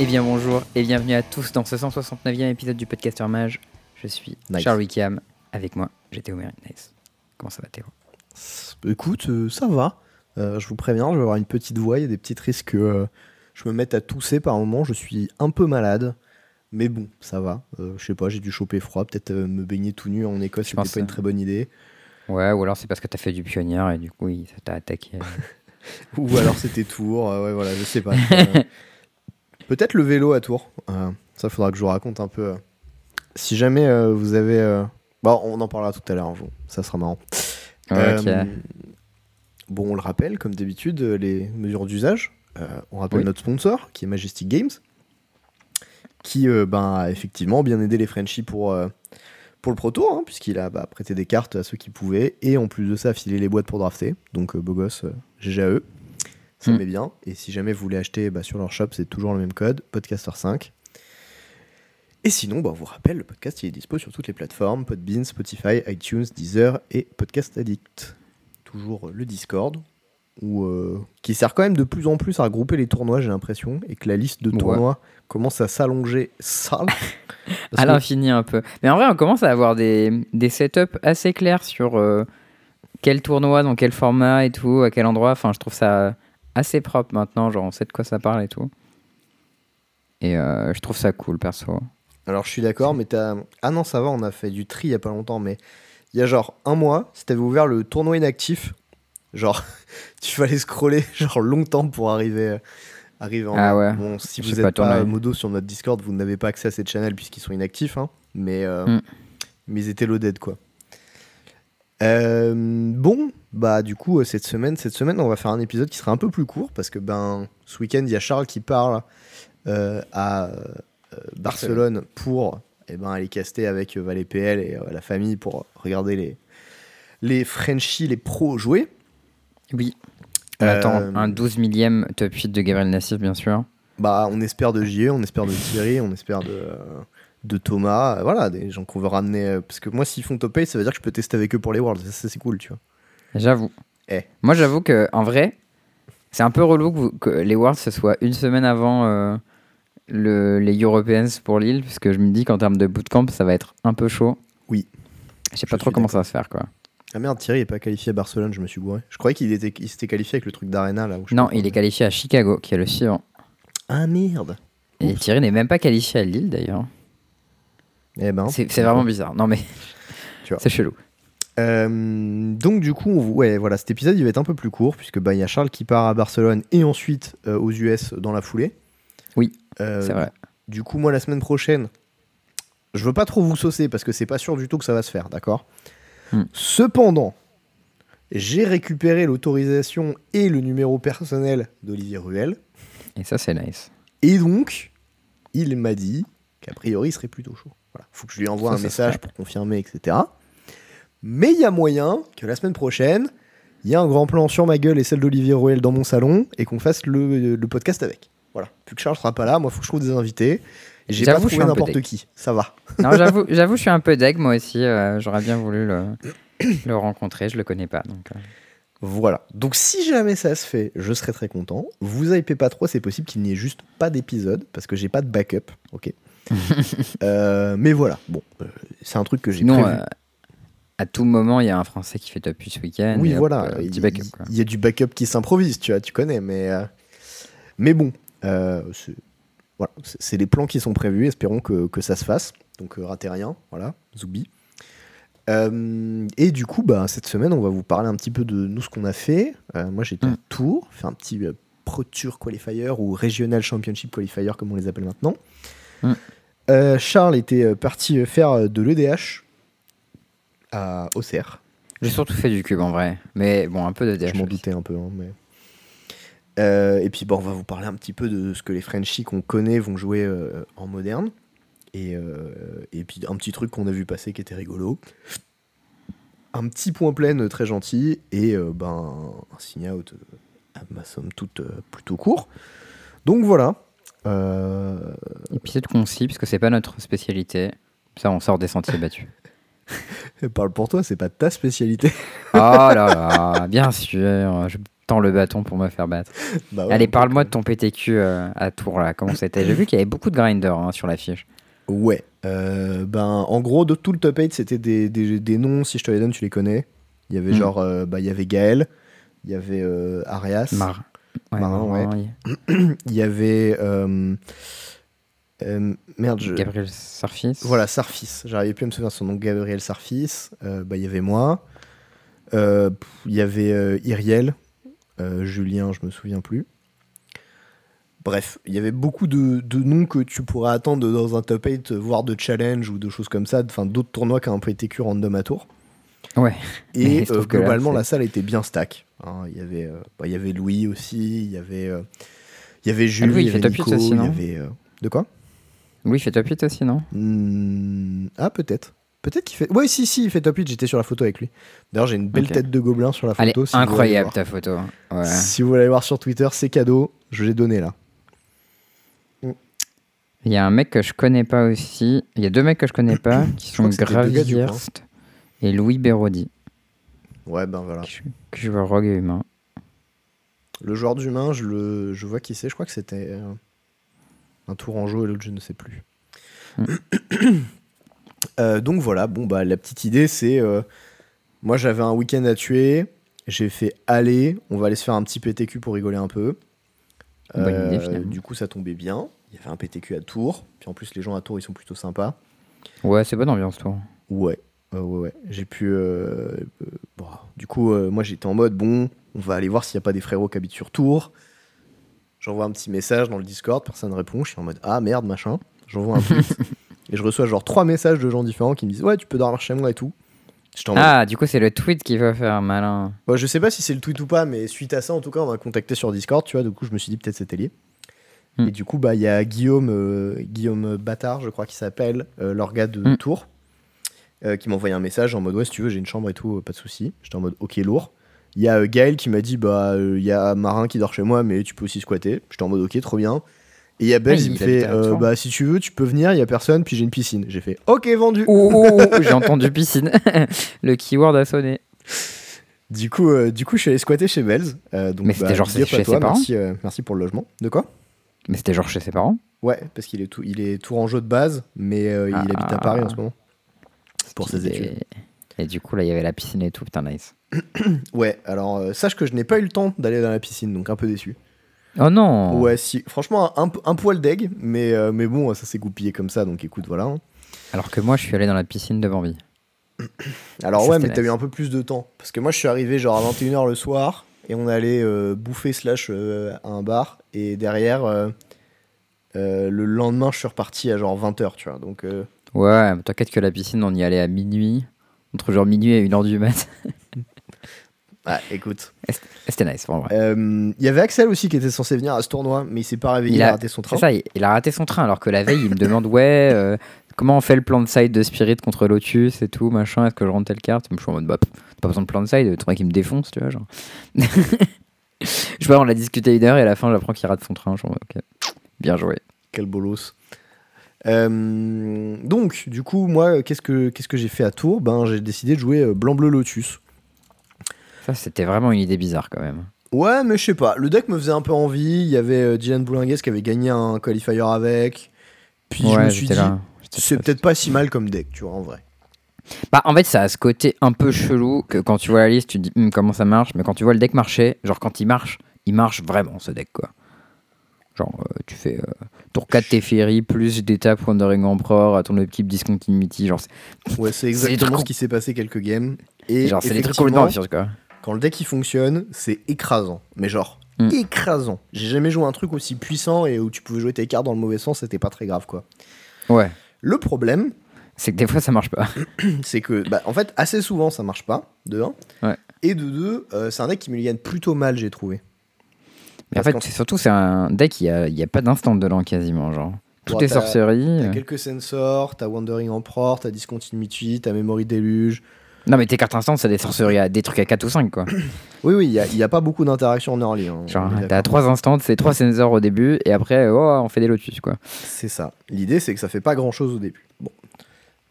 Eh bien bonjour et bienvenue à tous dans ce 169e épisode du Podcaster Mage. Je suis Nice. Charles Wickham, avec moi j'ai Théo Nice. Comment ça va Théo? Écoute, euh, ça va. Euh, je vous préviens, je vais avoir une petite voix. Il y a des petits risques que euh, je me mette à tousser par moment. Je suis un peu malade. Mais bon, ça va. Je sais pas, j'ai dû choper froid. Peut-être me baigner tout nu en Écosse, Je c'était pense, pas une très bonne idée. Ouais, ou alors c'est parce que t'as fait du pionnier et du coup ça t'a attaqué. Ou alors c'était Tours. euh, ouais, voilà, je sais pas. Peut-être le vélo à Tours. Euh, ça, faudra que je vous raconte un peu. euh. Si jamais euh, vous avez. euh, Bon, on en parlera tout à l'heure. vous- Ça sera marrant. Ok. Euh, bon, on le rappelle, comme d'habitude, euh, les mesures d'usage. Euh, on rappelle Oui. notre sponsor, qui est Majestic Games, qui euh, ben, a effectivement bien aidé les Frenchies pour, euh, pour le Pro Tour, hein, puisqu'il a bah, prêté des cartes à ceux qui pouvaient, et en plus de ça, filé les boîtes pour drafter. Donc, euh, beau gosse, euh, GG à eux. Ça Mm. met bien. Et si jamais vous voulez acheter bah, sur leur shop, c'est toujours le même code, Podcaster5. Et sinon, bah, on vous rappelle, le podcast il est dispo sur toutes les plateformes Podbean, Spotify, iTunes, Deezer et Podcast Addict. Toujours le Discord, où, euh, qui sert quand même de plus en plus à regrouper les tournois, j'ai l'impression, et que la liste de Ouais. tournois commence à s'allonger sale. À l'infini un peu. Mais en vrai on commence à avoir des, des setups assez clairs sur euh, quel tournoi, dans quel format et tout, à quel endroit. Enfin je trouve ça assez propre maintenant, genre on sait de quoi ça parle et tout. Et euh, je trouve ça cool perso. Alors je suis d'accord, mais t'as. Ah non, ça va, on a fait du tri il y a pas longtemps, mais il y a genre un mois, si t'avais ouvert le tournoi inactif, genre tu fallait scroller genre longtemps pour arriver, arriver en. Ah ouais. Bon, si vous sais pas, êtes pas, modo sur notre Discord, vous n'avez pas accès à ces channels puisqu'ils sont inactifs, hein, mais, euh, Mm. mais ils étaient loaded quoi. Euh, bon, bah du coup euh, cette semaine, cette semaine, on va faire un épisode qui sera un peu plus court parce que ben ce week-end il y a Charles qui parle euh, à Barcelone pour eh ben, aller caster avec Valet PL et la famille pour regarder les, les Frenchies, les pros jouer. Oui. On attend un 12 millième top 8 de Gabriel Nassif bien sûr. Bah, on espère de JE, on espère de Thierry, on espère de, de Thomas, euh, voilà, des gens qu'on veut ramener. euh, parce que moi, s'ils font top 8, ça veut dire que je peux tester avec eux pour les Worlds. Ça, c'est cool, tu vois. J'avoue. Eh. Moi, j'avoue que en vrai, c'est un peu relou que, vous- que les Worlds ce soit une semaine avant euh, le, les Europeans pour Lille, parce que je me dis qu'en termes de bootcamp, ça va être un peu chaud. Oui. Je sais pas trop comment ça va se faire, quoi. Ah merde, Thierry est pas qualifié à Barcelone, je me suis bourré. Je croyais qu'il était, il s'était qualifié avec le truc d'Arena là. où je Non, il est qualifié à Chicago, qui est le suivant. Ah merde. Et. Thierry n'est même pas qualifié à Lille, d'ailleurs. Eh ben. C'est vraiment bizarre. Non, mais c'est chelou. Euh, donc du coup, on, ouais, voilà, cet épisode il va être un peu plus court puisque bah il y a Charles qui part à Barcelone et ensuite euh, aux US dans la foulée. Oui, Euh, c'est vrai. Du coup, moi la semaine prochaine, je veux pas trop vous saucer parce que c'est pas sûr du tout que ça va se faire, d'accord? Hmm. Cependant, j'ai récupéré l'autorisation et le numéro personnel d'Olivier Ruel Et ça, c'est nice. et donc il m'a dit qu'a priori il serait plutôt chaud. Voilà, faut que je lui envoie Ça, un ça message pour confirmer, etc. Mais il y a moyen que la semaine prochaine, il y a un grand plan sur ma gueule et celle d'Olivier Ruel dans mon salon et qu'on fasse le, le podcast avec. Voilà. Vu que Charles sera pas là, moi, faut que je trouve des invités. J'ai pas trouvé n'importe qui. Ça va. Non, j'avoue, j'avoue, je suis un peu deg, moi aussi. euh, J'aurais bien voulu le, le rencontrer. Je le connais pas, donc. euh. Voilà. Donc si jamais ça se fait, je serai très content. Vous hypez pas trop, c'est possible qu'il n'y ait juste pas d'épisode parce que j'ai pas de backup. Ok? Euh, mais voilà. Bon, euh, c'est un truc que j'ai prévu. euh, à tout moment, il y a un Français qui fait top 8 ce week-end. oui, voilà. euh, Il quoi. il y a du backup qui s'improvise, tu vois, tu connais. Mais euh, mais bon, euh, c'est voilà, les plans qui sont prévus. Espérons que, que ça se fasse. Donc euh, ratez rien. Voilà, Zoubi. Euh, et du coup, bah, cette semaine, on va vous parler un petit peu de nous, ce qu'on a fait. Euh, moi, j'étais à Mm. Tours, fait un petit euh, Pro Tour Qualifier ou Regional Championship Qualifier, comme on les appelle maintenant. Mm. Euh, Charles était euh, parti euh, faire de l'EDH à Auxerre. J'ai surtout fait du cube en vrai. Mais bon, un peu de DH. Je m'en doutais un peu. hein, mais... Euh, et puis, bon, on va vous parler un petit peu de ce que les Frenchies qu'on connaît vont jouer euh, en moderne. Et, euh, et puis, un petit truc qu'on a vu passer qui était rigolo. Un petit point plein très gentil. Et ben, un signe out, à ma somme toute, plutôt court. Donc voilà. Euh, Épisode concis, puisque c'est pas notre spécialité. Ça, on sort des sentiers battus. parle pour toi, c'est pas ta spécialité. Oh là là, bien sûr. Je tends le bâton pour me faire battre. Bah ouais, Allez, parle-moi de euh, ton PTQ euh, à Tours, là. Comment c'était? J'ai vu qu'il y avait beaucoup de grinders hein, sur la fiche. Ouais. Euh, ben, en gros, de tout le top 8, c'était des, des, des noms, si je te les donne, tu les connais. Il y avait Mm. genre, euh, bah, il y avait Gaël, il y avait Arias, Mar. Ouais, ouais. Il y avait. euh, euh, merde, je. Gabriel Sarfis. Voilà, Sarfis. J'arrivais plus à me souvenir de son nom. Gabriel Sarfis. Euh, bah, il y avait moi. Euh, Il y avait Iriel. Julien, je me souviens plus. Bref, il y avait beaucoup de, de noms que tu pourrais attendre dans un top 8, voire de challenge ou de choses comme ça, enfin d'autres tournois qui ont un peu été random à tour. Ouais. Et euh, là, globalement, la salle était bien stack. hein. Il y avait, euh, bah, il y avait Louis aussi, il y avait, euh, il y avait Jules, Louis, il y fait avait Nico, aussi, il y non avait de quoi? Oui, il fait top 8 aussi, non? Hmm, Ah peut-être, peut-être qu'il fait. Ouais, si si, il fait top 8. J'étais sur la photo avec lui. D'ailleurs, j'ai une belle tête de gobelin sur la Elle photo. est si incroyable ta photo. Ouais. Si vous voulez aller voir sur Twitter, c'est cadeau. Je l'ai donné là. Il y a un mec que je connais pas aussi. Il y a deux mecs que je connais pas qui sont que et Louis Bérodi. Ouais, ben voilà. Que je, que je vois Rogue et Humain. Le joueur d'humain, je le, je vois qui c'est. Je crois que c'était euh, un Tourangeau et l'autre, je ne sais plus. Hmm. Euh, donc voilà, bon bah la petite idée c'est, euh, moi j'avais un week-end à tuer, j'ai fait aller, on va aller se faire un petit PTQ pour rigoler un peu. Bonne idée, finalement. du coup ça tombait bien. Il y avait un PTQ à Tours, puis en plus les gens à Tours ils sont plutôt sympas. Ouais, c'est bonne ambiance, toi. Ouais, ouais, ouais. ouais. J'ai pu. euh, euh, bon, du coup, euh, moi j'étais en mode bon, on va aller voir s'il n'y a pas des frérots qui habitent sur Tours. J'envoie un petit message dans le Discord, personne ne répond. Je suis en mode ah merde, machin. J'envoie un tweet. et je reçois genre trois messages de gens différents qui me disent ouais, tu peux dormir chez moi et tout. J'étais en mode, Ah, du coup, c'est le tweet qui va faire malin. Bon, je sais pas si c'est le tweet ou pas, mais suite à ça, en tout cas, on m'a contacté sur Discord, tu vois. Du coup, je me suis dit peut-être c'était lié. Hmm. Et du coup, bah, il y a Guillaume, euh, Guillaume Bâtard, je crois qu'il s'appelle, euh, l'orga de Hmm. Tours, euh, qui m'a envoyé un message en mode ouais, si tu veux, j'ai une chambre et tout, euh, pas de souci. J'étais en mode ok, lourd. Il y a euh, Gaël qui m'a dit bah, il y a Marin qui dort chez moi, mais tu peux aussi squatter. J'étais en mode ok, trop bien. Et il y a Belge, Ah, il me fait euh, bah, si tu veux, tu peux venir, il y a personne, puis j'ai une piscine. J'ai fait ok, vendu. Oh, oh, oh, j'ai entendu piscine. le keyword a sonné. Du coup, euh, du coup, je suis allé squatter chez euh, donc, Mais c'était bah, genre chez toi, ses parents merci, merci pour le logement. De quoi? Mais c'était genre chez ses parents? Ouais, parce qu'il est tout, il est tout en jeu de base, mais il Ah. habite à Paris en ce moment. Pour ses Et- études. Et du coup, là, il y avait la piscine et tout. Putain, nice. Ouais, alors euh, sache que je n'ai pas eu le temps d'aller dans la piscine, donc un peu déçu. Oh non Ouais, si, franchement, un, un poil deg, mais, euh, mais bon, ça s'est goupillé comme ça, donc écoute, voilà. hein. Alors que moi, je suis allé dans la piscine de Bambi. Alors Ça, ouais, mais t'as eu un peu plus de temps, parce que moi je suis arrivé genre à 21h le soir, et on allait euh, bouffer slash à un bar, et derrière, le lendemain, je suis reparti à genre 20h, tu vois, donc... Ouais, t'inquiète que la piscine, on y allait à minuit. Entre genre minuit et 1h du mat. Ah, écoute. C'était nice, vrai? Euh, Il y avait Axel aussi qui était censé venir à ce tournoi, mais il s'est pas réveillé, il, Il a, raté son train. C'est ça, il, il a raté son train alors que la veille, il me demande Ouais, euh, comment on fait le plan de side de Spirit contre Lotus et tout, machin, est-ce que je rentre telle carte? Je suis en mode Bah, pas besoin de plan de side, mec il me défonce, tu vois. Genre. je pas, on l'a discuté une heure et à la fin, j'apprends qu'il rate son train. Mode, Ok, bien joué. Quel bolos. Euh, donc, du coup, moi, qu'est-ce que, qu'est-ce que j'ai fait à Tours? Ben, j'ai décidé de jouer euh, Blanc-Bleu Lotus. Ça, c'était vraiment une idée bizarre quand même. Ouais, mais je sais pas. Le deck me faisait un peu envie. Il y avait euh, Dylan Boulingues qui avait gagné un qualifier avec. Puis je me suis dit, c'est peut-être pas si mal comme deck, tu vois, en vrai. Bah, en fait, ça a ce côté un peu chelou que quand tu vois la liste, tu te dis Hum, comment ça marche, mais quand tu vois le deck marcher, genre quand il marche, il marche vraiment ce deck quoi. Genre, euh, tu fais euh, tour 4 Teferi plus des tapes Wandering Emperor à ton équipe Discontinuity. Genre, c'est Ouais, c'est exactement ce qui s'est passé quelques games. Et genre, c'est des trucs complètement absurdes quoi. quand le deck il fonctionne, c'est écrasant. Mais genre, Mm. écrasant. J'ai jamais joué un truc aussi puissant et où tu pouvais jouer tes cartes dans le mauvais sens, c'était pas très grave, quoi. Ouais, Le problème, c'est que des fois ça marche pas. c'est que, bah, en fait, assez souvent ça marche pas, de 1. Ouais. Et de 2, c'est un deck qui me gagne plutôt mal, j'ai trouvé. Mais en fait, c'est surtout, c'est un deck, il y a, y a pas d'instant dedans quasiment. Genre, tout Bon, est t'as- sorcerie. T'as quelques sensors, t'as Wandering Emperor, t'as Discontinuity, t'as Memory Deluge. Non, mais tes cartes instant, c'est des sorceries, à, des trucs à 4 ou 5 quoi. Oui, oui, il y a, a pas beaucoup d'interactions en early. hein, Genre, t'as d'accord. 3 instants, c'est 3 sensors au début, et après, oh, on fait des lotus quoi. C'est ça. L'idée, c'est que ça fait pas grand chose au début. Bon.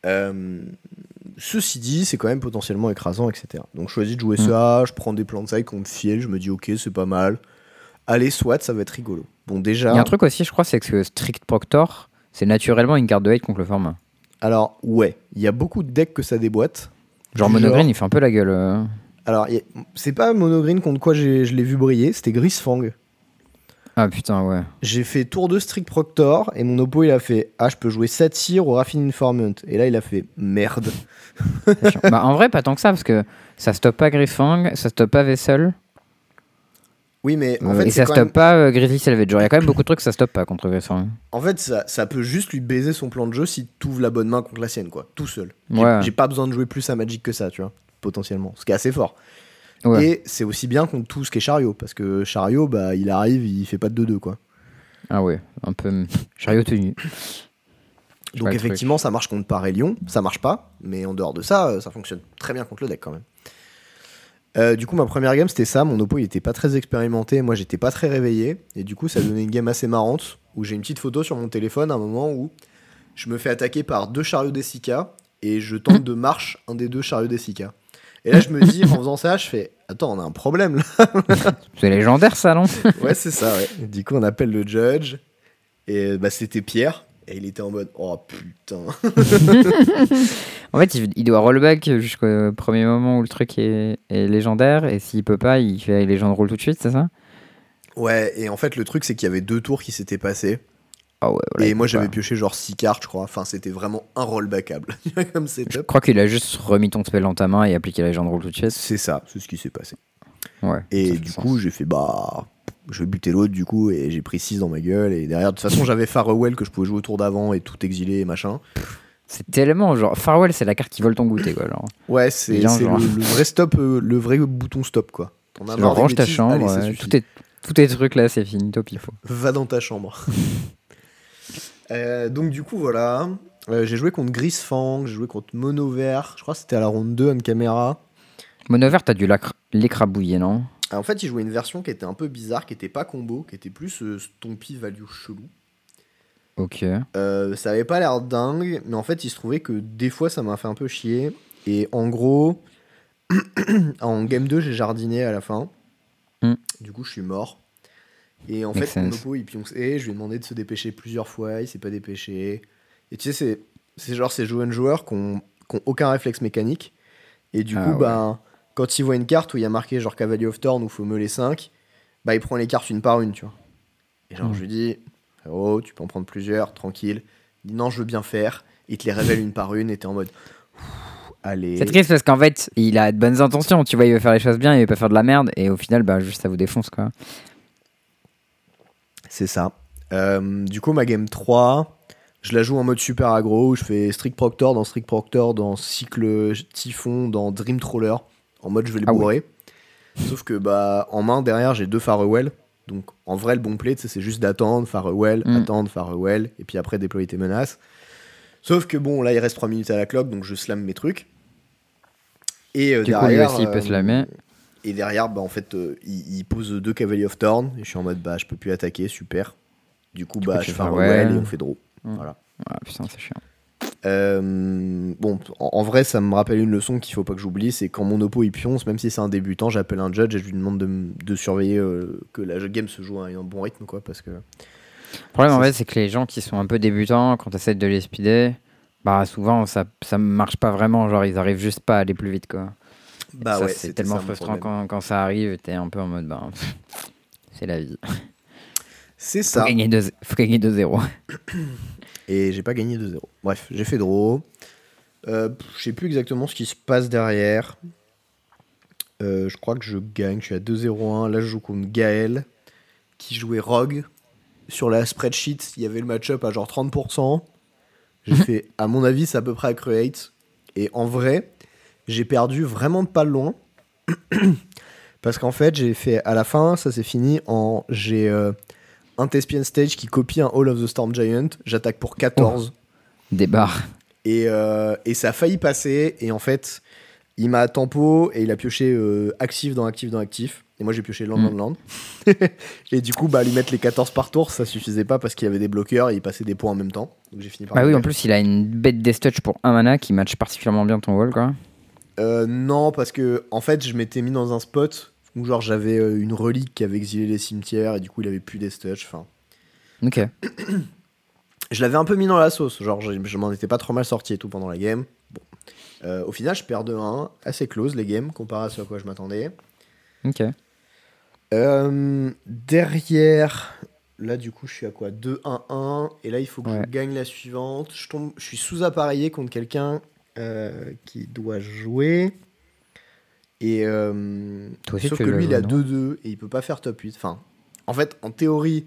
Euh, Ceci dit, c'est quand même potentiellement écrasant, etc. Donc je choisis de jouer Mm. ça, je prends des plans de saille contre fiel, je me dis ok, c'est pas mal. Allez, soit, ça va être rigolo. Bon, déjà. Il y a un truc aussi, je crois, c'est que Strict Proctor, c'est naturellement une carte de hate contre le format. Alors, ouais, il y a beaucoup de decks que ça déboîte. Genre Monogreen, il fait un peu la gueule. euh. Alors, a- c'est pas Monogreen contre quoi je l'ai vu briller, c'était Grisfang. Ah putain, ouais. J'ai fait tour de Strict Proctor et mon oppo il a fait Ah, je peux jouer Satyr ou Raffine Informant. Et là, il a fait Merde. Bah, en vrai, pas tant que ça, parce que ça stoppe pas Griffang, ça stoppe pas Vessel, Oui, mais en euh, fait, et ça stoppe même- pas euh, Grizzly Salvage. Genre, il y a quand même beaucoup de trucs que ça stoppe pas contre Griffang. En fait, ça, ça peut juste lui baiser son plan de jeu si tu ouvres la bonne main contre la sienne, quoi. Tout seul. J'ai Ouais. j'ai pas besoin de jouer plus à Magic que ça, tu vois. Potentiellement. Ce qui est assez fort. Ouais. Et c'est aussi bien contre tout ce qui est Chariot. Parce que Chariot, bah, il arrive, il fait pas de 2-2, quoi. Ah ouais, un peu chariot tenu. Donc effectivement, ça marche contre Paris-Lyon. Ça marche pas. Mais en dehors de ça, euh, ça fonctionne très bien contre le deck quand même. Euh, du coup, ma première game, c'était ça. Mon oppo, il était pas très expérimenté. Moi, j'étais pas très réveillé. Et du coup, ça donnait une game assez marrante. Où j'ai une petite photo sur mon téléphone à un moment où je me fais attaquer par deux chariots d'Essica. Et je tente de marche un des deux chariots d'Essica. Et là, je me dis, en faisant ça, je fais Attends, on a un problème là. C'est légendaire ça, non? Ouais, c'est ça, ouais. Du coup, on appelle le judge. Et bah, c'était Pierre. Et il était en mode Oh putain. En fait, il, il doit rollback jusqu'au premier moment où le truc est, est légendaire, et s'il peut pas, il fait légende roll tout de suite, c'est ça? Ouais, et en fait, le truc, c'est qu'il y avait deux tours qui s'étaient passés. Ah ouais, voilà, et moi, j'avais pioché genre 6 cartes, je crois. Enfin, c'était vraiment un rollbackable comme Je crois qu'il a juste remis ton spell dans ta main et appliqué la légende roll tout de suite. C'est ça, c'est ce qui s'est passé. Ouais. Et du coup, j'ai fait bah. Je vais buter l'autre, du coup, et j'ai pris 6 dans ma gueule. Et derrière, de toute façon, j'avais Farewell que je pouvais jouer au tour d'avant et tout exilé et machin. c'est tellement genre Farewell, c'est la carte qui vole ton goûter quoi. Genre, Ouais, c'est genre. le, le vrai stop, euh, le vrai bouton stop, quoi. T'en as range ta chambre, allez, ouais, tout est tous tes trucs là, c'est fini, top il faut. Va dans ta chambre. Euh, donc du coup voilà, Euh, j'ai joué contre Grisfang, j'ai joué contre Monover, je crois que c'était à la ronde 2 on caméra. Monover, t'as dû l'écrabouiller, non? En fait il jouait une version qui était un peu bizarre, qui était pas combo, qui était plus euh, Stompy value chelou. Ok. Euh, ça avait pas l'air dingue, mais en fait il se trouvait que des fois ça m'a fait un peu chier. Et en gros, en game 2 j'ai jardiné à la fin. Hmm. Du coup je suis mort. Et en Make fait mon oppo il pionçait, je lui ai demandé de se dépêcher plusieurs fois, il s'est pas dépêché. Et tu sais c'est, genre ces jeunes joueurs qui ont, qui ont aucun réflexe mécanique. Et du Ah coup ouais. ben, quand il voit une carte où il y a marqué genre Cavalier of Thorn où faut meuler 5, bah il prend les cartes une par une tu vois. Et genre Hmm. je lui dis Oh, tu peux en prendre plusieurs, tranquille. Il dit non, je veux bien faire. Il te les révèle une par une et t'es en mode. Allez. C'est triste parce qu'en fait, il a de bonnes intentions, tu vois, il veut faire les choses bien, il veut pas faire de la merde, et au final, bah juste ça vous défonce quoi. C'est ça. Euh, du coup, ma game 3, je la joue en mode super aggro. où Je fais Strict Proctor dans Strict Proctor, dans Cycle Typhon, dans Dream Trawler. En mode, je vais le Ah ouais. bourrer. Sauf que, bah, en main, derrière, j'ai deux Farewell. Donc, en vrai, le bon play, c'est juste d'attendre, Farewell, Mm. attendre, Farewell, et puis après, déployer tes menaces. Sauf que, bon, là, il reste 3 minutes à la clock, donc je slam mes trucs. Et euh, Du coup, lui derrière. aussi, il peut euh, slammer. Et derrière, bah, en fait, euh, il, il pose deux Cavaliers of Thorn. Et je suis en mode, bah, je peux plus attaquer, super. Du coup, Du bah, coup, je Farewell et on fait draw. Mm. Voilà. Ah putain, c'est chiant. Euh, bon, en, vrai, ça me rappelle une leçon qu'il faut pas que j'oublie c'est quand mon oppo il pionce, même si c'est un débutant, j'appelle un judge et je lui demande de, surveiller euh, que la game se joue à un bon rythme, quoi. Parce que. Le problème en fait, c'est que les gens qui sont un peu débutants, quand tu essaies de les speeder, bah souvent ça, ça marche pas vraiment, genre ils arrivent juste pas à aller plus vite quoi. Et Bah ça, ouais, c'est tellement frustrant quand, quand ça arrive t'es un peu en mode bah c'est la vie. C'est ça. gagner 2 faut gagner 2-0. Et j'ai pas gagné 2-0. Bref, j'ai fait draw. Euh, je sais plus exactement ce qui se passe derrière. Euh, je crois que je gagne. Je suis à 2-0-1. Là, je joue contre Gaël, qui jouait Rogue. Sur la spreadsheet, il y avait le match-up à genre 30%. J'ai fait, à mon avis, c'est à peu près à create. Et en vrai, j'ai perdu vraiment pas loin. Parce qu'en fait, j'ai fait à la fin, ça s'est fini en. J'ai euh, un Thespian Stage qui copie un Hall of the Storm Giant. J'attaque pour 14. Des barres. Et, euh, et ça a failli passer. Et en fait, il m'a tempo et il a pioché euh, actif dans actif dans actif. Et moi, j'ai pioché Land, Land, Land. et du coup, bah, lui mettre les 14 par tour, ça suffisait pas parce qu'il y avait des bloqueurs et il passait des points en même temps. Donc j'ai fini par. Bah oui, en plus, il a une bête Death Touch pour un mana qui match particulièrement bien ton wall, quoi. Euh, non, parce que en fait, je m'étais mis dans un spot où genre j'avais euh, une relique qui avait exilé les cimetières et du coup, il avait plus des. Enfin, Ok. je l'avais un peu mis dans la sauce. Genre, je, je m'en étais pas trop mal sorti et tout pendant la game. Bon. Euh, au final, je perds de 1, assez close les games comparé à ce à quoi je m'attendais. Ok. Euh, derrière, là du coup je suis à quoi? 2-1-1 et là il faut que Ouais. je gagne la suivante. Je, tombe, je suis sous-appareillé contre quelqu'un euh, qui doit jouer. Et euh, Toi aussi, sauf tu que lui il a joué, 2-2 et il peut pas faire top 8. Enfin, en fait, en théorie,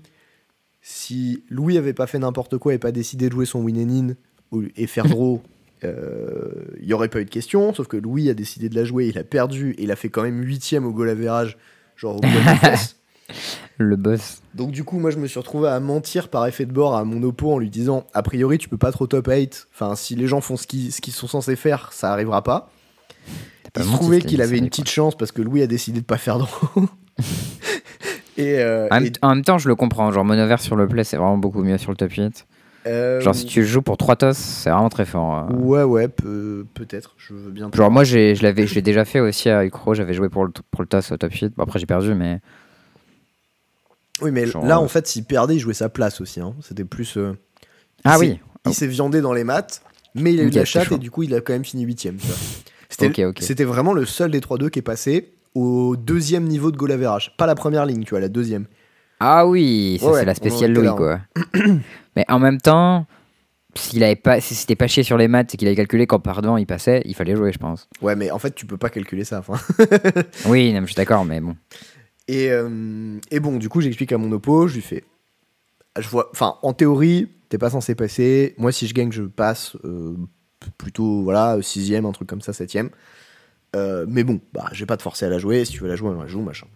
si Louis avait pas fait n'importe quoi et pas décidé de jouer son win and in et faire draw, euh, il y aurait pas eu de question. Sauf que Louis a décidé de la jouer, il a perdu et il a fait quand même huitième au goal average, genre au goal. Le boss. Donc du coup, moi je me suis retrouvé à mentir par effet de bord à mon oppo en lui disant a priori tu peux pas trop top 8. Enfin, si les gens font ce qu'ils ce qu'ils sont censés faire, ça arrivera pas. Il se trouvait qu'il avait une petite chance parce que Louis a décidé de pas faire d'eau. et, euh, en, même temps, je le comprends. Genre, monoverse sur le play, c'est vraiment beaucoup mieux sur le top 8. Euh, Genre, si tu joues pour 3 tosses, c'est vraiment très fort. Hein. Ouais, ouais, peut-être. Je veux bien. Genre, moi, j'ai, je l'avais, j'ai déjà fait aussi à Ucro. J'avais joué pour le, pour le toss au top 8. Bon, après, j'ai perdu, mais. Oui, mais là, euh, en fait, s'il perdait, il jouait sa place aussi. Hein. C'était plus. Ah oui. Il s'est viandé dans les maths, mais il a okay, eu la chatte et du coup, il a quand même fini 8ème. C'était vraiment le seul des 3-2 qui est passé au deuxième niveau de goal average. Pas la première ligne, tu vois, la deuxième. Ah oui, ça Ouais, c'est ouais, la spéciale Louis là, quoi. Mais en même temps, s'il avait pas, si c'était pas chié sur les maths et qu'il avait calculé qu'en perdant il passait, il fallait jouer, je pense. Ouais, mais en fait, tu peux pas calculer ça. Oui, non, je suis d'accord, mais bon. Et, euh, et bon, du coup, j'explique à mon oppo, je lui fais. Je vois, enfin, en théorie, t'es pas censé passer. Moi, si je gagne, je passe euh, plutôt, voilà, sixième, un truc comme ça, septième. Euh, mais bon, bah, je vais pas te forcer à la jouer. Si tu veux la jouer, on la joue, machin.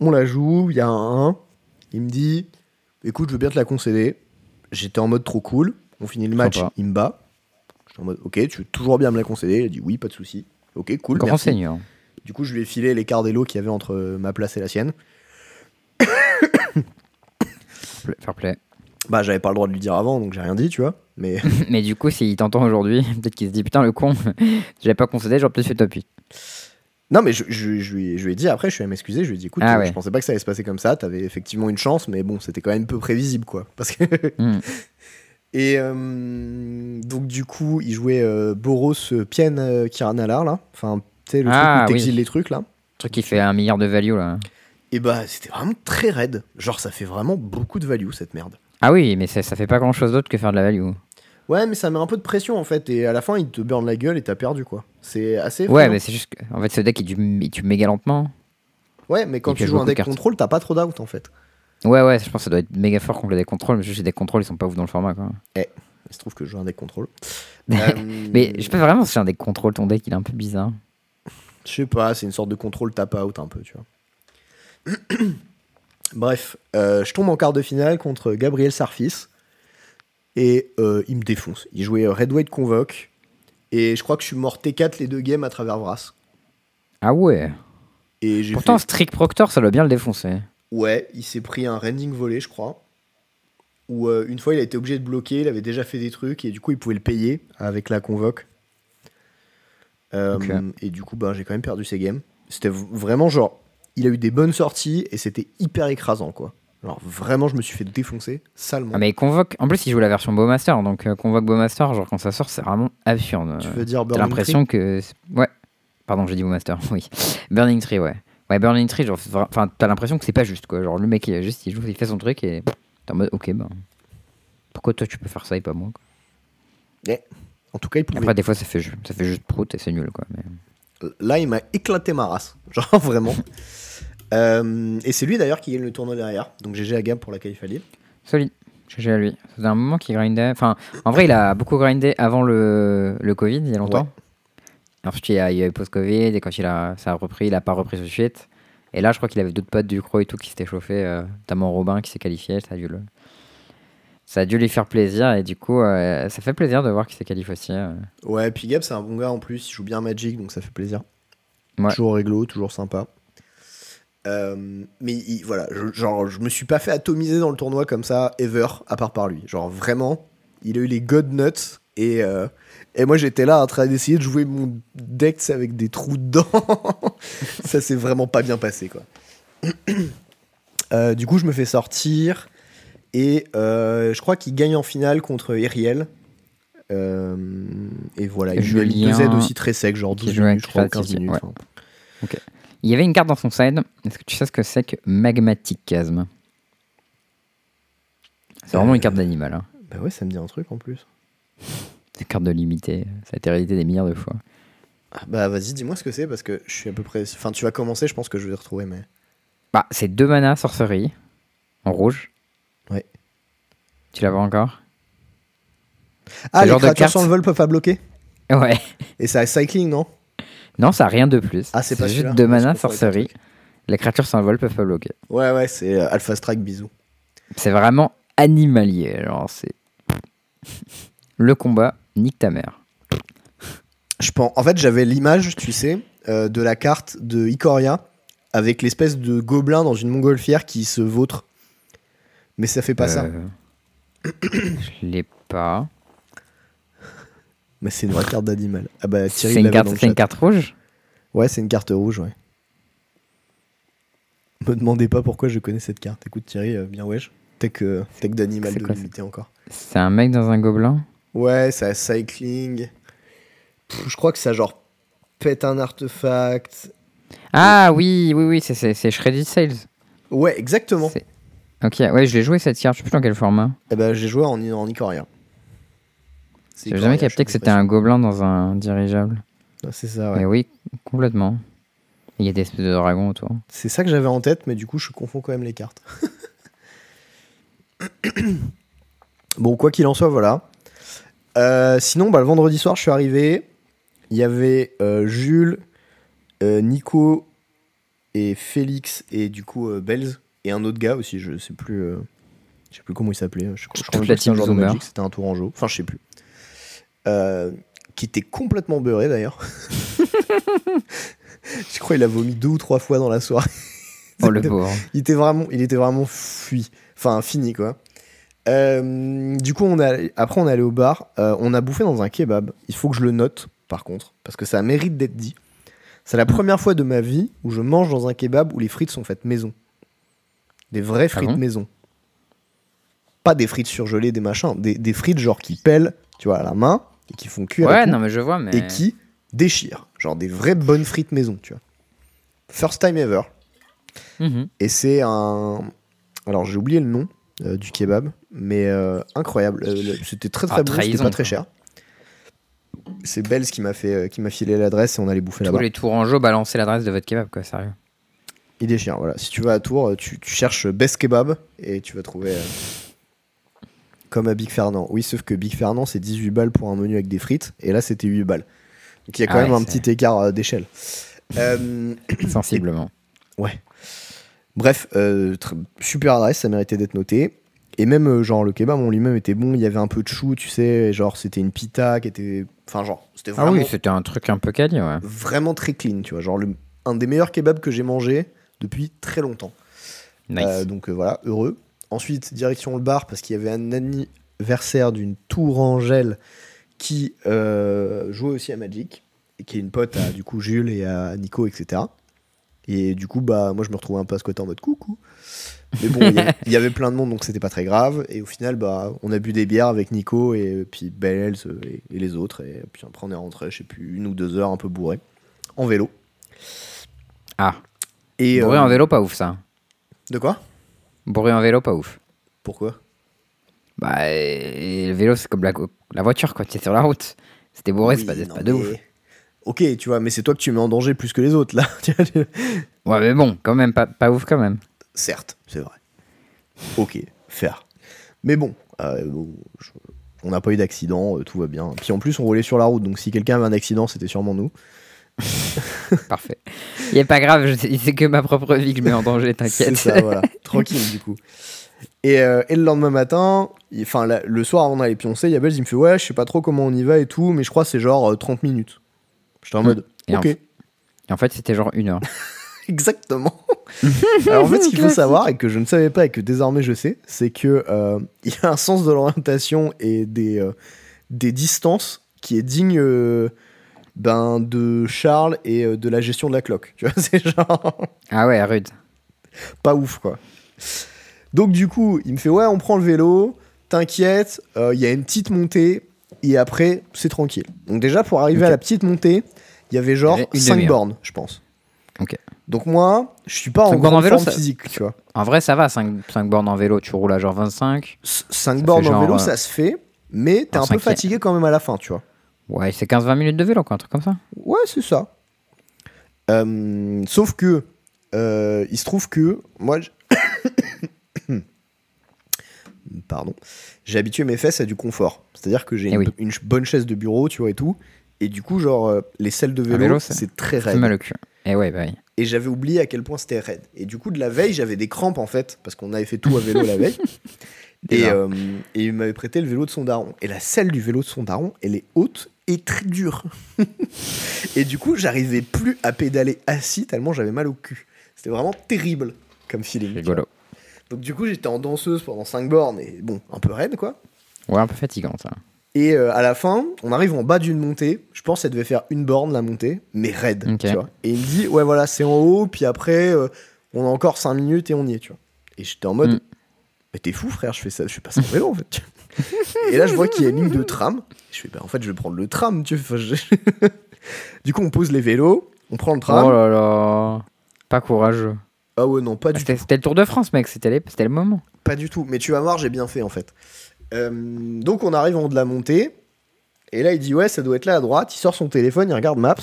On la joue, il y a un 1. Il me dit, écoute, je veux bien te la concéder. J'étais en mode trop cool. On finit le match, Sympa. il me bat. J'étais en mode, ok, tu veux toujours bien me la concéder? Il a dit, oui, pas de souci. Ok, cool. Grand merci. seigneur. Du coup, je lui ai filé l'écart d'élo qu'il y avait entre ma place et la sienne. Fair play. Bah, j'avais pas le droit de lui dire avant, donc j'ai rien dit, tu vois. Mais mais du coup, s'il t'entend aujourd'hui, peut-être qu'il se dit putain le con, j'avais pas concédé, j'aurais peut-être fait top 8. non, mais je, je- je lui, ai- je lui ai dit après, je suis allé m'excuser. Je lui ai dit, écoute, Ah euh, ouais. je pensais pas que ça allait se passer comme ça. T'avais effectivement une chance, mais bon, c'était quand même peu prévisible, quoi. Parce que Hmm. et euh, donc du coup, il jouait euh, Boros Pien euh, Kiranalar là. Enfin, tu sais le Ah, truc où t'exiles oui. les trucs là. truc qui fait un milliard de value là. Et bah, c'était vraiment très raide. Genre, ça fait vraiment beaucoup de value cette merde. Ah oui, mais ça, ça fait pas grand chose d'autre que faire de la value. Ouais, mais ça met un peu de pression en fait. Et à la fin, il te burn la gueule et t'as perdu quoi. C'est assez. Ouais, mais c'est juste que, en fait, ce deck il tue, il tue méga lentement. Ouais, mais quand tu joues joue un de deck contrôle, t'as pas trop d'out en fait. Ouais, ouais, je pense que ça doit être méga fort contre les deck contrôle, mais juste les deck contrôle ils sont pas ouf dans le format quoi. Il se trouve que je joue un deck contrôle. Euh, Mais je sais pas vraiment si c'est un deck contrôle, ton deck il est un peu bizarre. Je sais pas, c'est une sorte de contrôle tap out un peu, tu vois. Bref, euh, je tombe en quart de finale contre Gabriel Sarfis. Et euh, il me défonce. Il jouait euh, Red White Convoque. Et je crois que je suis mort T4 les deux games à travers Vras. Ah ouais. Et Pourtant, fait- Strict Proctor ça doit bien le défoncer. Ouais, il s'est pris un rending volé, je crois. Où euh, une fois, il a été obligé de bloquer, il avait déjà fait des trucs, et du coup, il pouvait le payer avec la convoque. Euh. Et du coup, bah, j'ai quand même perdu ces games. C'était vraiment genre, il a eu des bonnes sorties, et c'était hyper écrasant, quoi. Alors vraiment, je me suis fait défoncer salement. Ah mais convoque. En plus, il joue la version Bowmaster, donc euh, convoque Bowmaster, genre quand ça sort, c'est vraiment absurde. tu veux dire T'as Burning l'impression que. Ouais. Pardon, j'ai dit Bowmaster, oui. Burning Tree, ouais. Ouais, Burning Tree, genre, enfin, t'as l'impression que c'est pas juste, quoi. Genre, le mec, il a juste, il joue, il fait son truc et t'es en mode, ok, ben. Pourquoi toi tu peux faire ça et pas moi quoi? Tree En tout cas, il pouvait. Après, des fois, ça fait, ça fait juste prout et c'est nul, quoi. Mais... Là, il m'a éclaté ma race. Genre vraiment. Euh, et c'est lui d'ailleurs qui gagne le tournoi derrière. Donc GG à Gab pour la qualif à Lille. Solide. GG à lui. Ça faisait un moment qu'il grindait. Enfin, en vrai, il a beaucoup grindé avant le, le Covid, il y a longtemps. Ouais. Ensuite, il y a, il y a eu post-Covid, et quand il a, ça a repris, il a pas repris tout de suite. Et là, je crois qu'il avait d'autres potes du Croc et tout qui s'étaient chauffés, euh, notamment Robin qui s'est qualifié. Ça a, dû le... ça a dû lui faire plaisir, et du coup, euh, ça fait plaisir de voir qu'il s'est qualifié aussi. euh. Ouais, puis Gab, c'est un bon gars en plus. Il joue bien Magic, donc ça fait plaisir. Ouais. Toujours réglo, toujours sympa. Euh, mais il- voilà, je, genre, je me suis pas fait atomiser dans le tournoi comme ça, ever, à part par lui. Genre, vraiment, il a eu les God Nuts. Et, euh, et moi, j'étais là en train d'essayer de jouer mon deck avec des trous dedans. ça s'est vraiment pas bien passé, quoi. Euh, du coup, je me fais sortir. Et je crois qu'il gagne en finale contre Eriel. Euh, et voilà, il joue Julien, 2 Z aussi très sec, genre qui 12 joue avec minutes, je crois, ou 15 Creative, minutes. ouais. enfin. Il y avait une carte dans son side. Est-ce que tu sais ce que c'est que Magmatic Chasm C'est vraiment Euh, une carte d'animal. Hein. Bah ouais, ça me dit un truc en plus. C'est une carte de limité. Ça a été réédité des milliards de fois. Ah, bah vas-y, dis-moi ce que c'est parce que je suis à peu près. Enfin, tu vas commencer, je pense que je vais retrouver, mais. Bah, c'est deux mana sorcerie en rouge. Ouais. Tu l'as pas encore? Ah, le les genre de créatures carte- sans le vol peuvent pas bloquer? Ouais. Et ça a cycling, non? Non, ça a rien de plus. Ah, c'est pas juste Je mana sorcerie. Les créatures sans vol peuvent pas bloquer. Ouais, ouais, c'est euh, Alpha Strike, bisous. C'est vraiment animalier. Genre, c'est. Le combat, nique ta mère. Je pense... En fait, j'avais l'image, tu sais, euh, de la carte de Ikoria avec l'espèce de gobelin dans une montgolfière qui se vautre. Mais ça fait pas ça. Euh, Je l'ai pas. Mais c'est une vraie carte d'animal. Ah bah Thierry C'est une, carte, c'est une rouge Ouais, c'est une carte rouge, ouais. Me demandez pas pourquoi je connais cette carte. Écoute Thierry, euh, bien wesh. Tech, euh, tech d'animal C'est de limité encore. C'est un mec dans un gobelin Ouais, ça a cycling. Pff, je crois que ça genre pète un artefact. Ah oui, oui, oui, c'est- c'est c'est Shredded Sales. Ouais, exactement. C'est- Ok, ouais, je l'ai joué cette carte, je sais plus dans quel format. Eh ben, j'ai joué en, en Ikoria. J'ai jamais capté que c'était un gobelin dans un dirigeable. sûr. C'est ça, ouais. Mais oui, complètement. Il y a des espèces de dragons autour. C'est ça que j'avais en tête, mais du coup, je confonds quand même les cartes. bon, quoi qu'il en soit, voilà. Euh, sinon, bah, le vendredi soir, je suis arrivé. Il y avait euh, Jules, euh, Nico et Félix et du coup euh, Belz et un autre gars aussi. Je sais plus, euh, je sais plus comment il s'appelait. Je, crois- je que c'était un genre de. Magic, C'était un tourangeau. Enfin, je sais plus. Euh, qui était complètement beurré d'ailleurs. je crois qu'il a vomi deux ou trois fois dans la soirée. Oh le pauvre. Il était vraiment, il était vraiment fui, enfin fini quoi. Euh, du coup, on a, après on est allé au bar, Euh, on a bouffé dans un kebab. Il faut que je le note, par contre, parce que ça mérite d'être dit. C'est la première fois de ma vie où je mange dans un kebab où les frites sont faites maison, des vraies frites bon? maison. Pas des frites surgelées, des machins, des, des frites genre qui pèlent, tu vois, à la main et qui font cuire Ouais, non, mais je vois, mais. et qui déchirent, genre des vraies bonnes frites maison, tu vois. First time ever. Mhm. Et c'est un. Alors j'ai oublié le nom euh, du kebab, mais euh, incroyable. Euh, c'était très très Ah, bon, c'était pas très cher. C'est Belz qui m'a fait qui m'a filé l'adresse et on allait bouffer Tous là-bas. les tourangeaux balancer l'adresse de votre kebab, quoi, sérieux. Il déchire. Voilà. Si tu vas à Tours, tu, tu cherches Best Kebab et tu vas trouver. Comme à Big Fernand. Oui, sauf que Big Fernand, c'est 18 balles pour un menu avec des frites, et là, c'était 8 balles. Donc il y a quand Ah même ouais, un petit écart euh, d'échelle. Euh, Sensiblement. Ouais. Bref, euh, super adresse, ça méritait d'être noté. Et même, genre, le kebab en lui-même était bon. Il y avait un peu de chou, tu sais. Genre, c'était une pita qui était. Enfin, genre, c'était Ah vraiment, oui, c'était un truc un peu quali, ouais. vraiment très clean, tu vois. Genre, le- un des meilleurs kebabs que j'ai mangé depuis très longtemps. Nice. Euh, donc voilà, heureux. Ensuite, direction le bar parce qu'il y avait un anniversaire d'une Tourangelle qui euh, jouait aussi à Magic et qui est une pote à du coup Jules et à Nico, etc. Et du coup, bah moi je me retrouvais un peu à ce côté en mode coucou. Mais bon, il y avait- plein de monde donc c'était pas très grave. Et au final, bah on a bu des bières avec Nico et puis Bells et, et les autres. Et puis après, on est rentré, je sais plus, une ou deux heures un peu bourré en vélo. Ah, Et, bourré euh, en vélo, pas ouf, ça. De quoi? Bourré en vélo, pas ouf. Pourquoi? Bah, et le vélo, c'est comme la, la voiture, quoi. Tu es sur la route. C'était bourré, c'est Oui, pas, c'est non, pas de mais- ouf. Ok, tu vois, mais c'est toi que tu mets en danger plus que les autres, là. Ouais, mais bon, quand même, pas, pas ouf, quand même. Certes, c'est vrai. Ok, faire. Mais bon, euh, bon, je- on n'a pas eu d'accident, euh, tout va bien. Puis en plus, on roulait sur la route, donc si quelqu'un avait un accident, c'était sûrement nous. Parfait. Il est pas grave, c'est que ma propre vie que je mets en danger, C'est t'inquiète. ça, voilà. Tranquille, du coup. Et, euh, et le lendemain matin, enfin le soir avant d'aller pioncer, il y a Belz, il me fait Ouais, je sais pas trop comment on y va et tout, mais je crois que c'est genre euh, 30 minutes. J'étais en mode Et en Ok. Et en fait, c'était genre une heure. Exactement. Alors en fait, ce qu'il faut savoir et que je ne savais pas et que désormais je sais, c'est que euh, il y a un sens de l'orientation et des, euh, des distances qui est digne ben, de Charles et euh, de la gestion de la cloque. Tu vois, c'est genre Ah ouais, rude. pas ouf quoi. Donc du coup, il me fait ouais, on prend le vélo, t'inquiète, euh, il y a une petite montée et après c'est tranquille. Donc déjà pour arriver à la petite montée, il y avait genre Il y avait une 5 demi-heure. bornes, je pense. Ok. Donc moi, je suis pas en grande en vélo, forme ça- physique, tu vois. En vrai, ça va, 5, bornes en vélo, tu roules à genre 25. 5 fait bornes en vélo, euh, ça se fait, mais t'es un peu fatigué quand même à la fin, tu vois. Ouais, c'est 15-20 minutes de vélo, quoi, un truc comme ça. Ouais, c'est ça. Euh, sauf que, euh, il se trouve que, moi, je- pardon, j'ai habitué mes fesses à du confort. C'est-à-dire que j'ai Eh une, oui. une bonne chaise de bureau, tu vois, et tout. Et du coup, genre, euh, les selles de vélo, c'est très C'est raide. mal au cul. Et ouais, bah oui. Et j'avais oublié à quel point c'était raide. Et du coup, de la veille, j'avais des crampes, en fait, parce qu'on avait fait tout à vélo la veille. Et, euh, et il m'avait prêté le vélo de son daron. Et la selle du vélo de son daron, elle est haute et très dure. et du coup, j'arrivais plus à pédaler assis tellement j'avais mal au cul. C'était vraiment terrible comme feeling. Rigolo. Donc du coup, j'étais en danseuse pendant 5 bornes et bon, un peu raide quoi. Ouais, un peu fatigant, ça. Et euh, à la fin, on arrive en bas d'une montée. Je pense qu'elle devait faire une borne la montée, mais raide. Tu vois. Et il me dit, ouais, voilà, c'est en haut, puis après, euh, on a encore 5 minutes et on y est, tu vois. Et j'étais en mode, Mm. mais t'es fou, frère, je fais ça, je fais pas ça en vélo, en fait. et là, je vois qu'il y a une ligne de tram. Je fais, bah, en fait, je vais prendre le tram, tu vois. Je- du coup, on pose les vélos, on prend le tram. Oh là là. Pas courageux. Ah ouais, non, pas du C'était tout. c'était le Tour de France, mec. C'était le moment. Pas du tout. Mais tu vas voir, j'ai bien fait, en fait. Euh, donc, on arrive en haut de la montée. Et là, il dit, ouais, ça doit être là à droite. Il sort son téléphone, il regarde Maps.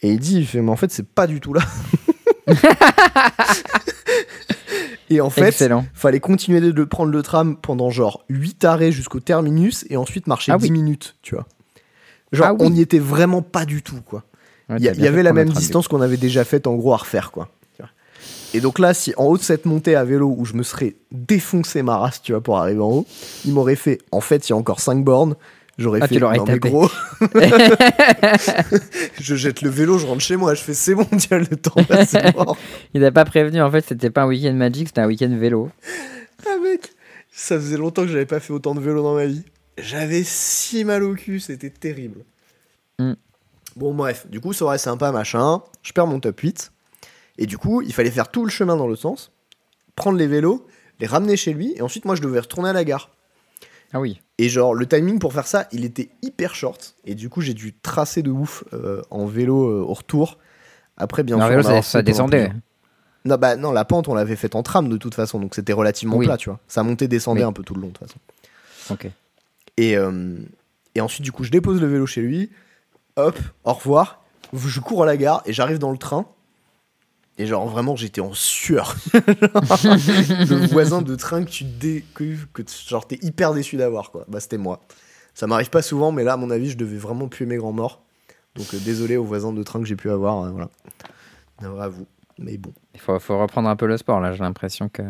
Et il dit, il fait, mais en fait, c'est pas du tout là. et en fait, Excellent. fallait continuer de prendre le tram pendant genre 8 arrêts jusqu'au terminus et ensuite marcher Ah 10 oui. minutes, tu vois. Genre, Ah oui. on n'y était vraiment pas du tout, quoi. Ouais, Il y, il avait la même distance qu'on avait déjà faite en gros à refaire, quoi. Et donc là, si en haut de cette montée à vélo où je me serais défoncé ma race, tu vois, pour arriver en haut, il m'aurait fait, en fait, il y a encore 5 bornes. J'aurais Ah, fait, tu non mais gros, je jette le vélo, je rentre chez moi, je fais, c'est bon, tiens, le temps passe, mort. Il n'a pas prévenu, en fait, c'était pas un week-end magique, c'était un week-end vélo. Ah mec, ça faisait longtemps que j'avais pas fait autant de vélo dans ma vie. J'avais si mal au cul, c'était terrible. Mm. Bon bref, du coup ça aurait sympa machin, je perds mon top 8. Et du coup, il fallait faire tout le chemin dans l'autre sens, prendre les vélos, les ramener chez lui, et ensuite moi je devais retourner à la gare. Ah oui. Et genre le timing pour faire ça, il était hyper short, et du coup j'ai dû tracer de ouf euh, en vélo euh, au retour. Après bien Non, sûr, vélo, ça, descendait. non, bah non, la pente, on l'avait faite en tram de toute façon, donc c'était relativement Oui. plat, tu vois. Ça montait, descendait Oui. un peu tout le long de toute façon. Ok. Et, euh, et ensuite, du coup, je dépose le vélo chez lui. Hop, au revoir. Je cours à la gare et j'arrive dans le train. Et genre, vraiment, j'étais en sueur. le voisin de train que tu dé... que, genre, t'es hyper déçu d'avoir, quoi. Bah, c'était moi. Ça m'arrive pas souvent, mais là, à mon avis, je devais vraiment puer mes grands morts. Donc, euh, désolé aux voisins de train que j'ai pu avoir. euh, voilà. À vous. Mais bon. Il faut, faut reprendre un peu le sport, là. J'ai l'impression que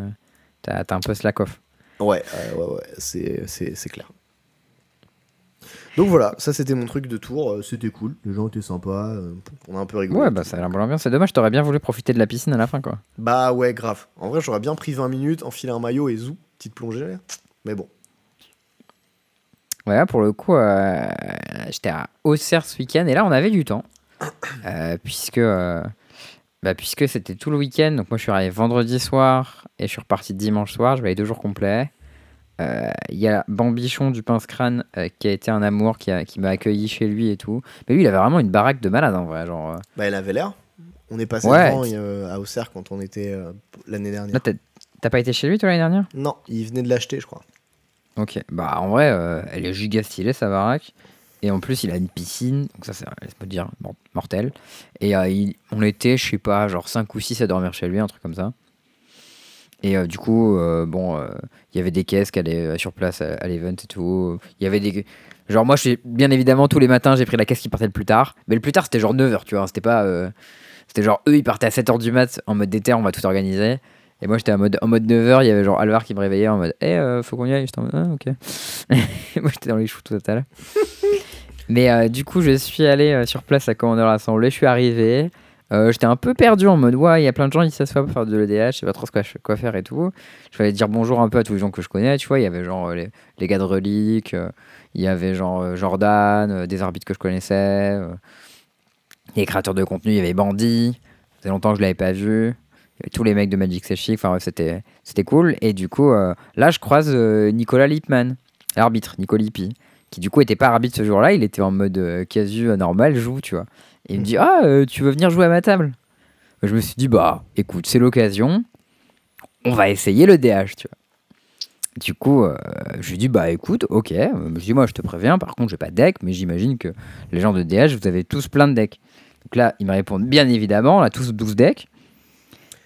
t'as as un peu slack off. Ouais, ouais, ouais, c'est clair. Donc voilà, ça c'était mon truc de tour, euh, c'était cool, les gens étaient sympas, euh, on a un peu rigolé. Ouais, bah ça a l'air bon ambiance. C'est dommage, t'aurais bien voulu profiter de la piscine à la fin, quoi. Bah ouais, grave. En vrai, j'aurais bien pris 20 minutes, enfilé un maillot et zou, petite plongée. Mais bon. Ouais, pour le coup, euh, j'étais à Auxerre ce week-end et là, on avait du temps. Euh, puisque euh, bah, puisque c'était tout le week-end. Donc, moi, je suis arrivé vendredi soir et je suis reparti dimanche soir. Je vais aller deux jours complets. Euh, Il y a Bambichon du Pince Crâne euh, qui a été un amour, qui, a- qui m'a accueilli chez lui et tout. Mais lui, il avait vraiment une baraque de malade en vrai. Genre, euh, Bah elle avait l'air. On est passé Ouais. devant euh, à Auxerre quand on était euh, l'année dernière. t'as t'as pas été chez lui, toi, l'année dernière? Non, il venait de l'acheter, je crois. Ok, bah en vrai, euh, elle est giga stylée sa baraque. Et en plus, il a une piscine, donc ça, c'est, laisse-moi dire, mor- mortel. Et euh, il- on était, je sais pas, genre 5 ou 6 à dormir chez lui, un truc comme ça. Et euh, du coup, euh, bon, euh, il y avait des caisses qui allaient sur place à, à l'event et tout. Il y avait des. Genre, moi, je suis- bien évidemment, tous les matins, j'ai pris la caisse qui partait le plus tard. Mais le plus tard, c'était genre 9h, tu vois. C'était pas. C'était genre, eux, ils partaient à 7h du mat en mode déter, on va tout organiser. Et moi, j'étais en mode, en mode 9h, il y avait genre Alvar qui me réveillait en mode, eh, euh, faut qu'on y aille. J'étais en mode, ah, ok. Moi, j'étais dans les choux total. Mais du coup, je suis allé sur place à Commander l'Assemblée. Je suis arrivé. Euh, J'étais un peu perdu en mode, ouais, il y a plein de gens qui s'assoient pour faire de l'EDH, je sais pas trop quoi, faire et tout. Je aller dire bonjour un peu à tous les gens que je connais, tu vois. Il y avait genre euh, les, les gars de Relique, euh, il y avait genre Jordan, des arbitres que je connaissais, les créateurs de contenu, il y avait Bandit, ça fait longtemps que je l'avais pas vu. Tous les mecs de Magic C'est enfin c'était cool. Et du coup, là, je croise Nicolas Lipman, l'arbitre, Nicolas Lippi, qui du coup était pas arbitre ce jour-là, il était en mode euh, casu euh, normal, joue, tu vois. Et il me dit Ah, euh, tu veux venir jouer à ma table? Je me suis dit Bah, écoute, c'est l'occasion, on va essayer le DH, tu vois. Du coup, euh, je lui dis Bah, écoute, ok. Je dis Moi, je te préviens, par contre, j'ai pas de deck, mais j'imagine que les gens de DH, vous avez tous plein de decks. Donc là, ils me répondent Bien évidemment, on a tous 12 decks.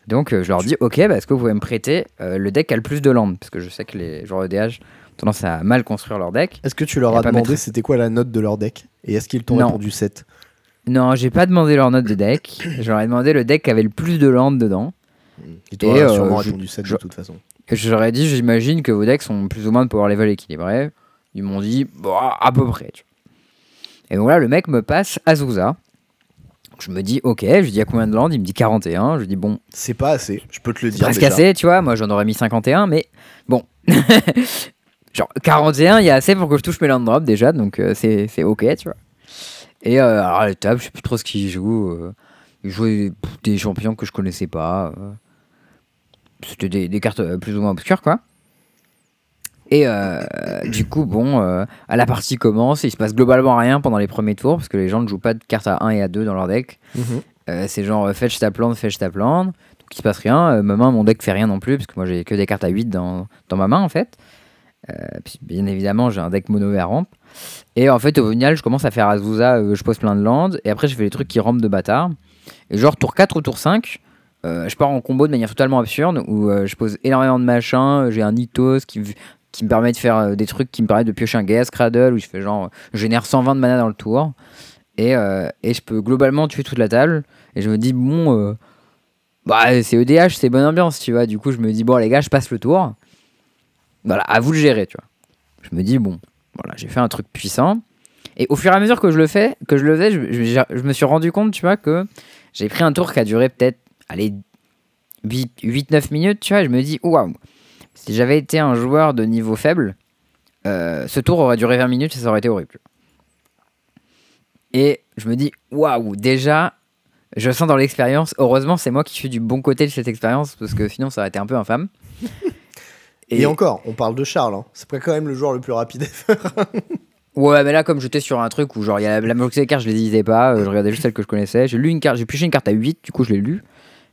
Donc, euh, je leur dis Ok, bah, est-ce que vous pouvez me prêter le deck qui a le plus de land Parce que je sais que les joueurs de DH tendance à mal construire leur deck. Est-ce que tu leur as demandé mettre- c'était quoi la note de leur deck Et est-ce qu'ils t'ont répondu 7 Non, j'ai pas demandé leur note de deck. je leur ai demandé le deck qui avait le plus de land dedans. Ils t'ont Et, euh, sûrement je- répondu 7 je- de toute façon. Ai dit, j'imagine que vos decks sont plus ou moins de power level équilibrés. Ils m'ont dit, bah, à peu près. tu vois. Et donc là, le mec me passe Azusa. Je me dis, ok, je lui dis à combien de land Il me dit 41. Je lui dis, bon, C'est pas assez, je peux te le dire. presque déjà. assez, tu vois. Moi, j'en aurais mis 51, mais bon. Genre, 41, il y a assez pour que je touche mes land drops déjà, donc euh, c'est c'est ok, tu vois. Et euh, alors, à la table, je sais plus trop ce qu'il joue. euh, il jouait pff, des champions que je connaissais pas. euh. C'était des, des cartes plus ou moins obscures, quoi. Et du coup, bon, à la partie commence, il se passe globalement rien pendant les premiers tours, parce que les gens ne jouent pas de cartes à 1 et à 2 dans leur deck. Mhm. C'est genre fetch ta plante, fetch ta plante. Donc il se passe rien. Ma main, mon deck fait rien non plus, parce que moi j'ai que des cartes à 8 dans, dans ma main en fait. Euh, bien évidemment, j'ai un deck mono à rampe. Et en fait, au final, je commence à faire Azusa, euh, je pose plein de landes, et après je fais les trucs qui rampent de bâtard. Et genre tour 4 ou tour 5, euh, je pars en combo de manière totalement absurde, où je pose énormément de machins, j'ai un Nithos qui, qui me permet de faire des trucs qui me permettent de piocher un Gaia Cradle, où je fais genre, génère 120 de mana dans le tour. Et, et je peux globalement tuer toute la table. Et je me dis, bon, bah, c'est EDH, c'est bonne ambiance, tu vois. Du coup, je me dis, bon, les gars, je passe le tour. Voilà, à vous de gérer, tu vois. Je me dis, bon, voilà, j'ai fait un truc puissant. Et au fur et à mesure que je le fais, que je le faisais, je, me suis rendu compte, tu vois, que j'ai pris un tour qui a duré peut-être, allez, 8-9 minutes, tu vois. Et je me dis, waouh, si j'avais été un joueur de niveau faible, euh, ce tour aurait duré 20 minutes et ça aurait été horrible. Et je me dis, waouh, déjà, je sens dans l'expérience. Heureusement, c'est moi qui suis du bon côté de cette expérience parce que sinon, ça aurait été un peu infâme. Et, encore, on parle de Charles, hein. c'est pas quand même le joueur le plus rapide. Ouais, mais là, comme j'étais sur un truc où, genre, y a la majorité des cartes, je les lisais pas, euh, je regardais juste celles que je connaissais. J'ai lu une carte, j'ai pioché une carte à 8, du coup, je l'ai lu.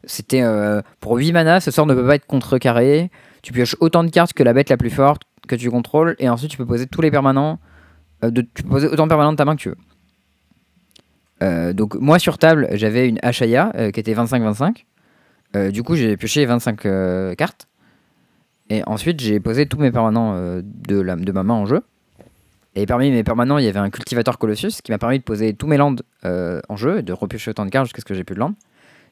C'était euh, pour 8 mana, ce sort ne peut pas être contrecarré. Tu pioches autant de cartes que la bête la plus forte que tu contrôles, et ensuite, tu peux poser tous les permanents. euh, de, tu peux poser autant de permanents de ta main que tu veux. Euh, donc, moi, sur table, j'avais une Ashaya qui était 25-25. Euh, du coup, j'ai pioché 25 euh, cartes. Et ensuite, j'ai posé tous mes permanents euh, de, la, de ma main en jeu. Et parmi mes permanents, il y avait un cultivateur Colossus qui m'a permis de poser tous mes lands euh, en jeu et de repiocher autant de cartes jusqu'à ce que j'ai plus de lands.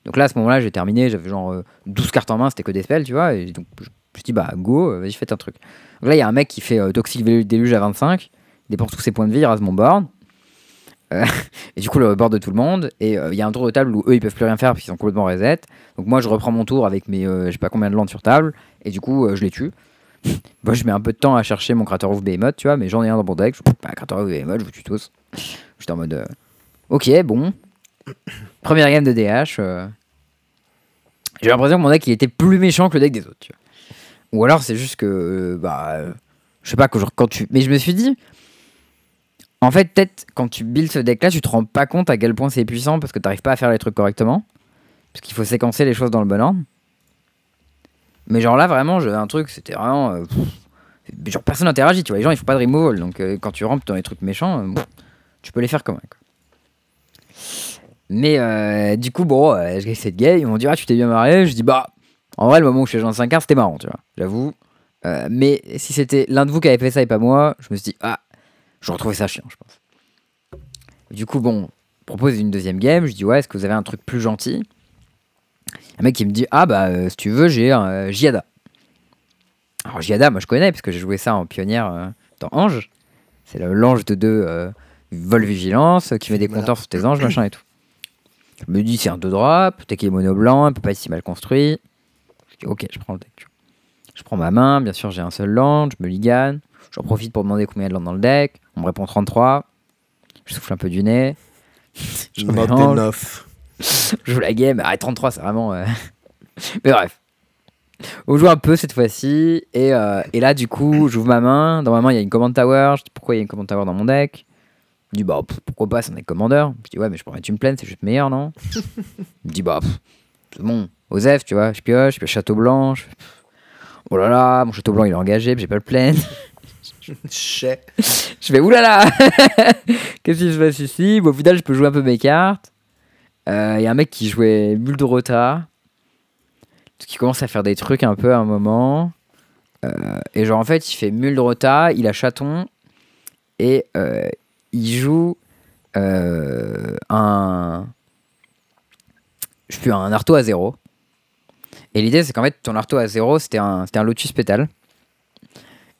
Donc là, à ce moment-là, j'ai terminé, j'avais genre euh, 12 cartes en main, c'était que des spells, tu vois. Et donc, je me dit, bah, go, euh, vas-y, fais un truc. Donc là, il y a un mec qui fait euh, Toxic Déluge à 25, il dépense tous ses points de vie, il rase mon board. Euh, et du coup, le board de tout le monde. Et euh, il y a un tour de table où eux, ils peuvent plus rien faire parce qu'ils sont complètement reset. Donc moi, je reprends mon tour avec mes, euh, je sais pas combien de lands sur table. Et du coup, je les tue. Moi, je mets un peu de temps à chercher mon Crater of Behemoth, tu vois, mais j'en ai un dans mon deck. Je bah, Crater of Behemoth, je vous tue tous. J'étais en mode, ok, bon. Première game de DH. J'ai l'impression que mon deck il était plus méchant que le deck des autres, tu vois. Ou alors c'est juste que, bah, je sais pas, genre, quand tu. Mais je me suis dit, en fait, peut-être quand tu builds ce deck là, tu te rends pas compte à quel point c'est puissant parce que t'arrives pas à faire les trucs correctement. Parce qu'il faut séquencer les choses dans le bon ordre. Mais genre là, vraiment, j'avais un truc, c'était vraiment. euh, genre personne n'interagit, tu vois. Les gens ils font pas de removal. Donc euh, quand tu rentres dans les trucs méchants, euh, tu peux les faire même. quoi. Mais du coup, bon, j'ai gagné cette game. Ils m'ont dit, ah, tu t'es bien marré? Je dis, bah, en vrai, le moment où je suis à 5 cartes, c'était marrant, tu vois. J'avoue. Mais si c'était l'un de vous qui avait fait ça et pas moi, je me suis dit, ah, j'aurais trouvé ça chiant, je pense. Du coup, bon, on propose une deuxième game. Je dis, ouais, est-ce que vous avez un truc plus gentil? Un mec qui me dit, ah, bah, euh, si tu veux, j'ai un euh. Alors, Giada, moi je connais, parce que j'ai joué ça en pionnière euh, dans Ange. C'est l'ange de deux vol vigilance qui met des Voilà. sur tes anges, machin et tout. Je me dis, c'est un 2 drop, deck est mono blanc, il peut pas être si mal construit. Je dis, ok, je prends le deck. Je prends ma main, bien sûr, j'ai un seul land, je me ligane. J'en profite pour demander combien il y a de land dans le deck. On me répond 33. Je souffle un peu du nez. Je mélange. enough. Je joue la game. Ah, 33, c'est vraiment. euh, Mais bref. On joue un peu cette fois-ci. Et, euh, et là, du coup, j'ouvre ma main. Dans ma main, il y a une command tower. Je dis pourquoi il y a une command tower dans mon deck? Il me dit bah pff, pourquoi pas, c'est un deck commander. Je dis ouais, mais je pourrais mettre une plaine, c'est juste meilleur, non? Il me dit bah c'est bon. Osef, tu vois, je pioche, je pioche château blanc. Je Oh là là, mon château blanc il est engagé, j'ai pas le plaine. Chais. Je fais oulala Qu'est-ce qui se passe ici? Bon, Au final, je peux jouer un peu mes cartes. Euh, Il y a un mec qui jouait Bulle de. Qui commence à faire des trucs un peu à un moment. Euh, et genre, en fait, il fait Mule il a chaton. Et euh, il joue euh, un. Je suis un arto à zéro. Et l'idée, c'est qu'en fait, ton arto à zéro, c'était un, un lotus pétale.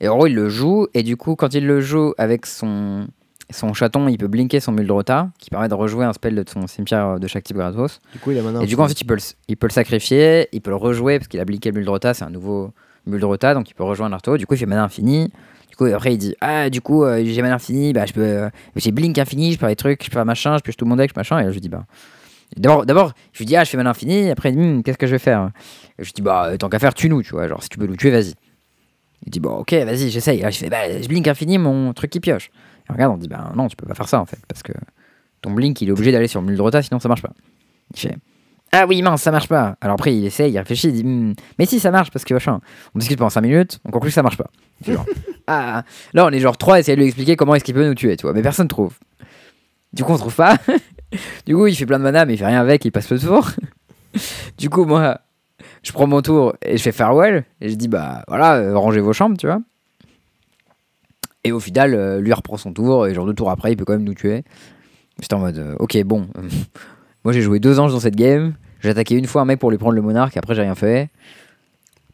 Et en gros, il le joue, et du coup, quand il le joue avec son, son chaton, il peut blinker son mule de qui permet de rejouer un spell de son cimetière de chaque type gratos. Du coup, il a maintenant. et du coup, en fait, il peut, le, il peut le sacrifier, il peut le rejouer, parce qu'il a blinké le mule de c'est un nouveau mule de donc il peut rejoindre l'arto. Du coup, il fait mana infini. Du coup, après, il dit Ah, du coup, euh, j'ai mana infini, bah, je peux. euh, j'ai blink infini, je peux faire des trucs, je peux faire machin, je pioche tout mon deck, machin. Et là, je lui dis Bah. D'abord, d'abord, je lui dis Ah, je fais mana infini, après, Hmm, qu'est-ce que je vais faire? Je lui dis Bah, tant qu'à faire, tue-nous, tu vois. Genre, si tu peux nous tuer, vas-y. Il dit bon ok vas-y j'essaye. Là, je fais bah, je blink infini mon truc qui pioche. Et regarde on dit bah non tu peux pas faire ça en fait parce que ton blink il est obligé d'aller sur le mule de rota sinon ça marche pas. Il fait ah oui mince ça marche pas. Alors après il essaye il réfléchit il dit Hmm, mais si ça marche parce que machin. On discute pendant 5 minutes on conclut que ça marche pas. Genre, ah là on est genre 3 à essayer de lui expliquer comment est-ce qu'il peut nous tuer tu vois mais personne trouve. Du coup on trouve pas. du coup il fait plein de mana mais il fait rien avec il passe le tour. du coup moi je prends mon tour et je fais farewell. Et je dis bah voilà euh, rangez vos chambres tu vois. Et au final euh, lui reprend son tour et genre deux tours après il peut quand même nous tuer. J'étais en mode euh, ok bon. Moi j'ai joué deux anges dans cette game. J'ai attaqué une fois un mec pour lui prendre le monarque après j'ai rien fait.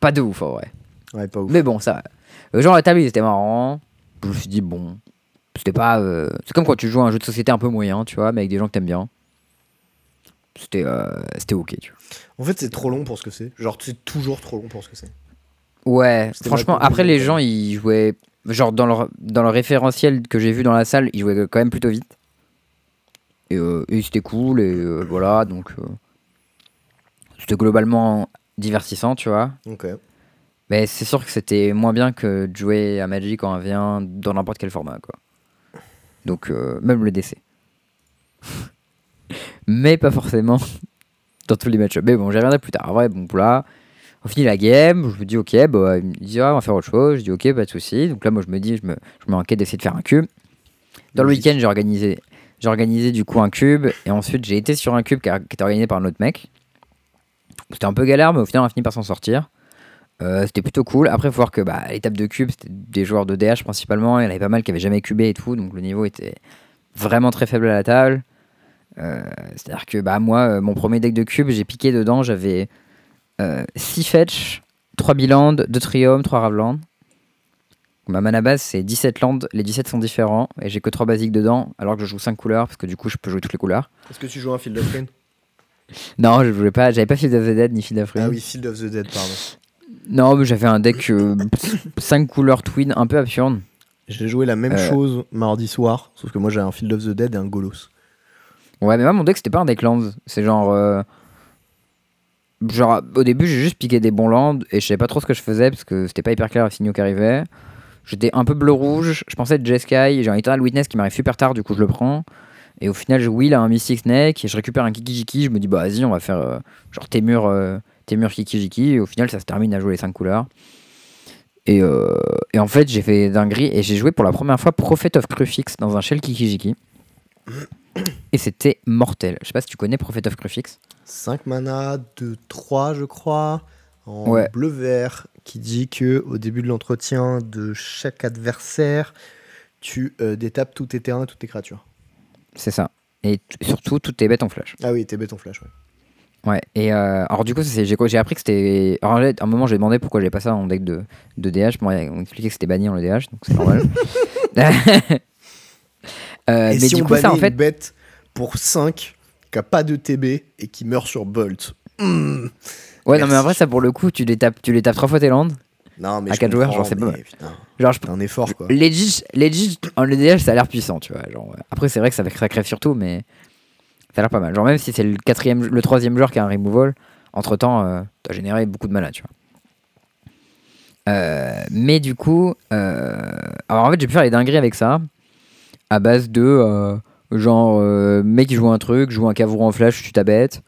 Pas de ouf en vrai. Ouais, pas ouf. mais bon ça genre la table c'était marrant. Je me suis dit bon c'était pas euh, c'est comme quand tu joues à un jeu de société un peu moyen tu vois mais avec des gens que t'aimes bien c'était euh, c'était ok tu vois En fait, c'est trop long pour ce que c'est. Genre, c'est toujours trop long pour ce que c'est. Ouais, franchement, après les gens ils jouaient, genre dans leur, dans leur référentiel que j'ai vu dans la salle, ils jouaient quand même plutôt vite. Et, euh, et c'était cool, et euh, voilà, donc c'était globalement divertissant, tu vois. Ok. Mais c'est sûr que c'était moins bien que de jouer à Magic en 1v1 dans n'importe quel format, quoi. Donc, même le DC. Mais pas forcément dans tous les matchs. Mais bon, j'y reviendrai plus tard. En vrai, bon, là, on finit la game. Je me dis, ok, bah, il me dit, ah, on va faire autre chose. Je dis, ok, pas de souci. Donc là, moi, je me dis, je me, je d'essayer de faire un cube. Dans le week-end, j'ai organisé, j'ai organisé du coup un cube. Et ensuite, j'ai été sur un cube qui, a- qui était organisé par un autre mec. C'était un peu galère, mais au final, on a fini par s'en sortir. Euh, c'était plutôt cool. Après, il faut voir que bah, l'étape de cube, c'était des joueurs de DH principalement. Il y en avait pas mal qui avaient jamais cubé et tout. Donc le niveau était vraiment très faible à la table. Euh, C'est-à-dire que bah, moi, euh, mon premier deck de cube, j'ai piqué dedans. J'avais 6 fetch, 3 biland, 2 triome, 3 raveland. Ma mana base, c'est 17 lands. Les 17 sont différents. Et j'ai que 3 basiques dedans. Alors que je joue 5 couleurs. Parce que du coup, je peux jouer toutes les couleurs. Est-ce que tu joues un Field of Rain? Non, je jouais pas. J'avais pas Field of the Dead ni Field of Rain. Ah oui, Field of the Dead, pardon. Non, mais j'avais un deck 5 couleurs twin un peu absurde. J'ai joué la même Euh. chose mardi soir, sauf que moi j'ai un Field of the Dead et un Golos. Ouais, mais moi, mon deck, c'était pas un deck lands. C'est genre. euh, Genre, au début, j'ai juste piqué des bons lands et je savais pas trop ce que je faisais parce que c'était pas hyper clair les signaux qui arrivaient. J'étais un peu bleu-rouge. Je pensais être Jeskai. J'ai un Eternal Witness qui m'arrive super tard, du coup, je le prends. Et au final, je wheel à un Mystic Snake et je récupère un Kikijiki. Je me dis, bah vas-y, on va faire euh, genre Témur, euh, Témur Kikijiki. Et au final, ça se termine à jouer les 5 couleurs. Et, euh, et en fait, j'ai fait dinguerie et j'ai joué pour la première fois Prophet of Crufix dans un Shell Kikijiki. Et c'était mortel. Je sais pas si tu connais Prophet of Crufix. 5 mana de 3, je crois, en Ouais. bleu-vert, qui dit que au début de l'entretien de chaque adversaire, tu euh, détapes tous tes terrains et toutes tes créatures. C'est ça. Et surtout, tout est bête en flash. Ah oui, t'es bête en flash, ouais. Ouais. Et euh, alors, du coup, j'ai appris que c'était. Alors, à un moment, j'ai demandé pourquoi j'avais pas ça en deck de, de DH. Moi, on expliquait que c'était banni en EDH, donc c'est normal. Euh, et mais si du on coup, ça, en fait. une bête pour 5 qui a pas de TB et qui meurt sur Bolt. Mmh. Ouais, non, mais en Merci. vrai, ça pour le coup, tu les tapes, tu les tapes trois fois tes landes. Non, mais À je quatre joueurs, comprends, genre, c'est pas putain, Genre, je un effort quoi. Legit, legit, en EDH, ça a l'air puissant, tu vois. Genre, ouais. Après, c'est vrai que ça, ça crève surtout, mais ça a l'air pas mal. Genre, même si c'est le quatrième, le troisième joueur qui a un removal, entre temps, t'as généré beaucoup de mana, tu vois. Euh, mais du coup, euh, alors en fait, j'ai pu faire les dingueries avec ça, à base de euh, genre, euh, mec, il joue un truc, joue un cavour en flash, tu t'abêtes.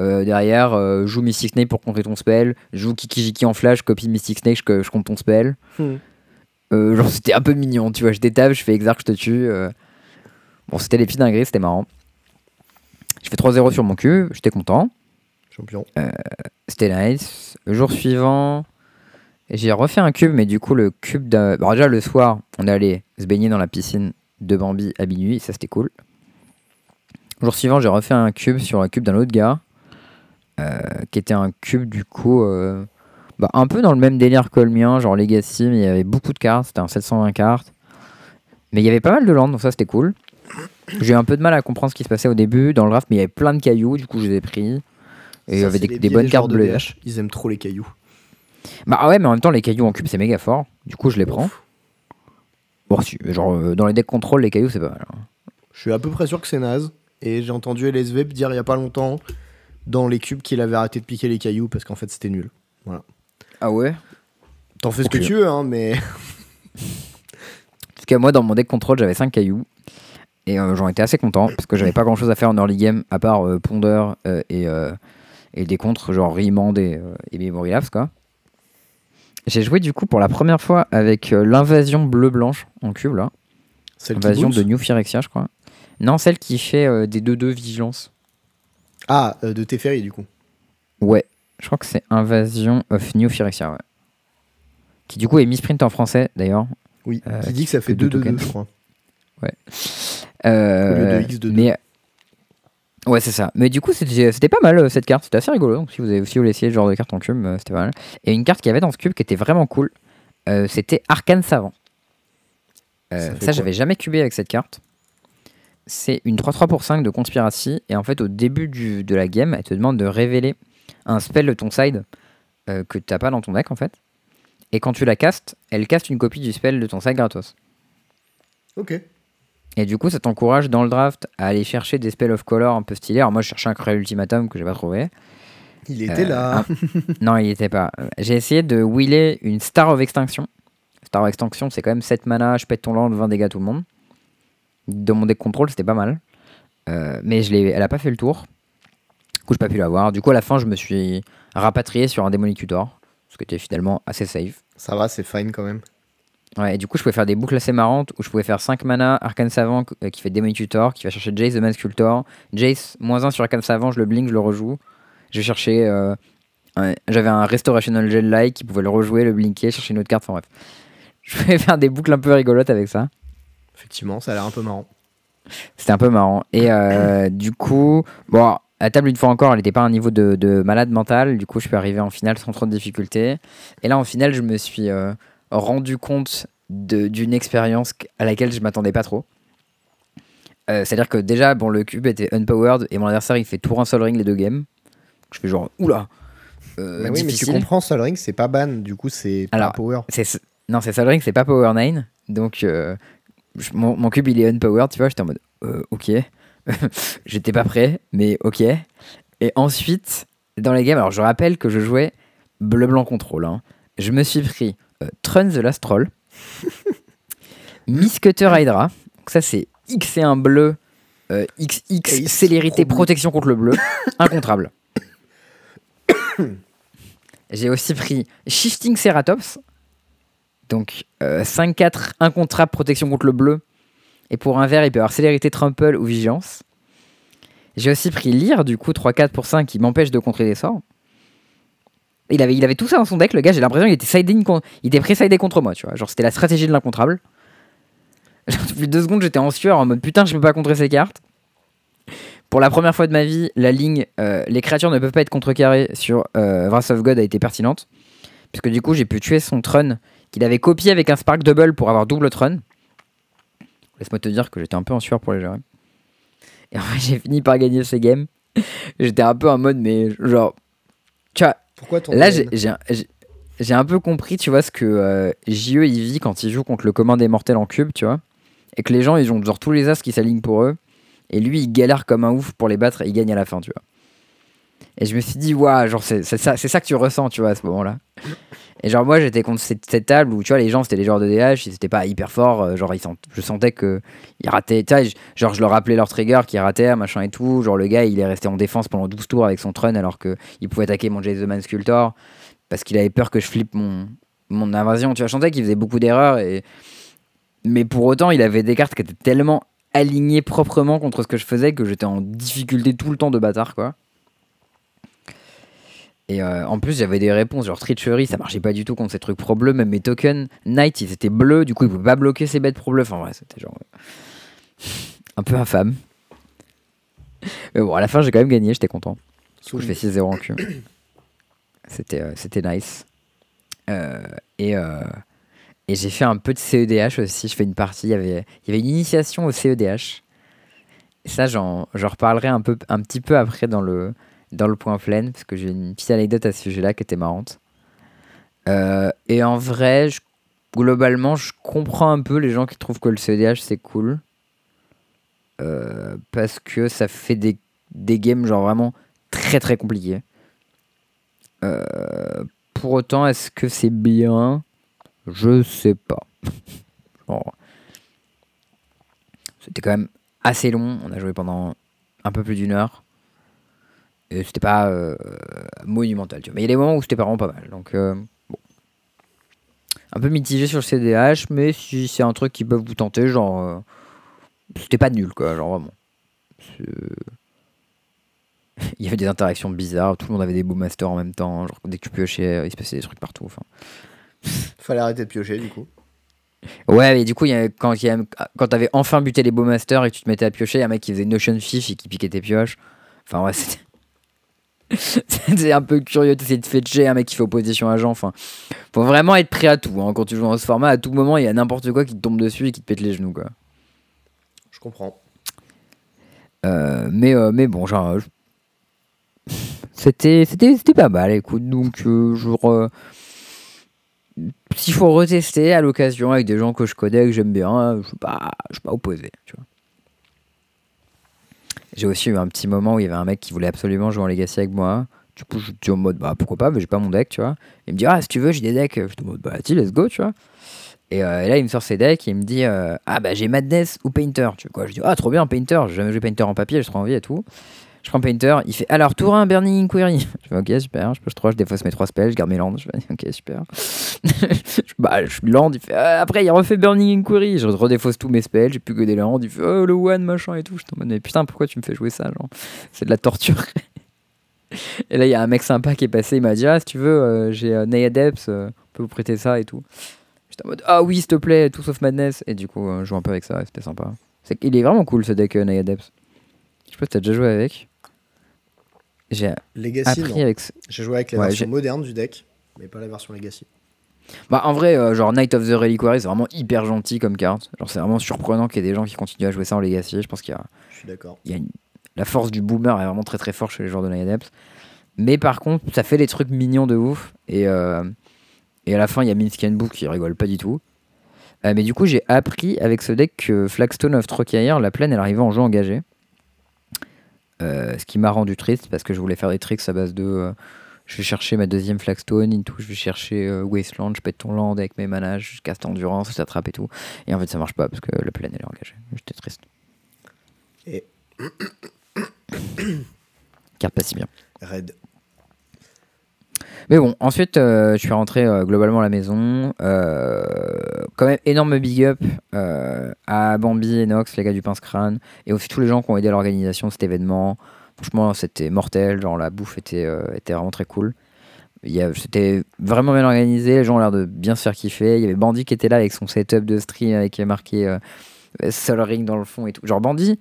Euh, derrière, euh, joue Mystic Snake pour contrer ton spell. Joue Kikijiki en flash, copie Mystic Snake, je, je compte ton spell. Hmm. Euh, genre c'était un peu mignon, tu vois, je détape, je fais exarch, je te tue. Bon, c'était les petites dingueries, c'était marrant. Je fais 3-0 sur mon cube, j'étais content. Champion. C'était nice. Le jour suivant, j'ai refait un cube, mais du coup, le cube d'un. Bon, déjà, le soir, on est allé se baigner dans la piscine de Bambi à minuit, ça c'était cool. Le jour suivant, j'ai refait un cube sur un cube d'un autre gars, euh, qui était un cube du coup. euh, bah, un peu dans le même délire que le mien, genre Legacy, mais il y avait beaucoup de cartes, c'était un 720 cartes. Mais il y avait pas mal de landes, donc ça c'était cool. J'ai eu un peu de mal à comprendre ce qui se passait au début dans le draft, mais il y avait plein de cailloux, du coup je les ai pris. Et il y avait des, bonnes cartes bleues. Ils aiment trop les cailloux. Bah ouais, mais en même temps, les cailloux en cube, c'est méga fort. Du coup, je les prends. Bon, si, genre, euh, dans les decks contrôle, les cailloux, c'est pas mal. hein. Je suis à peu près sûr que c'est naze. Et j'ai entendu LSV dire il y a pas longtemps dans les cubes qu'il avait arrêté de piquer les cailloux parce qu'en fait c'était nul. Ah ouais? T'en fais ce Ok. que tu veux, hein, mais Parce que moi, dans mon deck contrôle, j'avais 5 cailloux. Et euh, j'en étais assez content parce que j'avais pas grand chose à faire en early game à part euh, Ponder euh, et, euh, et des contres, genre Remand et, euh, et Memory Lapse, quoi. J'ai joué du coup pour la première fois avec euh, l'invasion bleu-blanche en cube, là. celle Invasion de New Phyrexia, je crois. Non, celle qui fait euh, des 2-2 vigilance. Ah, euh, de Teferi du coup. Ouais, je crois que c'est Invasion of New Phyrexia, ouais. Qui du coup est misprint en français d'ailleurs. Oui. Euh, qui dit que ça fait deux 2-2-2, tokens. je crois. Euh, Au lieu de X de deux. mais ouais, c'est ça. Mais du coup, c'était c'était pas mal euh, cette carte. C'était assez rigolo. Donc si vous avez si vous voulez essayer ce genre de carte en cube, euh, c'était pas mal. Et une carte qu'il y avait dans ce cube qui était vraiment cool, euh, c'était Arcane Savant. Euh, Ça j'avais jamais cubé avec cette carte. C'est une 3-3 pour 5 de conspiracy. Et en fait, au début du- de la game, elle te demande de révéler un spell de ton side euh, que t'as pas dans ton deck en fait. Et quand tu la castes, elle caste une copie du spell de ton side gratos. Ok. Et du coup, ça t'encourage dans le draft à aller chercher des spells of color un peu stylés. Alors moi, je cherchais un Cruel Ultimatum que j'ai pas trouvé. Il était Euh, là. non, il était pas. J'ai essayé de wheeler une Star of Extinction. Star of Extinction, c'est quand même 7 mana, je pète ton land, 20 dégâts tout le monde. Dans mon deck contrôle, c'était pas mal. Euh, mais je elle a pas fait le tour. Du coup, j'ai pas pu l'avoir. Du coup, à la fin, je me suis rapatrié sur un Démonicutor. Ce qui était finalement assez safe. Ça va, c'est fine quand même. Ouais, et du coup, je pouvais faire des boucles assez marrantes où je pouvais faire 5 mana, Arcane Savant euh, qui fait Demon Tutor, qui va chercher Jace the Man Sculptor. Jace, moins 1 sur Arcane Savant, je le blink, je le rejoue. Je chercher. euh, J'avais un Restorational Gel Like qui pouvait le rejouer, le blinker, chercher une autre carte, enfin bref. Je pouvais faire des boucles un peu rigolotes avec ça. Effectivement, ça a l'air un peu marrant. C'était un peu marrant. Et euh, du coup, bon, la table, une fois encore, elle n'était pas à un niveau de, de malade mental. Du coup, je suis arrivé en finale sans trop de difficultés. Et là, en finale, je me suis euh, rendu compte de- d'une expérience à laquelle je m'attendais pas trop. Euh, C'est-à-dire que déjà, bon, le cube était unpowered et mon adversaire, il fait tour un sol ring les deux games. Je fais genre, oula euh, mais oui, mais tu comprends, Sol Ring, c'est pas ban, du coup, c'est pas power. Non, c'est Sol Ring, c'est pas Power 9. Donc, euh, je- mon, mon cube, il est unpowered, tu vois. J'étais en mode, ok. J'étais pas prêt, mais ok. Et ensuite, dans les games, alors je rappelle que je jouais bleu-blanc contrôle. hein. Je me suis pris Trun the Last Troll, Miss Cutter Hydra. Donc, ça, c'est X et un bleu, euh, XX, Ace, célérité, protection contre le bleu, incontrable. J'ai aussi pris Shifting Ceratops. Donc euh, 5-4, incontrable, protection contre le bleu. Et pour un vert, il peut avoir célérité, trample ou vigilance. J'ai aussi pris Lyre, du coup, 3-4 pour 5 qui m'empêche de contrer des sorts. Il avait, il avait tout ça dans son deck, le gars, j'ai l'impression qu'il était siding il était pré-sidé contre moi, tu vois. Genre, c'était la stratégie de l'incontrable. Depuis deux secondes, j'étais en sueur en mode putain, je peux pas contrer ces cartes. Pour la première fois de ma vie, la ligne euh, les créatures ne peuvent pas être contrecarrées sur euh, Wrath of God a été pertinente. Puisque du coup, j'ai pu tuer son Trun qu'il avait copié avec un Spark Double pour avoir double Trun. Laisse-moi te dire que j'étais un peu en sueur pour les gérer. Et en fait, j'ai fini par gagner ces games. J'étais un peu en mode, mais genre. Tu vois, Pourquoi ton là, j'ai- un peu compris, tu vois, ce que euh, JE il vit quand il joue contre le commun des mortels en cube, tu vois. Et que les gens, ils ont genre tous les as qui s'alignent pour eux. Et lui, il galère comme un ouf pour les battre et il gagne à la fin, tu vois. Et je me suis dit, waouh, genre, c'est ça, c'est ça que tu ressens, tu vois, à ce moment-là. Et genre, moi, j'étais contre cette, table où, tu vois, les gens, c'était les joueurs de DH, ils étaient pas hyper forts. euh, genre, ils je sentais que ils rataient. Tu vois, genre, je leur rappelais leur trigger qui ratait, machin et tout. Genre, le gars, il est resté en défense pendant 12 tours avec son trun alors qu'il pouvait attaquer mon Jason Man Sculptor parce qu'il avait peur que je flippe mon, mon invasion. Tu vois, je sentais qu'il faisait beaucoup d'erreurs. Et... Mais pour autant, il avait des cartes qui étaient tellement alignées proprement contre ce que je faisais que j'étais en difficulté tout le temps de bâtard, quoi. Et euh, en plus, j'avais des réponses, genre Treachery, ça marchait pas du tout contre ces trucs pro bleus. Même mes tokens Knight, ils étaient bleus, du coup, ils pouvaient pas bloquer ces bêtes pro bleus. Enfin, ouais, c'était genre. euh, un peu infâme. Mais bon, à la fin, j'ai quand même gagné, j'étais content. Du je fais 6-0 en Q. C'était euh, c'était nice. Et et j'ai fait un peu de CEDH aussi. Je fais une partie. Il y avait, y avait une initiation au CEDH. Et ça, j'en j'en reparlerai un, peu, un petit peu après dans le, dans le point plein, parce que j'ai une petite anecdote à ce sujet-là qui était marrante. Euh, et en vrai, je- globalement, je comprends un peu les gens qui trouvent que le CEDH c'est cool. Euh, parce que ça fait des, des games genre vraiment très très compliqués. Euh, pour autant, est-ce que c'est bien? Je sais pas. C'était quand même assez long. On a joué pendant un peu plus d'une heure. C'était pas euh, monumental. Tu vois. Mais il y a des moments où c'était vraiment pas mal. Donc, euh, bon. Un peu mitigé sur le CDH, mais si c'est un truc qui peut vous tenter, genre. euh, c'était pas nul, quoi. Genre vraiment. Il y avait des interactions bizarres. Tout le monde avait des beaux masters en même temps. Genre, dès que tu piochais, il se passait des trucs partout. Enfin. Fallait arrêter de piocher du coup. Ouais, mais du coup, il y a- quand, y a- quand t'avais enfin buté les beaux masters et que tu te mettais à piocher, il y a un mec qui faisait Notion Fish et qui piquait tes pioches. Enfin, ouais, c'était. C'était un peu curieux d'essayer de fetcher un mec qui fait opposition à Jean. Enfin, faut vraiment être prêt à tout. hein. Quand tu joues dans ce format, à tout moment, il y a n'importe quoi qui te tombe dessus et qui te pète les genoux, quoi. Je comprends. Euh, mais, euh, mais bon, genre. je- C'était, c'était, c'était pas mal, écoute. Donc, euh, genre. euh, S'il faut retester à l'occasion avec des gens que je connais, que j'aime bien, euh, je suis pas, je suis pas opposé, tu vois. J'ai aussi eu un petit moment où il y avait un mec qui voulait absolument jouer en Legacy avec moi. Du coup, je suis en mode, bah pourquoi pas, mais j'ai pas mon deck, tu vois. Il me dit, ah, si tu veux, j'ai des decks. Je suis en mode, bah, vas-y, let's go, tu vois. Et, euh, là, il me sort ses decks et il me dit, euh, ah, bah, j'ai Madness ou Painter. Tu vois Je dis, ah, trop bien, Painter. J'ai jamais joué Painter en papier, j'ai trop envie et tout. Je prends Painter, il fait, alors, tour 1, Burning Inquiry. Je fais, ok, super. Je pioche 3, je défausse mes 3 spells, je garde mes landes. Je fais, ok, super. je, bah, je land, il fait, ah, après, il refait Burning Inquiry. Je redéfausse tous mes spells, j'ai plus que des landes. Il fait, oh, le one, machin et tout. Je suis en mode, mais putain, pourquoi tu me fais jouer ça genre? C'est de la torture. Et là, il y a un mec sympa qui est passé, il m'a dit Ah, si tu veux, euh, j'ai euh, Naiadeps, euh, on peut vous prêter ça et tout. J'étais en mode Ah oui, s'il te plaît, tout sauf Madness. Et du coup, euh, je joue un peu avec ça, c'était sympa. Qu'il est vraiment cool ce deck euh, Naiadeps. Je sais pas si t'as déjà joué avec. J'ai Legacy, appris non. avec. ce- J'ai joué avec la Ouais, version moderne du deck, mais pas la version Legacy. Bah, en vrai, euh, genre Night of the Reliquary, c'est vraiment hyper gentil comme carte. Genre, c'est vraiment surprenant qu'il y ait des gens qui continuent à jouer ça en Legacy. Je pense qu'il y a. Je suis d'accord. il y a une- la force du boomer est vraiment très très forte chez les joueurs de Night Mais par contre, ça fait des trucs mignons de ouf. Et, euh, et à la fin, il y a Minsky and Book qui rigole pas du tout. Euh, mais du coup, j'ai appris avec ce deck que Flagstone of Trocaire, la plaine, elle arrivait en jeu engagé. Euh, ce qui m'a rendu triste parce que je voulais faire des tricks à base de. euh, je vais chercher ma deuxième Flagstone, into, je vais chercher euh, Wasteland, je pète ton land avec mes manas, je casse Endurance, je t'attrape et tout. Et en fait, ça marche pas parce que la plaine, elle est engagée. J'étais triste. Et Carte pas si bien. Red. Mais bon, ensuite, euh, je suis rentré euh, globalement à la maison. Euh, quand même, énorme big up à Bambi, Enox, les gars du Pince Crâne, et aussi tous les gens qui ont aidé à l'organisation de cet événement. Franchement, c'était mortel. Genre, la bouffe était, était vraiment très cool. C'était vraiment bien organisé. Les gens ont l'air de bien se faire kiffer. Il y avait Bandit qui était là avec son setup de stream avec marqué euh, Sol Ring dans le fond et tout. Genre, Bandit,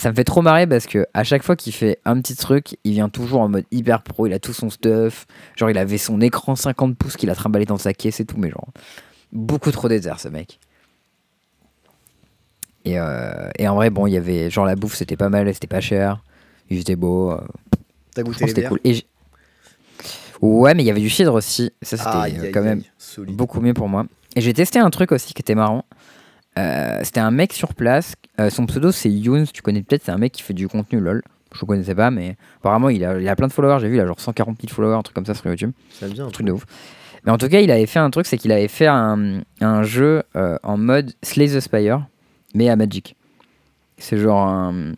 ça me fait trop marrer parce que à chaque fois qu'il fait un petit truc, il vient toujours en mode hyper pro, il a tout son stuff. Genre il avait son écran 50 pouces qu'il a trimballé dans sa caisse et tout, mais genre beaucoup trop désert ce mec. Et, euh, et en vrai, bon, il y avait genre la bouffe, c'était pas mal, c'était pas cher, ils étaient beaux. euh, T'as goûté les bières cool. Et ouais, mais il y avait du cidre aussi. Ça, c'était euh, quand même solide. beaucoup mieux pour moi. Et j'ai testé un truc aussi qui était marrant. Euh, c'était un mec sur place. Euh, son pseudo, c'est Younes. Tu connais peut-être, c'est un mec qui fait du contenu lol. Je le connaissais pas, mais apparemment, il a, il a plein de followers. J'ai vu, il a genre 140 000 followers, un truc comme ça sur YouTube. Ça vient un truc de ouf. Mais en tout cas, il avait fait un truc, c'est qu'il avait fait un, un jeu euh, en mode Slay the Spire, mais à Magic. C'est genre un,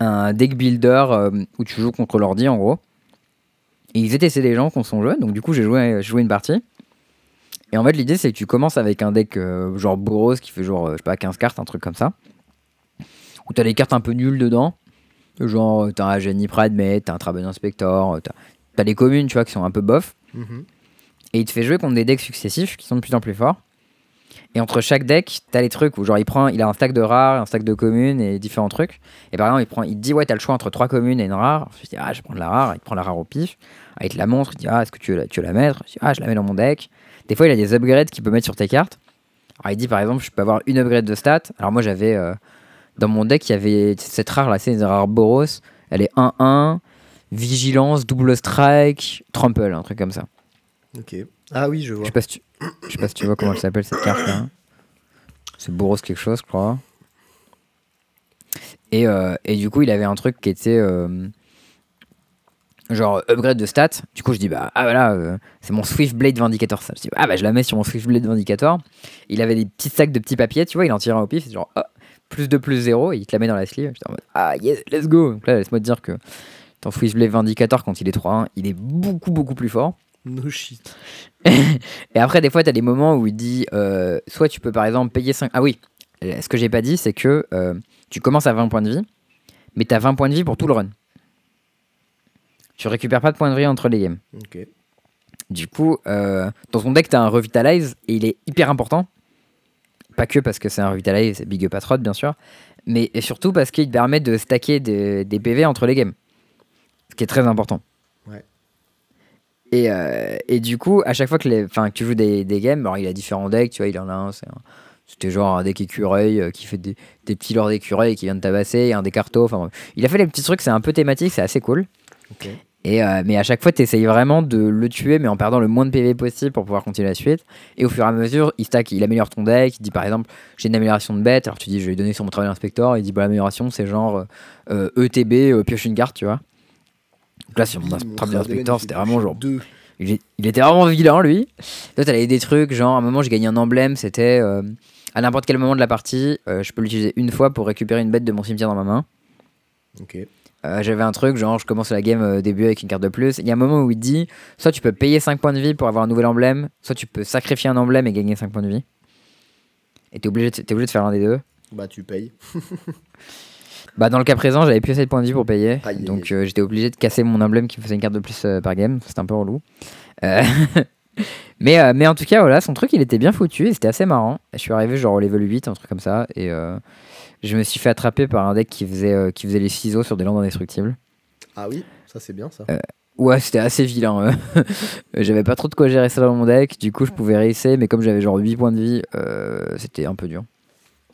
un deck builder euh, où tu joues contre l'ordi en gros. Et ils étaient des gens qui sont joués, donc du coup j'ai joué, j'ai joué une partie. Et en fait l'idée c'est que tu commences avec un deck euh, genre Boros qui fait genre, euh, je sais pas, 15 cartes, un truc comme ça. Où t'as des cartes un peu nulles dedans. Genre euh, t'as un Genie Pride, mais t'as un Traben Inspector, euh, t'as, t'as des communes tu vois qui sont un peu bof. Mhm. Et il te fait jouer contre des decks successifs qui sont de plus en plus forts. Et entre chaque deck, t'as les trucs où genre il prend, il a un stack de rares, un stack de communes et différents trucs. Et par exemple, il prend, il dit ouais t'as le choix entre trois communes et une rare. Je dis ah je vais prendre la rare. Il prend la rare au pif. Il te la montre. Il dit ah est-ce que tu veux la, tu veux la mettre? Je dis ah je la mets dans mon deck. Des fois il a des upgrades qu'il peut mettre sur tes cartes. Alors il dit par exemple je peux avoir une upgrade de stats. Alors moi j'avais euh, dans mon deck il y avait cette rare là, c'est une rare Boros. Elle est 1-1, vigilance, double strike, trample, un truc comme ça. Ok. Ah oui, je Je vois. sais pas si tu, je sais pas si tu vois comment elle s'appelle cette carte là. C'est Boros quelque chose, je crois. Et, euh, et du coup, il avait un truc qui était euh, genre upgrade de stats. Du coup, je dis bah ah voilà, euh, c'est mon Swift Blade Vindicator ça. Je dis ah bah je la mets sur mon Swift Blade Vindicator. Il avait des petits sacs de petits papiers, tu vois, il en tirait au pif, c'est genre oh, plus de plus 0 et il te la met dans la sleeve. J'étais en mode ah yes, let's go. Donc là, laisse-moi te dire que ton Swift Blade Vindicator quand il est 3-1, il est beaucoup beaucoup plus fort. No shit. Et après, des fois, tu as des moments où il dit euh, soit tu peux par exemple payer 5. Ah oui, euh, ce que j'ai pas dit, c'est que euh, tu commences à 20 points de vie, mais tu as 20 points de vie pour tout le run. Tu récupères pas de points de vie entre les games. Du coup, euh, dans ton deck, tu as un Revitalize et il est hyper important. Pas que parce que c'est un Revitalize, c'est Big Up bien sûr, mais et surtout parce qu'il te permet de stacker des, des PV entre les games. Ce qui est très important. Ouais. Et, euh, et du coup, à chaque fois que, les, que tu joues des, des games, alors il a différents decks, tu vois, il en a un, c'est un- c'était genre un deck écureuil euh, qui fait des, des petits lords d'écureuil qui vient de tabasser, et un des cartos, enfin. Il a fait les petits trucs, c'est un peu thématique, c'est assez cool. Et, euh, mais à chaque fois, tu essayes vraiment de le tuer, mais en perdant le moins de PV possible pour pouvoir continuer la suite. Et au fur et à mesure, il stack, il améliore ton deck. Il dit par exemple, j'ai une amélioration de bête. Alors tu dis, je vais lui donner sur mon travail d'inspecteur. Il dit, bah, l'amélioration, c'est genre euh, ETB, euh, pioche une carte, tu vois. Donc là, sur mon travail d'inspecteur, c'était vraiment genre. Deux. Il, était vraiment vilain, lui. Toi, t'avais des trucs, genre, à un moment, j'ai gagné un emblème. C'était euh, à n'importe quel moment de la partie, euh, je peux l'utiliser une fois pour récupérer une bête de mon cimetière dans ma main. Ok. Euh, J'avais un truc, genre je commence la game euh, au début avec une carte de plus. Il y a un moment où il dit soit tu peux payer 5 points de vie pour avoir un nouvel emblème, soit tu peux sacrifier un emblème et gagner 5 points de vie. Et t'es obligé, de- t'es obligé de faire l'un des deux. Bah, tu payes. Bah dans le cas présent, j'avais plus assez de points de vie pour payer. Aïe, donc euh, j'étais obligé de casser mon emblème qui me faisait une carte de plus euh, par game. C'était un peu relou. Euh, mais, euh, mais en tout cas, voilà, son truc il était bien foutu et c'était assez marrant. Je suis arrivé genre au level 8, un truc comme ça. Et euh, je me suis fait attraper par un deck qui faisait, euh, qui faisait les ciseaux sur des landes indestructibles. Ah oui, ça c'est bien ça. Euh, Ouais, c'était assez vilain. euh. j'avais pas trop de quoi gérer ça dans mon deck, du coup je pouvais réessayer, mais comme j'avais genre 8 points de vie, euh, c'était un peu dur.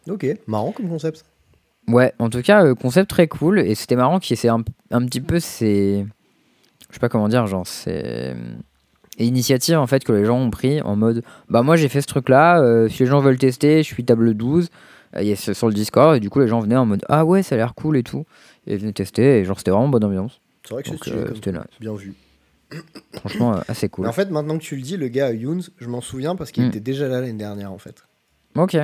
Ok, marrant comme concept. Ouais, en tout cas, concept très cool, et c'était marrant qu'il essaie un, un petit peu ces. Je sais pas comment dire, genre, c'est. initiatives en fait que les gens ont pris en mode bah moi j'ai fait ce truc là, si les gens veulent tester, je suis table 12, euh, sur le Discord, et du coup les gens venaient en mode ah ouais, ça a l'air cool et tout, et venaient tester, et genre c'était vraiment bonne ambiance. C'est vrai que euh, c'était nice. Bien vu. Franchement, euh, assez cool. Mais en fait, maintenant que tu le dis, le gars Younes, je m'en souviens parce qu'il Mm. était déjà là l'année dernière en fait. Ok.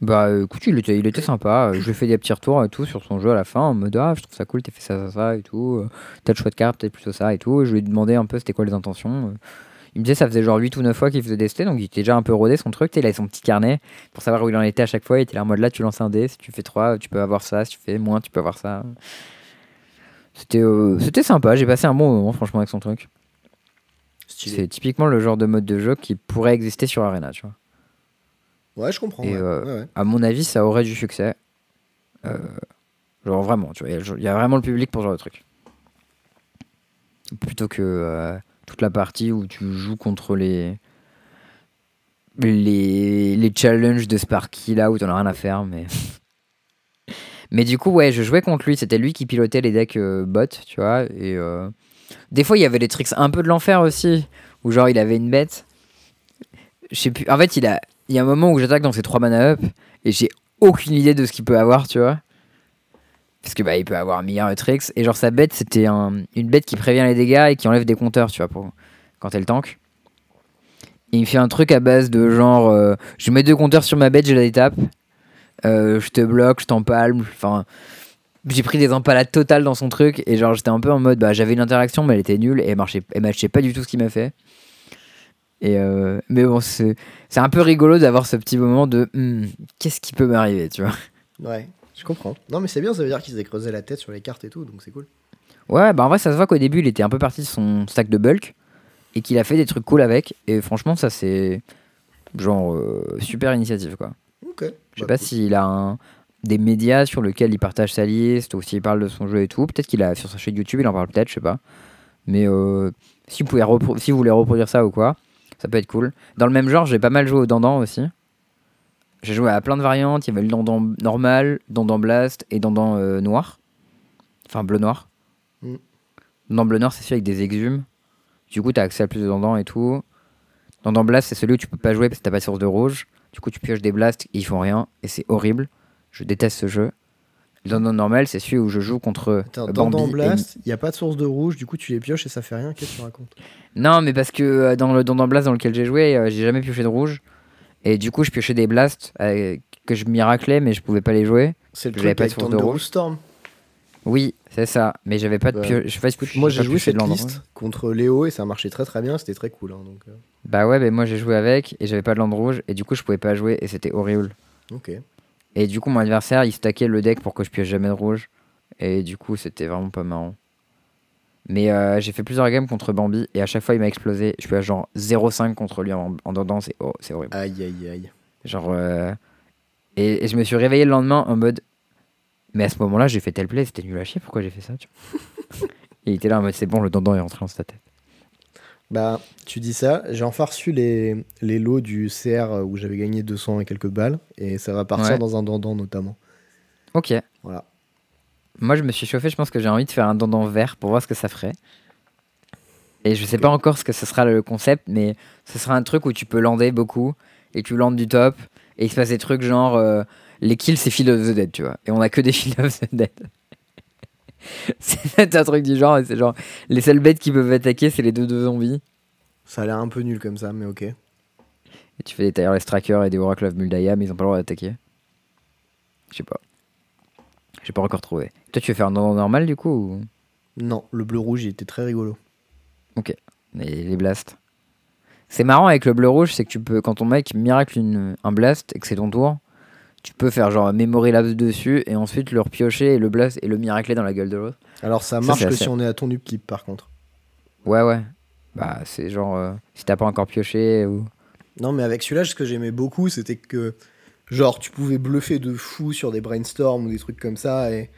Bah euh, écoute, il était, il était sympa. Euh, Je lui ai fait des petits retours et tout sur son jeu à la fin en mode ah je trouve ça cool, t'as fait ça, ça, ça et tout. Euh, T'as le choix de carte, peut-être plutôt ça et tout. Et je lui ai demandé un peu c'était quoi les intentions. Il me disait ça faisait genre 8 ou 9 fois qu'il faisait tester, donc il était déjà un peu rodé son truc. Il avait son petit carnet pour savoir où il en était à chaque fois. Il était là en mode là tu lances un dé, si tu fais 3, tu peux avoir ça, si tu fais moins, tu peux avoir ça. C'était euh, sympa, j'ai passé un bon moment franchement avec son truc. C'est typiquement le genre de mode de jeu qui pourrait exister sur Arena, tu vois. Ouais, je comprends. Et, ouais. euh, Ouais, ouais. à mon avis, ça aurait du succès. Euh, genre vraiment, tu vois, il y a- il y a vraiment le public pour ce genre de truc. Plutôt que euh, toute la partie où tu joues contre les les, les challenges de Sparky là où t'en as rien à faire, mais. mais du coup, ouais, je jouais contre lui. C'était lui qui pilotait les decks euh, bot, tu vois. Et euh, des fois, il y avait des tricks un peu de l'enfer aussi, où genre il avait une bête. Je sais plus. En fait, il a. Il y a un moment où j'attaque dans ses 3 mana up et j'ai aucune idée de ce qu'il peut avoir, tu vois. Parce que bah il peut avoir un milliard de tricks et genre sa bête c'était un- une bête qui prévient les dégâts et qui enlève des compteurs, tu vois, pour quand elle tank. Et il me fait un truc à base de genre euh, je mets deux compteurs sur ma bête, je la détape. Euh, je te bloque, je t'empalme, enfin j'ai pris des empalades totales dans son truc et genre j'étais un peu en mode bah j'avais une interaction mais elle était nulle et elle marchait elle matchait pas du tout ce qu'il m'a fait. Et euh, mais bon c'est c'est un peu rigolo d'avoir ce petit moment de Hmm, qu'est-ce qui peut m'arriver, tu vois. Ouais, je comprends. Non, mais c'est bien, ça veut dire qu'ils aient creusé la tête sur les cartes et tout, donc c'est cool. Ouais, bah en vrai, ça se voit qu'au début, il était un peu parti de son stack de bulk et qu'il a fait des trucs cool avec. Et franchement, ça, c'est genre euh, super initiative, quoi. Ok. Je sais Bah, pas s'il a un- des médias sur lesquels il partage sa liste ou s'il parle de son jeu et tout. Peut-être qu'il a sur sa chaîne YouTube, il en parle peut-être, je sais pas. Mais euh, si, vous pouvez si vous voulez reproduire ça ou quoi, ça peut être cool. Dans le même genre, j'ai pas mal joué au Dandan aussi. J'ai joué à plein de variantes. Il y avait le Dandan normal, Dandan Blast et Dandan euh, noir. Enfin, bleu-noir. Mm. Dandan bleu-noir, c'est celui avec des exhumes. Du coup, t'as accès à plus de Dandan et tout. Dandan Blast, c'est celui où tu peux pas jouer parce que t'as pas de source de rouge. Du coup, tu pioches des blasts et ils font rien. Et c'est horrible. Je déteste ce jeu. Le Dandan normal, c'est celui où je joue contre Attends, euh, Bambi dans et- Blast, il n'y a pas de source de rouge, du coup tu les pioches et ça fait rien, qu'est-ce que tu racontes? Non, mais parce que euh, dans le Dandan Blast dans lequel j'ai joué, euh, j'ai jamais pioché de rouge. Et du coup, je piochais des blasts euh, que je miraclais, mais je pouvais pas les jouer. C'est le truc pas avec de. Storm. Oui, c'est ça. Mais j'avais pas de Bah, pio- je sais pas, Écoute, moi j'ai joué cette l'endroit. liste contre Léo et ça marchait très très bien, c'était très cool. hein, donc, euh, Bah ouais, mais moi j'ai joué avec et j'avais pas de land rouge et du coup je pouvais pas jouer et c'était horrible. Ok. Et du coup mon adversaire il stackait le deck pour que je pioche jamais de rouge et du coup c'était vraiment pas marrant. Mais euh, j'ai fait plusieurs games contre Bambi et à chaque fois il m'a explosé. Je suis à genre 0,5 contre lui en, en dedans, c'est oh, horrible. Aïe aïe aïe. Genre euh, et, et je me suis réveillé le lendemain en mode mais à ce moment-là j'ai fait tel play, c'était nul à chier, pourquoi j'ai fait ça tu vois? Et il était là en mode c'est bon le dandan est rentré dans sa tête. Bah, tu dis ça, j'ai enfin reçu les, les lots du CR où j'avais gagné 200 et quelques balles et ça va partir Ouais. dans un dandan notamment. Ok. Voilà. Moi, je me suis chauffé. Je pense que j'ai envie de faire un dandan vert pour voir ce que ça ferait. Et je sais pas encore ce que ce sera le concept, mais ce sera un truc où tu peux lander beaucoup et tu landes du top et il se passe des trucs genre euh, les kills c'est Field of the Dead, tu vois. Et on a que des Field of the Dead. c'est un truc du genre, et c'est genre les seules bêtes qui peuvent attaquer, c'est les deux deux zombies. Ça a l'air un peu nul comme ça, mais ok. Et tu fais des Tireless Tracker et des Oracle of Muldaya, mais ils ont pas le droit d'attaquer. Je sais pas. J'ai pas encore trouvé. Toi, tu veux faire un normal du coup ou... Non, le bleu-rouge il était très rigolo. les, les blasts. C'est marrant avec le bleu rouge, c'est que tu peux, quand ton mec miracle une, un blast et que c'est ton tour, tu peux faire genre memory lapse dessus et ensuite le repiocher et le blast et le miracler dans la gueule de l'autre. Alors ça marche que assez- si on est à ton upkeep par contre. Ouais, ouais. Bah, c'est genre euh, si t'as pas encore pioché ou. Non, mais avec celui-là, ce que j'aimais beaucoup, c'était que, genre, tu pouvais bluffer de fou sur des brainstorms ou des trucs comme ça. Et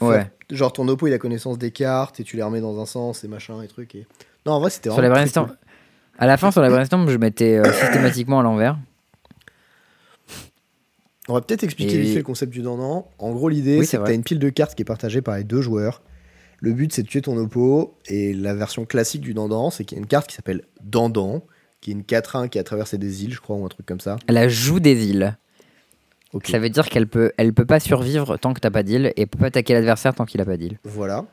Ouais. Genre, ton oppo, il a connaissance des cartes et tu les remets dans un sens et machin et trucs. Et... Non, en vrai, c'était Sur les brainstorms. cool. À la fin, sur les brainstorms, je mettais euh, systématiquement à l'envers. On va peut-être expliquer vite le concept du dandan. En gros, l'idée, Oui, c'est que tu as une pile de cartes qui est partagée par les deux joueurs. Le but, c'est de tuer ton oppo. Et la version classique du dandan, c'est qu'il y a une carte qui s'appelle Dandan, qui est une 4-1 qui a traversé des îles, je crois, ou un truc comme ça. Elle joue des îles. Ok. Ça veut dire qu'elle peut, elle peut pas survivre tant que t'as pas d'île et peut pas attaquer l'adversaire tant qu'il a pas d'île. Voilà.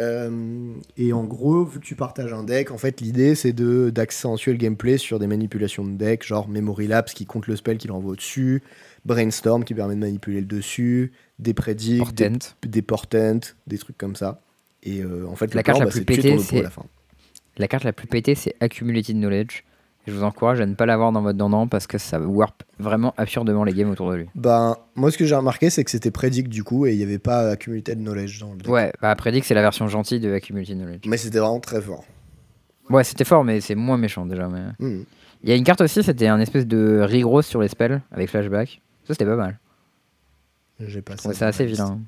Euh, et en gros, vu que tu partages un deck, en fait, l'idée c'est de d'accentuer le gameplay sur des manipulations de deck, genre Memory Lapse qui compte le spell qu'il envoie au-dessus, Brainstorm qui permet de manipuler le dessus, des Predict, des, Portent. des Portent, des trucs comme ça. Et euh, en fait, La le carte plan, la bah, plus pétée, c'est- la. La carte la plus pétée, c'est Accumulated Knowledge. Je vous encourage à ne pas l'avoir dans votre dandan parce que ça warp vraiment absurdement les games autour de lui. Ben, moi, ce que j'ai remarqué, c'est que c'était Predict du coup, et il n'y avait pas Accumulated Knowledge dans le deck. Ouais, bah que c'est la version gentille de Accumulated Knowledge. Mais c'était vraiment très fort. Ouais, c'était fort, mais c'est moins méchant déjà. Mais... Hmm. Il y a une carte aussi, c'était un espèce de Rigros sur les spells avec flashback. Ça, c'était pas mal. J'ai pas ça ma assez vilain.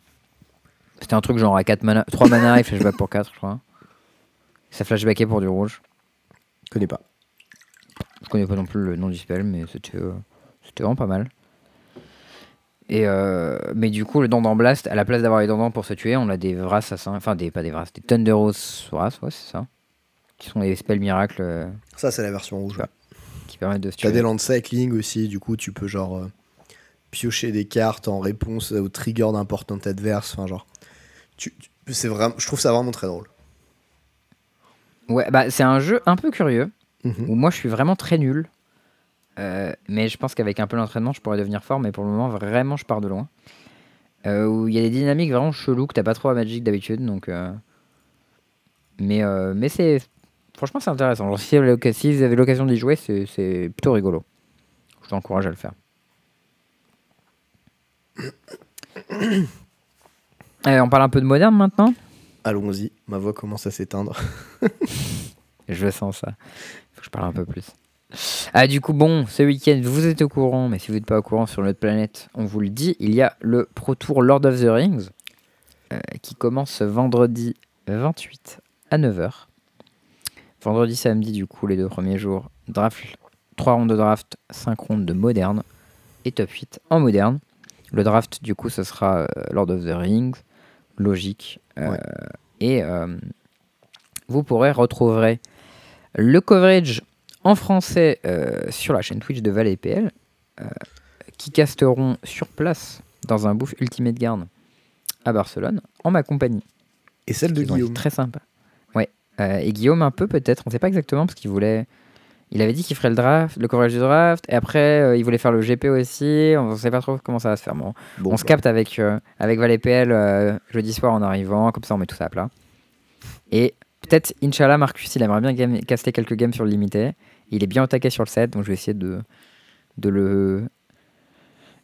C'était un truc genre à 4 mana, 3 mana et flashback pour 4, je crois. Ça flashbackait pour du rouge. Je connais pas. Je connais pas non plus le nom du spell, mais c'était euh, vraiment pas mal. Et euh, mais du coup, le Dandan Blast, à la place d'avoir les Dandans pour se tuer, on a des Vras assassins, enfin des, pas des Vras, des Thunderos Vras, ouais, c'est ça. Qui sont les spells miracles euh, Ça, c'est la version rouge. Ouais. qui permettent de se Tu as tuer. des land cycling aussi, du coup, tu peux genre piocher des cartes en réponse au trigger d'un portant adverse. Enfin, genre, tu, tu- c'est vraiment, je trouve ça vraiment très drôle. Ouais, bah c'est un jeu un peu curieux, Mhm. où moi je suis vraiment très nul. Euh, mais je pense qu'avec un peu d'entraînement, je pourrais devenir fort, mais pour le moment, vraiment, je pars de loin. Euh, où il y a des dynamiques vraiment cheloues que t'as pas trop à Magic d'habitude, donc. euh, Mais, euh, mais c'est. Franchement, c'est intéressant. Genre, si, vous avez l'oc- si vous avez l'occasion d'y jouer, c'est c'est plutôt rigolo. Je t'encourage à le faire. Allez, on parle un peu de moderne maintenant? Allons-y, ma voix commence à s'éteindre. Je sens ça. Je parle un peu plus. Ah, du coup, bon, ce week-end, vous êtes au courant, mais si vous n'êtes pas au courant sur notre planète, on vous le dit, il y a le Pro Tour Lord of the Rings euh, qui commence ce vendredi 28 à 9h. Vendredi, samedi, du coup, les deux premiers jours, draft, 3 rondes de draft, 5 rondes de moderne et top 8 en moderne. Le draft, du coup, ce sera euh, Lord of the Rings, logique. euh, Ouais. Et vous pourrez retrouver le coverage en français euh, sur la chaîne Twitch de Valais PL, euh, qui casteront sur place dans un bouffe Ultimate Guard à Barcelone, en ma compagnie. Et celle de Guillaume. Très sympa. Ouais. Euh, et Guillaume un peu peut-être, on sait pas exactement parce qu'il voulait. Il avait dit qu'il ferait le draft, le coverage du draft, et après euh, il voulait faire le GP aussi. On sait pas trop comment ça va se faire. Bon, Bon, on se bah, capte avec, euh, avec Valais PL euh, jeudi soir en arrivant, comme ça on met tout ça à plat. Et peut-être, Inch'Allah, Marcus, il aimerait bien game- caster quelques games sur le limité. Il est bien au taquet sur le set, donc je vais essayer de, de le,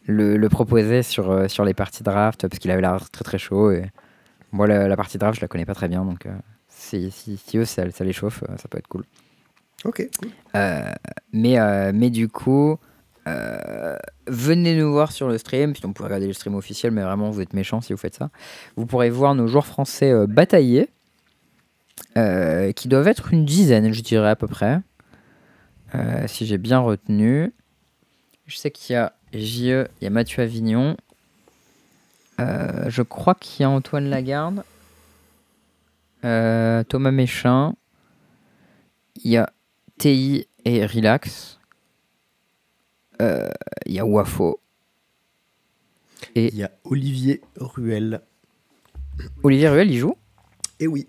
le, le proposer sur, euh, sur les parties draft, parce qu'il avait l'air très très chaud. Et moi, la, la partie draft, je la connais pas très bien, donc euh, si, si, si eux, ça, ça les chauffe, euh, ça peut être cool. Ok. cool. Euh, mais, euh, mais du coup, euh, venez nous voir sur le stream. Si on peut regarder le stream officiel, mais vraiment, vous êtes méchants si vous faites ça. Vous pourrez voir nos joueurs français euh, batailler, euh, qui doivent être une dizaine, je dirais à peu près. Euh, si j'ai bien retenu. Je sais qu'il y a JE, il y a Mathieu Avignon. Euh, je crois qu'il y a Antoine Lagarde. Thomas Méchin. Il y a TI et Relax. Il y a Wafo. Et Il y a Olivier Ruel. Olivier Ruel, il joue? Et oui.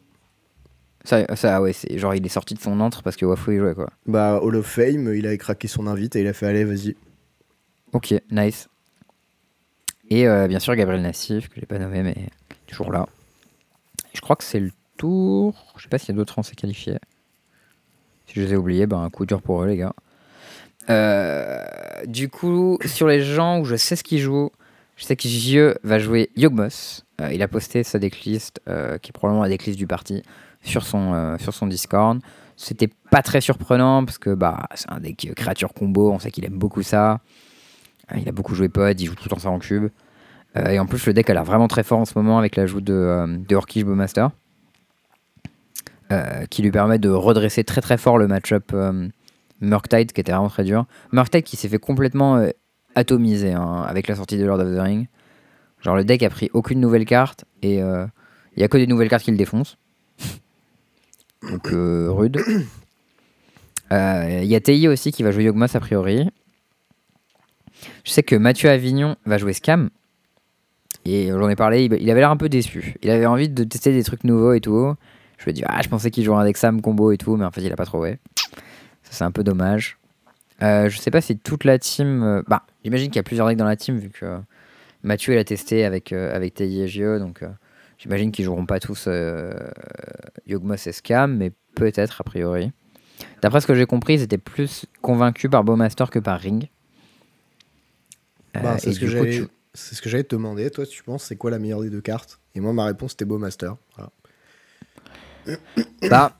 Ça, ça, ouais, c'est genre il est sorti de son antre parce que Wafo il jouait quoi. Bah, Hall of Fame, il avait craqué son invite et il a fait allez, vas-y. Ok, nice. Et euh, bien sûr Gabriel Nassif, que j'ai pas nommé, mais toujours là. Je crois que c'est le tour. Je sais pas s'il y a d'autres Français qualifiés. Si je les ai oubliés, ben un coup dur pour eux, les gars. Euh, du coup, sur les gens où je sais ce qu'ils jouent, je sais que JE va jouer Yogmos. Euh, il a posté sa decklist, euh, qui est probablement la decklist du parti, sur son, euh, sur son Discord. C'était pas très surprenant parce que bah, c'est un deck créature combo, on sait qu'il aime beaucoup ça. Euh, Il a beaucoup joué pod, il joue tout le temps ça en cube. Euh, et en plus, le deck a l'air vraiment très fort en ce moment avec l'ajout de, euh, de Orkish Bowmaster. qui lui permet de redresser très très fort le match-up Murktide qui était vraiment très dur. Murktide qui s'est fait complètement atomiser hein, avec la sortie de Lord of the Ring. Genre le deck a pris aucune nouvelle carte et il y a que des nouvelles cartes qui le défoncent. Donc euh, rude. Euh, Il y a TI aussi qui va jouer Yogmas a priori. Je sais que Mathieu Avignon va jouer Scam. Et j'en ai parlé, il il avait l'air un peu déçu. Il avait envie de tester des trucs nouveaux et tout. Je lui ai dit, ah, je pensais qu'il jouerait deck Sam combo et tout, mais en fait, il a pas trouvé. Ça, c'est un peu dommage. Euh, je sais pas si toute la team. euh, bah, j'imagine qu'il y a plusieurs decks dans la team, vu que euh, Mathieu l'a testé avec, euh, avec et JE, donc euh, j'imagine qu'ils joueront pas tous euh, Yogmos et Scam, mais peut-être a priori. D'après ce que j'ai compris, ils étaient plus convaincus par Bowmaster que par Ring. Euh, Bah, c'est tu- ce que j'allais te demander. Toi, tu penses c'est quoi la meilleure des deux cartes? Et moi, ma réponse c'était Bowmaster. Voilà. Bah,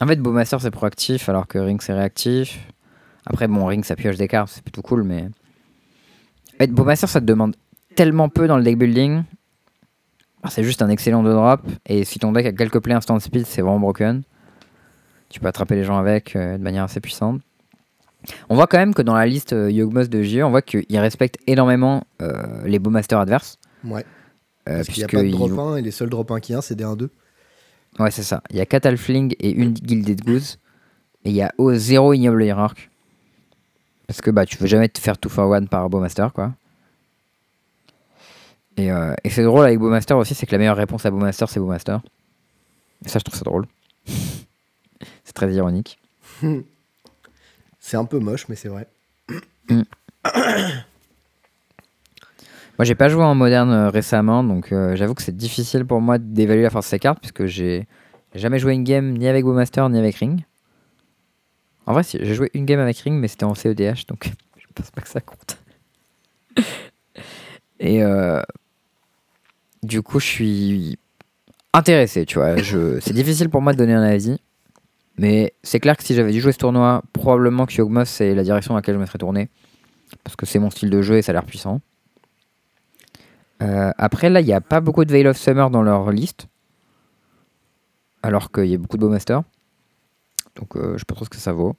en fait, Bowmaster c'est proactif alors que Ring c'est réactif. Après, bon, Ring ça pioche des cartes, c'est plutôt cool, mais. En fait, Bowmaster ça te demande tellement peu dans le deck building. C'est juste un excellent 2 drop, et si ton deck a quelques plays instant speed, c'est vraiment broken. Tu peux attraper les gens avec euh, de manière assez puissante. On voit quand même que dans la liste euh, Yogmos de JE, on voit qu'il respecte énormément euh, les beaux masters adverses. Ouais. euh, Parce qu'il n'y a puisque pas de il- drop 1 et les seuls drop 1 qu'il y a, c'est des 1-2. Ouais, c'est ça. Il y a 4 Halfling et une Gilded Goose. Et il y a oh, zéro Ignoble Hierarch. Parce que bah, tu veux jamais te faire 2 for 1 par Bowmaster, quoi. Et, euh, et c'est drôle avec Bowmaster aussi, c'est que la meilleure réponse à Bowmaster, c'est Bowmaster. Et ça, je trouve ça drôle. c'est très ironique. C'est un peu moche, mais c'est vrai. Moi, j'ai pas joué en moderne euh, récemment, donc euh, j'avoue que c'est difficile pour moi d'évaluer la force de ces cartes, puisque j'ai jamais joué une game ni avec Bowmaster ni avec Ring. En vrai, si, j'ai joué une game avec Ring, mais c'était en CEDH, donc je pense pas que ça compte. Et euh, du coup, je suis intéressé, tu vois. Je, c'est difficile pour moi de donner un avis, mais c'est clair que si j'avais dû jouer ce tournoi, probablement que Yogmos c'est la direction dans laquelle je me serais tourné, parce que c'est mon style de jeu et ça a l'air puissant. Euh, après, là, il n'y a pas beaucoup de Veil of Summer dans leur liste. Alors qu'il y a beaucoup de Bowmaster. Donc, euh, je sais pas trop ce que ça vaut.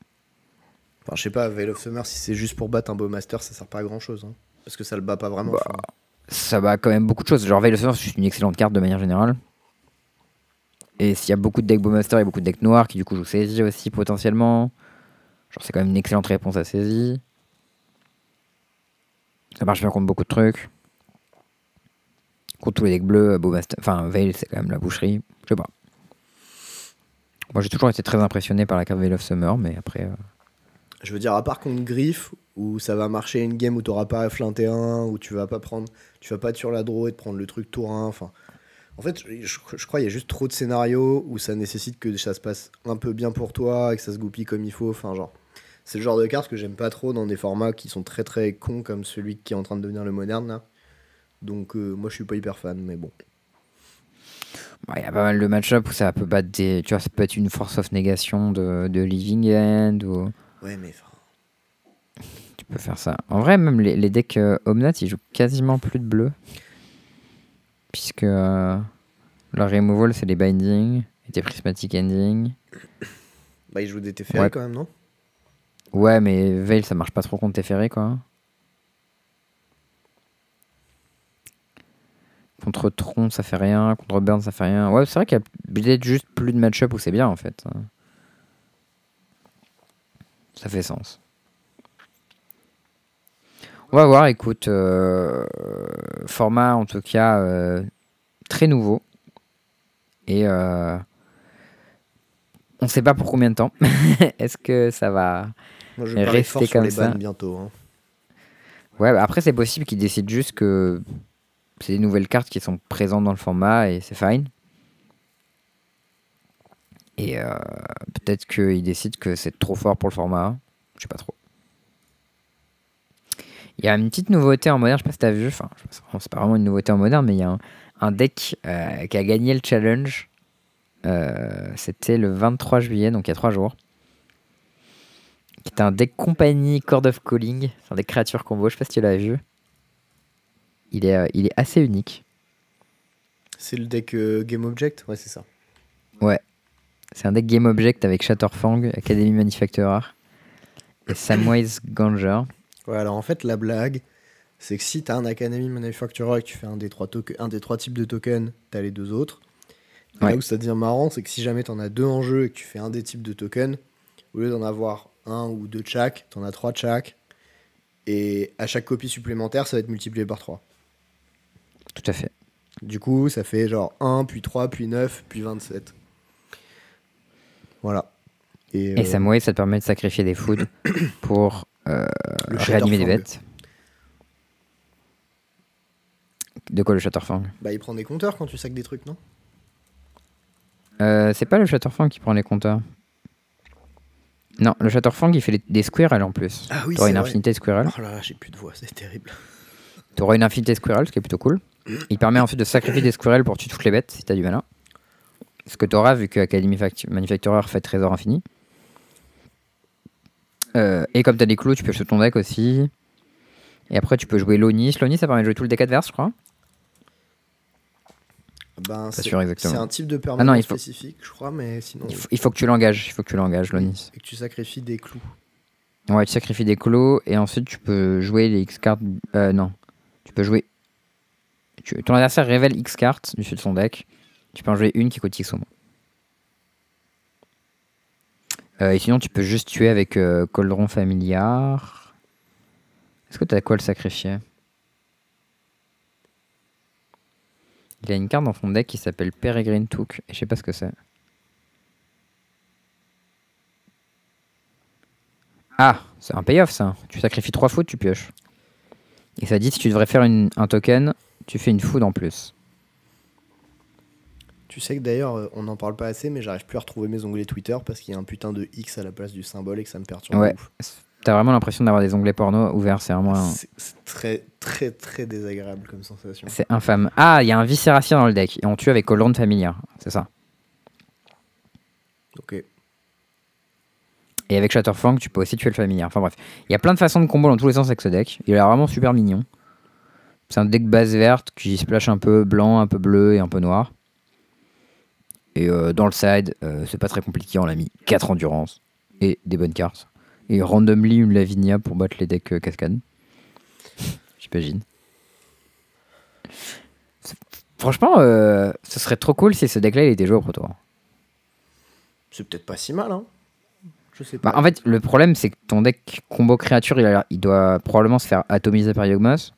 Enfin, je sais pas, Veil of Summer, si c'est juste pour battre un beau master, ça sert pas à grand chose. hein. Parce que ça le bat pas vraiment. Bah. Ça va quand même beaucoup de choses. Genre, Veil of Summer, c'est une excellente carte de manière générale. Et s'il y a beaucoup de decks Bowmaster et beaucoup de decks noirs qui, du coup, jouent saisie aussi potentiellement. Genre, c'est quand même une excellente réponse à saisie. Ça marche bien contre beaucoup de trucs. Contre tous les decks bleus, Bowmaster. Enfin, Veil, c'est quand même la boucherie. Je sais pas. Moi, j'ai toujours été très impressionné par la carte Veil of Summer, mais après. euh, Je veux dire, à part contre Griff, où ça va marcher une game où t'auras pas F1 T1, où tu vas pas prendre. Tu vas pas être sur la draw et te prendre le truc tour 1. Enfin. En fait, je, je crois qu'il y a juste trop de scénarios où ça nécessite que ça se passe un peu bien pour toi et que ça se goupille comme il faut. Enfin, genre. C'est le genre de carte que j'aime pas trop dans des formats qui sont très très cons comme celui qui est en train de devenir le moderne là. Donc euh, moi je suis pas hyper fan, mais bon. Bah, Il y a pas mal de match-up où ça peut battre des. Tu vois, ça peut être une force of négation de, de Living End ou. Ouais, mais peux faire ça. En vrai, même les, les decks euh, Omnat, ils jouent quasiment plus de bleu. Puisque euh, leur removal, c'est les bindings et des prismatic ending. Bah, il joue des Teferi Ouais. quand même, non? Ouais, mais Veil, ça marche pas trop contre Teferi, quoi. Contre Tron, ça fait rien. Contre Burn, ça fait rien. Ouais, c'est vrai qu'il y a peut-être juste plus de match-up où c'est bien, en fait. Ça fait sens. On va voir, écoute. euh, format, en tout cas, euh, très nouveau. Et euh, on sait pas pour combien de temps. Est-ce que ça va... Moi je rester fort sur comme les ça. bientôt. hein. Ouais, bah après, c'est possible qu'ils décident juste que c'est des nouvelles cartes qui sont présentes dans le format et c'est fine. Et peut-être qu'ils décident que c'est trop fort pour le format. Je sais pas trop. Il y a une petite nouveauté en moderne, je sais pas si t'as vu. Enfin, c'est pas vraiment une nouveauté en moderne, mais il y a un, un deck euh, qui a gagné le challenge. Euh, C'était le 23 juillet, donc il y a 3 jours. Qui est un deck compagnie Chord of Calling. C'est un deck créature combo, je sais pas si tu l'as vu. Il est, euh, il est assez unique. C'est le deck Game Object? Ouais, c'est ça. Ouais. C'est un deck Game Object avec Shatterfang, Academy Manufacturer et Samwise Ganger. Ouais, alors en fait, la blague, c'est que si t'as un Academy Manufacturer et que tu fais un des trois, toke- un des trois types de tokens, t'as les deux autres. Ouais. Là où ça devient marrant, c'est que si jamais t'en as deux en jeu et que tu fais un des types de tokens, au lieu d'en avoir un ou deux de chaque, t'en as trois de chaque. Et à chaque copie supplémentaire, ça va être multiplié par 3. Tout à fait. Du coup, ça fait genre 1, puis 3, puis 9, puis 27. Voilà. Et, Et euh, ça te permet de sacrifier des foods pour le réanimer des bêtes. De quoi le Shatterfang Bah, il prend des compteurs quand tu sacs des trucs, non? Euh, C'est pas le Shatterfang qui prend les compteurs. Non, le Shatterfang, il fait les- des squirrels en plus. Ah oui, T'auras une vrai. infinité de squirrels. Oh là là, j'ai plus de voix, c'est terrible. T'auras une infinité de squirrels, ce qui est plutôt cool. Il permet ensuite de sacrifier des squirrels pour tuer toutes les bêtes si t'as du malin. Ce que t'auras vu que Academy Fact- Manufacturer fait trésor infini. Euh, et comme t'as des clous, tu peux jouer ton deck aussi. Et après, tu peux jouer Lonis. Lonis, ça permet de jouer tout le deck adverse, je crois. Ben, c'est sûr exactement. c'est un type de Ah faut- spécifique, je crois, mais sinon. Il faut, il faut que tu l'engages. Il faut que tu l'engages, Lonis. Et que tu sacrifies des clous. Ouais, tu sacrifies des colos et ensuite tu peux jouer les X cartes. Euh, non. Tu peux jouer. tu- Ton adversaire révèle X cartes du dessus de son deck. Tu peux en jouer une qui coûte X au moins. Euh, et sinon, tu peux juste tuer avec euh, Coldron Familiar. Est-ce que tu as quoi le sacrifier? Il a une carte dans son deck qui s'appelle Peregrine Took. Et je sais pas ce que c'est. Ah, c'est un payoff ça. Tu sacrifies trois foot, tu pioches. Et ça dit si tu devrais faire un token, tu fais une food en plus. Tu sais que d'ailleurs, euh, on n'en parle pas assez, mais j'arrive plus à retrouver mes onglets Twitter parce qu'il y a un putain de X à la place du symbole et que ça me perturbe. Ouais. T'as vraiment l'impression d'avoir des onglets porno ouverts, c'est vraiment. un- C'est très, très, très désagréable comme sensation. C'est infâme. Ah, il y a un Viscéracien dans le deck. Et on tue avec Coldron Familiar. C'est ça. Ok. Et avec Shatterfang, tu peux aussi tuer le familiar. Enfin bref, il y a plein de façons de combo dans tous les sens avec ce deck. Il est vraiment super mignon. C'est un deck base verte qui splash un peu blanc, un peu bleu et un peu noir. Et euh, dans le side, euh, c'est pas très compliqué. On a mis 4 endurance et des bonnes cartes. Et randomly une Lavinia pour battre les decks euh, cascade. J'imagine. Franchement, euh, ce serait trop cool si ce deck-là il était joué au Pro Tour. C'est peut-être pas si mal, hein. Je sais pas. Bah, en fait, le problème, c'est que ton deck combo créature, il, a l'air- il doit probablement se faire atomiser par Yogmoth.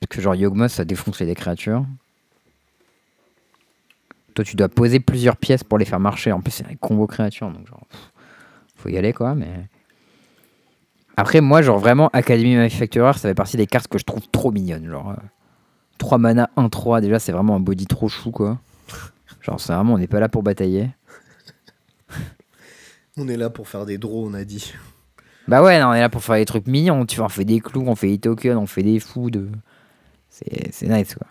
Parce que genre Yogmoth, ça défonce les decks créatures. Toi, tu dois poser plusieurs pièces pour les faire marcher. En plus, c'est un combo créature, donc genre, pff, faut y aller quoi. Mais après, moi, genre vraiment, Academy Manufacturer, ça fait partie des cartes que je trouve trop mignonnes. Genre, euh, 3 mana, 1-3, déjà, c'est vraiment un body trop chou quoi. Genre, c'est vraiment, on n'est pas là pour batailler. On est là pour faire des draws, on a dit. Bah ouais, non, on est là pour faire des trucs mignons. Tu vois, on fait des clous, on fait des tokens, on fait des fous. De... C'est c'est nice, quoi.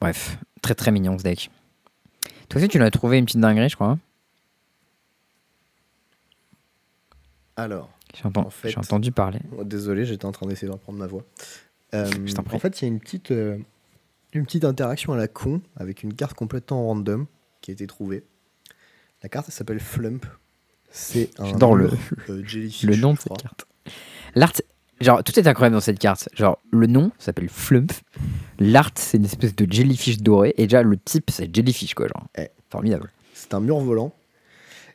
Bref, très très mignon ce deck. Toi aussi, tu l'as trouvé une petite dinguerie, je crois. Alors, J'ai enten- En fait- j'ai entendu parler. oh, désolé, j'étais en train d'essayer de reprendre ma voix. Euh, Je t'en prie. en fait, il y a une petite, euh, une petite interaction à la con avec une carte complètement random qui a été trouvée. La carte, elle s'appelle Flump. C'est un J'adore le- euh, jellyfish, Le nom de cette carte. L'art, genre, tout est incroyable dans cette carte. Genre, le nom s'appelle Flump. L'art, c'est une espèce de jellyfish doré. Et déjà, le type, c'est jellyfish, quoi. Genre, Eh. formidable. C'est un mur volant.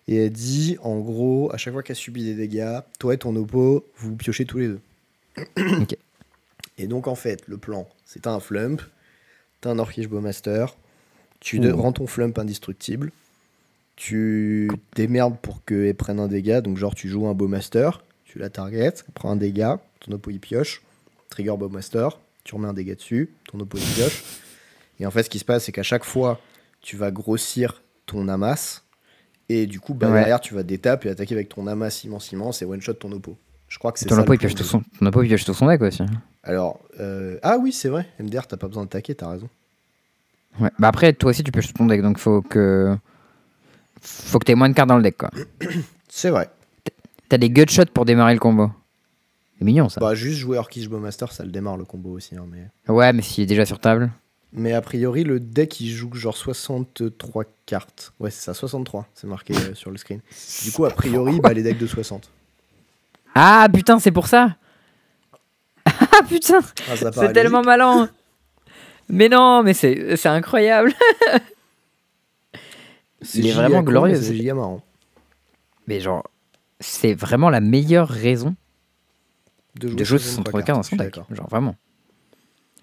Et elle dit, en gros, à chaque fois qu'elle subit des dégâts, toi et ton oppo, vous piochez tous les deux. Ok. Et donc, en fait, le plan, c'est t'as un flump, t'as un Orcish Bowmaster, tu de- rends ton flump indestructible, tu démerdes pour qu'elle prenne un dégât, donc genre tu joues un Bowmaster, tu la target, elle prend un dégât, ton oppo il pioche, trigger Bowmaster, tu remets un dégât dessus, ton oppo il pioche. Et en fait, ce qui se passe, c'est qu'à chaque fois, tu vas grossir ton amas, et du coup, bah, Ouais. derrière, tu vas détaper et attaquer avec ton amas immense, immense, et one-shot ton oppo. Je crois que c'est Ton oppo, il pioche tout de- son, ton oppo, il pioche tout son deck aussi. alors, euh, ah oui, c'est vrai, MDR, t'as pas besoin d'attaquer, t'as raison. Ouais. Bah après, toi aussi, tu pioches tout ton deck. Donc, faut que. Faut que t'aies moins de cartes dans le deck, quoi. C'est vrai. T'as des gutshots pour démarrer le combo. C'est mignon ça. Bah, juste jouer Orkish Bowmaster, ça le démarre le combo aussi. hein, mais... Ouais, mais s'il est déjà sur table. mais a priori, le deck il joue genre 63 cartes. Ouais, c'est ça, 63, c'est marqué euh, sur le screen. Du coup, a priori, bah, les decks de 60. Ah putain, c'est pour ça Ah putain, Ah, c'est tellement malin Mais non, mais c'est c'est incroyable C'est il est giga vraiment glorieux, c'est- giga marrant. Mais genre, c'est vraiment la meilleure raison De de jouer 63 63 cartes dans son deck. Genre vraiment.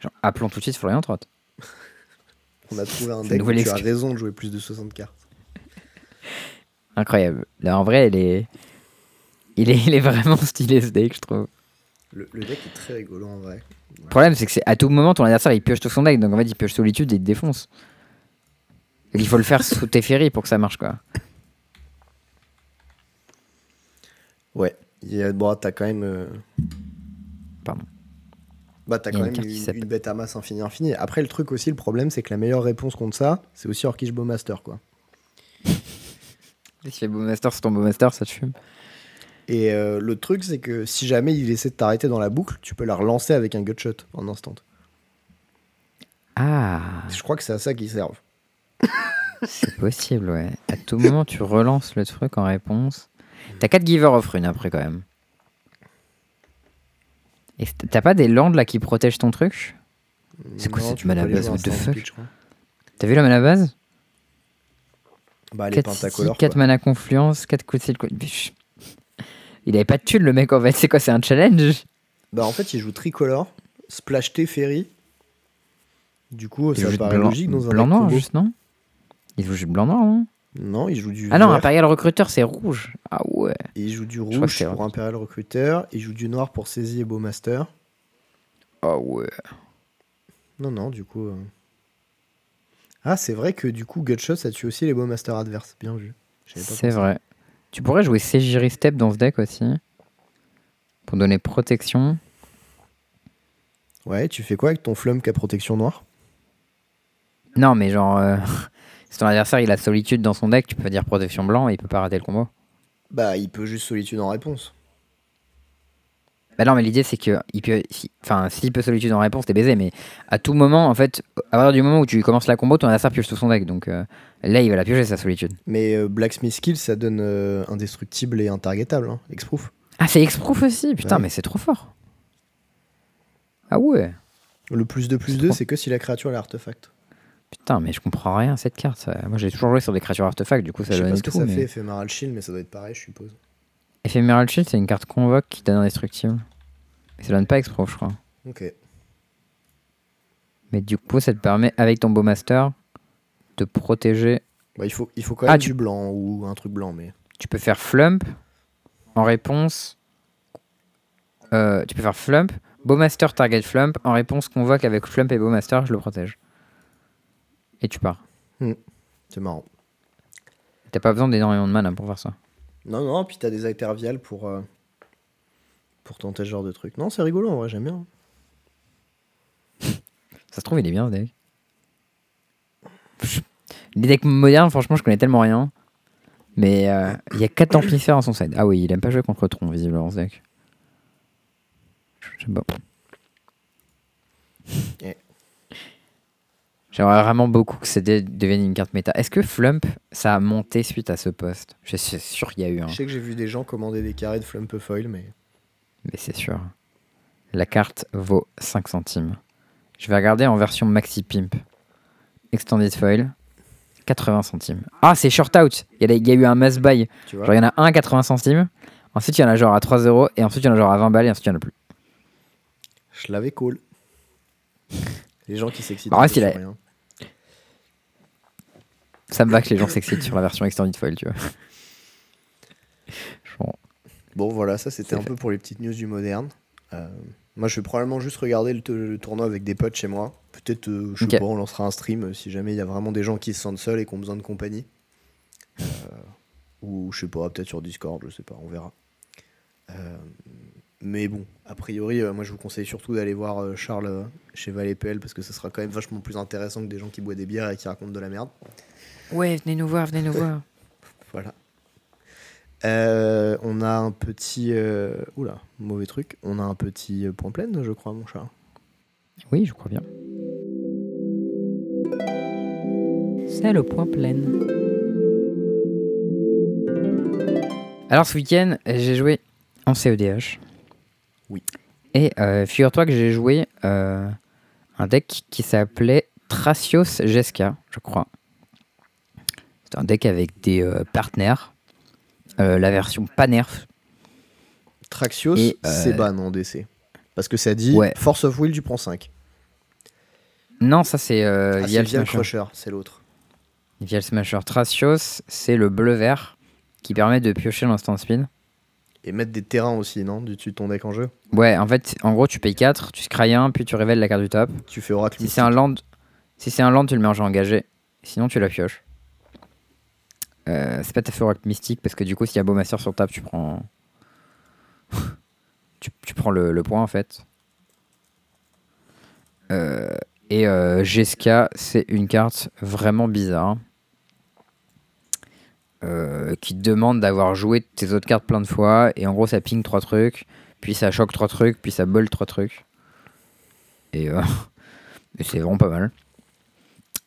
Genre, appelons tout de suite Florian Trott. On a trouvé un deck où tu as raison de jouer plus de 60 cartes. Incroyable. Là, en vrai, il est... Il est, il est vraiment stylé ce deck, je trouve. Le, le deck est très rigolo en vrai. Le problème, c'est que c'est à tout moment, ton adversaire, il pioche tout son deck. Donc en fait, il pioche solitude et il te défonce. Il faut le faire sous Teferi pour que ça marche, quoi. Ouais, il y a, bon, t'as quand même. euh, Pardon. Bah, t'as quand même une, une bête à masse infinie infinie. Après, le truc aussi, le problème, c'est que la meilleure réponse contre ça, c'est aussi Orkish Bowmaster, quoi. Si fais Bowmaster sur ton Bowmaster, ça te fume. Et euh, le truc, c'est que si jamais il essaie de t'arrêter dans la boucle, tu peux la relancer avec un gutshot en instant. Ah Je crois que c'est à ça qu'ils servent. C'est possible, ouais. À tout moment, tu relances le truc en réponse. T'as 4 giver of rune après, quand même. Et t'as pas des landes là qui protègent ton truc? C'est quoi cette mana base, what the fuck? T'as vu la mana base Bah, les 4 pentacolores. 4 quoi. mana confluence, 4 coups de. Biche. Il avait pas de thune le mec en fait, c'est quoi C'est un challenge? Bah, en fait, il joue tricolore, splash T Ferry. Du coup, Il ça joue paraît blanc, logique dans un blanc noir juste, non? Il joue juste blanc noir, non? Non, il joue du Ah non, vert, Imperial Recruiter c'est rouge. Ah ouais. et il joue du rouge pour. Imperial Recruiter, il joue du noir pour Saisie et Bowmaster. Ah ouais. Non, non, du coup. euh. Ah, c'est vrai que du coup, Gutshot, ça tue aussi les Bowmaster adverses. Bien vu. C'est vrai. Tu pourrais jouer Segiri Step dans ce deck aussi. Pour donner protection. Ouais, tu fais quoi avec ton Flump qui a protection noire? Non, mais genre. euh, si ton adversaire il a solitude dans son deck, tu peux dire protection blanc et il peut pas rater le combo. Bah, il peut juste solitude en réponse. Bah non, mais l'idée c'est que. Il peut, si- enfin, s'il peut solitude en réponse, t'es baisé. Mais à tout moment, en fait, à partir du moment où tu commences la combo, ton adversaire pioche tout son deck. Donc euh, là, il va la piocher sa solitude. Mais euh, Blacksmith Skill, ça donne euh, indestructible et intargetable, hein, Exproof. Ah, c'est Exproof aussi? Putain, Ouais. mais c'est trop fort. Ah ouais. Le plus de plus C'est 2, trop. c'est que si la créature a l'artefact. Putain, mais je comprends rien à cette carte. Moi, j'ai toujours joué sur des créatures artefacts, du coup, ça je sais pas donne ce que tout. ça mais- fait, Ephemeral Shield, mais ça doit être pareil, je suppose. Ephemeral Shield, c'est une carte convoque qui donne indestructible. Mais ça donne pas Exproof, je crois. Ok. Mais du coup, ça te permet, avec ton Bowmaster, de protéger. Bah, il, faut, il faut quand Ah, même tu- du blanc ou un truc blanc, mais. Tu peux faire Flump en réponse. Euh, tu peux faire Flump, Bowmaster target Flump, en réponse convoque avec Flump et Bowmaster, je le protège. Et tu pars. C'est marrant. T'as pas besoin d'énormément de mana pour faire ça. Non, non, puis t'as des intervials pour, euh, pour tenter ce genre de truc. Non, c'est rigolo, en vrai, j'aime bien. Ça se trouve, il est bien ce deck. Les decks modernes, franchement, je connais tellement rien. Mais euh, il y a 4 amplifères dans son side. Ah oui, il aime pas jouer contre Tron, visiblement, ce deck. Je sais pas. Eh. J'aimerais vraiment beaucoup que deck devienne une carte méta. Est-ce que Flump, ça a monté suite à ce poste Je suis sûr qu'il y a eu un. Je sais que j'ai vu des gens commander des carrés de Flump Foil, mais. Mais c'est sûr. La carte vaut 5 centimes. Je vais regarder en version Maxi Pimp. Extended Foil. 80 centimes. Ah, c'est short out. Il y, a, il y a eu un mass buy. Genre, il y en a un à 80 centimes. Ensuite, il y en a genre à 3 euros. Et ensuite, il y en a genre à 20 balles. Et ensuite, il y en a plus. Je l'avais cool. Les gens qui s'excitent. Bah, il a- rien. Ça me va que les gens s'excitent sur la version Extended Foil, tu vois. Genre, Bon, voilà, ça c'était un fait. peu pour les petites news du moderne. Euh, moi, je vais probablement juste regarder le, tournoi avec des potes chez moi. Peut-être, euh, je sais Ok. pas, on lancera un stream euh, si jamais il y a vraiment des gens qui se sentent seuls et qui ont besoin de compagnie. Euh, ou je sais pas, peut-être sur Discord, je sais pas, on verra. Mais bon, a priori, euh, moi je vous conseille surtout d'aller voir euh, Charles euh, chez Valet PL parce que ce sera quand même vachement plus intéressant que des gens qui boivent des bières et qui racontent de la merde. Ouais, venez nous voir, venez nous voir. Voilà. Euh, on a un petit. euh, Oula, mauvais truc. On a un petit point plein, je crois, mon chat. Oui, je crois bien. C'est le point plein. Alors ce week-end, j'ai joué en CEDH. Oui. Et euh, figure-toi que j'ai joué euh, un deck qui s'appelait Tracios Jesca, je crois. C'est un deck avec des euh, partenaires. Euh, la version pas nerf. Traxios, euh, c'est ban en DC. Parce que ça dit Ouais. Force of Will, tu prends 5. Non, ça c'est euh, ah, c'est Vial Vial Smasher. Crusher, c'est l'autre. Vial Smasher. Tracios, c'est le bleu-vert qui permet de piocher l'instant speed. Et mettre des terrains aussi, non Du dessus de ton deck en jeu? Ouais, en fait, en gros, tu payes 4, tu scry 1, puis tu révèles la carte du top. Tu fais Oracle Si Mystique. c'est un land, si c'est un land, tu le mets en jeu engagé. Sinon, tu la pioches. Euh, c'est pas à fait Oracle Mystique parce que du coup, s'il y a Bowmaster sur table, tu prends. tu, tu prends le, le point en fait. Euh, et euh, Jeska, c'est une carte vraiment bizarre. Euh, qui te demande d'avoir joué tes autres cartes plein de fois. Et en gros, ça ping 3 trucs. Puis ça choque 3 trucs. Puis ça bolt 3 trucs. Et, euh, et c'est vraiment pas mal.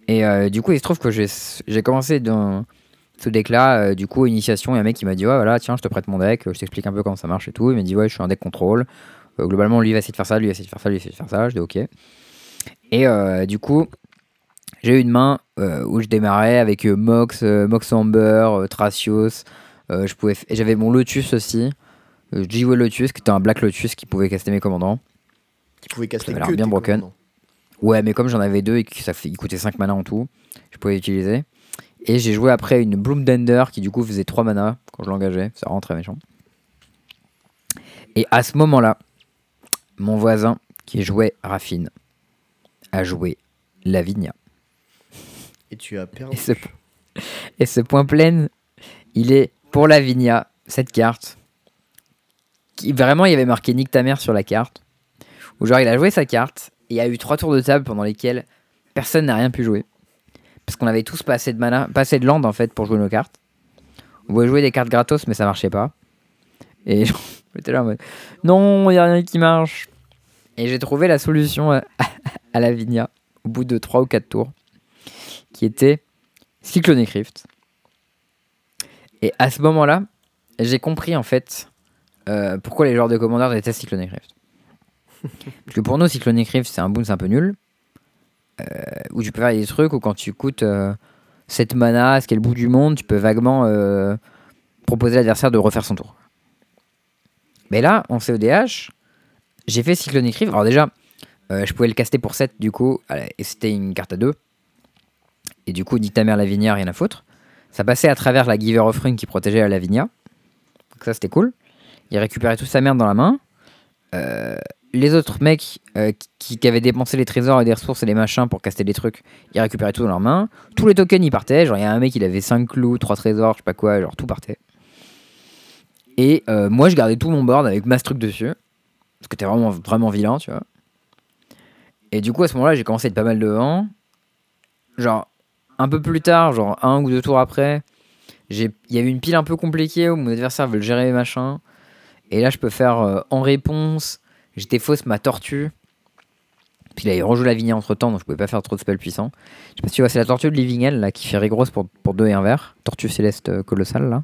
Et euh, du coup, il se trouve que j'ai commencé dans ce deck-là. du coup, initiation, il y a un mec qui m'a dit Ouais, voilà, tiens, je te prête mon deck, je t'explique un peu comment ça marche et tout. Il m'a dit Ouais, je suis un deck contrôle. Globalement, lui va essayer de faire ça, lui va essayer de faire ça, lui va essayer de faire ça. Je dis Ok. Et du coup, j'ai eu une main euh, où je démarrais avec euh, Mox, euh, Mox Amber, je pouvais et j'avais mon Lotus aussi. G-Way Lotus, qui était un Black Lotus qui pouvait caster mes commandants. Qui pouvait caster que l'air bien tes broken. Ouais, mais comme j'en avais deux et que ça fait, il coûtait 5 mana en tout, je pouvais l'utiliser. Et j'ai joué après une Bloom Dender qui du coup faisait 3 mana quand je l'engageais. C'est vraiment très méchant. Et à ce moment-là, mon voisin qui jouait Raffine a joué Lavinia. Et tu as perdu. Et ce, point plein, il est pour Lavinia, cette carte. Vraiment, il y avait marqué Nick ta mère sur la carte. Où genre, il a joué sa carte. Et il y a eu trois tours de table pendant lesquels personne n'a rien pu jouer. Parce qu'on avait tous pas assez de mana, de land en fait pour jouer nos cartes. On voulait jouer des cartes gratos, mais ça marchait pas. Et j'étais là en mode Non, il a rien qui marche. Et j'ai trouvé la solution à, à Lavinia au bout de 3 ou 4 tours qui était Cyclonic Rift. Et à ce moment-là, j'ai compris en fait euh, pourquoi les joueurs de commandeur détestent Cyclonic Rift. Parce que pour nous, Cyclonic Rift, c'est un boon, c'est un peu nul. Euh, où tu peux faire des trucs où quand tu coûtes euh, 7 mana, ce qui est le bout du monde, tu peux vaguement euh, proposer à l'adversaire de refaire son tour. Mais là, en CODH, j'ai fait Cyclonic Rift. Alors déjà, je pouvais le caster pour 7 du coup, et c'était une carte à 2. Et du coup, nique ta mère Lavinia, rien à foutre. Ça passait à travers la Giver of Rune qui protégeait la Lavinia. Donc ça, c'était cool. Il récupérait toute sa merde dans la main. Euh, les autres mecs euh, qui, avaient dépensé les trésors et des ressources et les machins pour caster des trucs, ils récupéraient tout dans leurs mains. Tous les tokens, ils partaient. Genre, il y a un mec, il avait 5 clous, 3 trésors, je sais pas quoi, genre tout partait. Et euh, moi, je gardais tout mon board avec masse truc dessus. Parce que t'es vraiment, vraiment vilain, tu vois. Et du coup, à ce moment-là, j'ai commencé à être pas mal devant. Genre, un peu plus tard, genre un ou deux tours après, j'ai- il y a eu une pile un peu compliquée où mon adversaire veut le gérer machin. Et là, je peux faire euh, en réponse, j'étais fausse ma tortue. Puis là, il rejoue la vigne entre temps, donc je pouvais pas faire trop de spells puissants. Je sais pas si tu vois, c'est la tortue de Living Hell là, qui fait grosse pour, pour 2 et 1 vert. Tortue céleste euh, colossale là.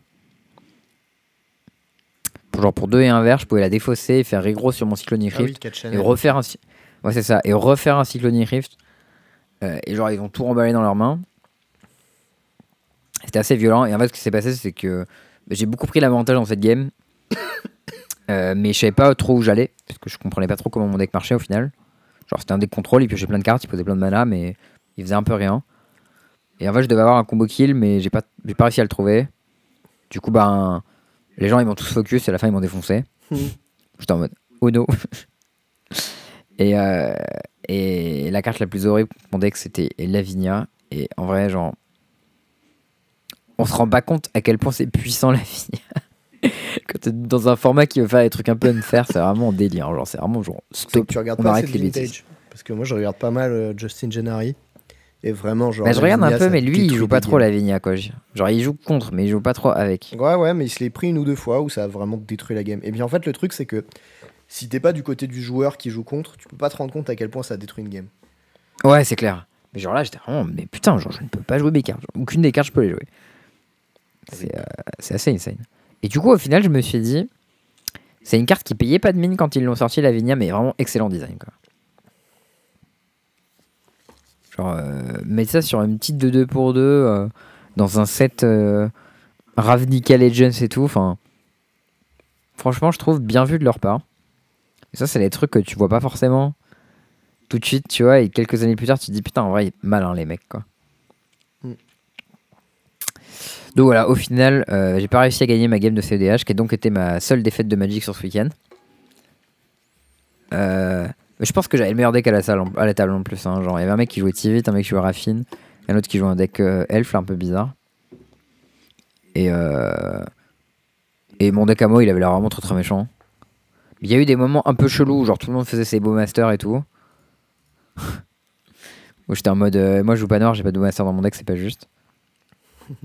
Pour, genre pour 2 et 1 vert, je pouvais la défausser et faire Rigros sur mon Cyclonic Ah oui, Rift. 4 et refaire un. Ouais, c'est ça. Et refaire un Cyclonic Rift. Euh, et genre, ils ont tout remballé dans leurs mains. C'était assez violent. Et en fait, ce qui s'est passé, c'est que bah, j'ai beaucoup pris l'avantage dans cette game. Euh, mais je savais pas trop où j'allais. Parce que je comprenais pas trop comment mon deck marchait au final. Genre, c'était un deck contrôle. Il piochait plein de cartes. Il posait plein de mana. Mais il faisait un peu rien. Et en fait, je devais avoir un combo kill. Mais j'ai pas, j'ai pas réussi à le trouver. Du coup, ben. Les gens, ils m'ont tous focus. Et à la fin, ils m'ont défoncé. Hmm. J'étais en mode. Oh no. Et, euh, et la carte la plus horrible pour mon deck, c'était Lavinia. Et en vrai, genre, on se rend pas compte à quel point c'est puissant Lavinia. Quand t'es dans un format qui veut faire des trucs un peu unfair, c'est vraiment délire. Genre, c'est vraiment genre, stop. tu regardes on pas arrête les bêtises. vintage. Parce que moi, je regarde pas mal euh, Justin Gennari. Et vraiment, genre. Bah, je regarde un peu, mais lui, il joue pas trop games. Lavinia, quoi. Genre, il joue contre, mais il joue pas trop avec. Ouais, ouais, mais il se l'est pris une ou deux fois où ça a vraiment détruit la game. Et bien, en fait, le truc, c'est que si t'es pas du côté du joueur qui joue contre, tu peux pas te rendre compte à quel point ça détruit une game. Ouais, c'est clair. Mais genre là, j'étais vraiment, mais putain, genre, je ne peux pas jouer mes cartes. Aucune des cartes, je peux les jouer. C'est euh, c'est assez insane. Et du coup, au final, je me suis dit, c'est une carte qui payait pas de mine quand ils l'ont sorti, Lavinia, mais vraiment excellent design, quoi. Genre, euh, mettre ça sur une petite de 2 pour 2 euh, dans un set Ravnica Legends et tout, enfin. Franchement, je trouve bien vu de leur part. Et ça, c'est des trucs que tu vois pas forcément tout de suite, tu vois, et quelques années plus tard, tu te dis putain, en vrai, malin les mecs, quoi. Donc voilà, au final, euh, j'ai pas réussi à gagner ma game de CEDH, qui a donc été ma seule défaite de Magic sur ce week-end. Euh, je pense que j'avais le meilleur deck à la, salle, à table en plus. hein. Genre, il y avait un mec qui jouait Tivit, un mec qui jouait Raffine, un autre qui jouait un deck euh, Elf, un peu bizarre. Et, mon deck à moi, il avait l'air vraiment très très méchant. Il y a eu des moments un peu chelous, genre tout le monde faisait ses beaux masters et tout. Où j'étais en mode, moi je joue pas noir, j'ai pas de beau master dans mon deck, c'est pas juste.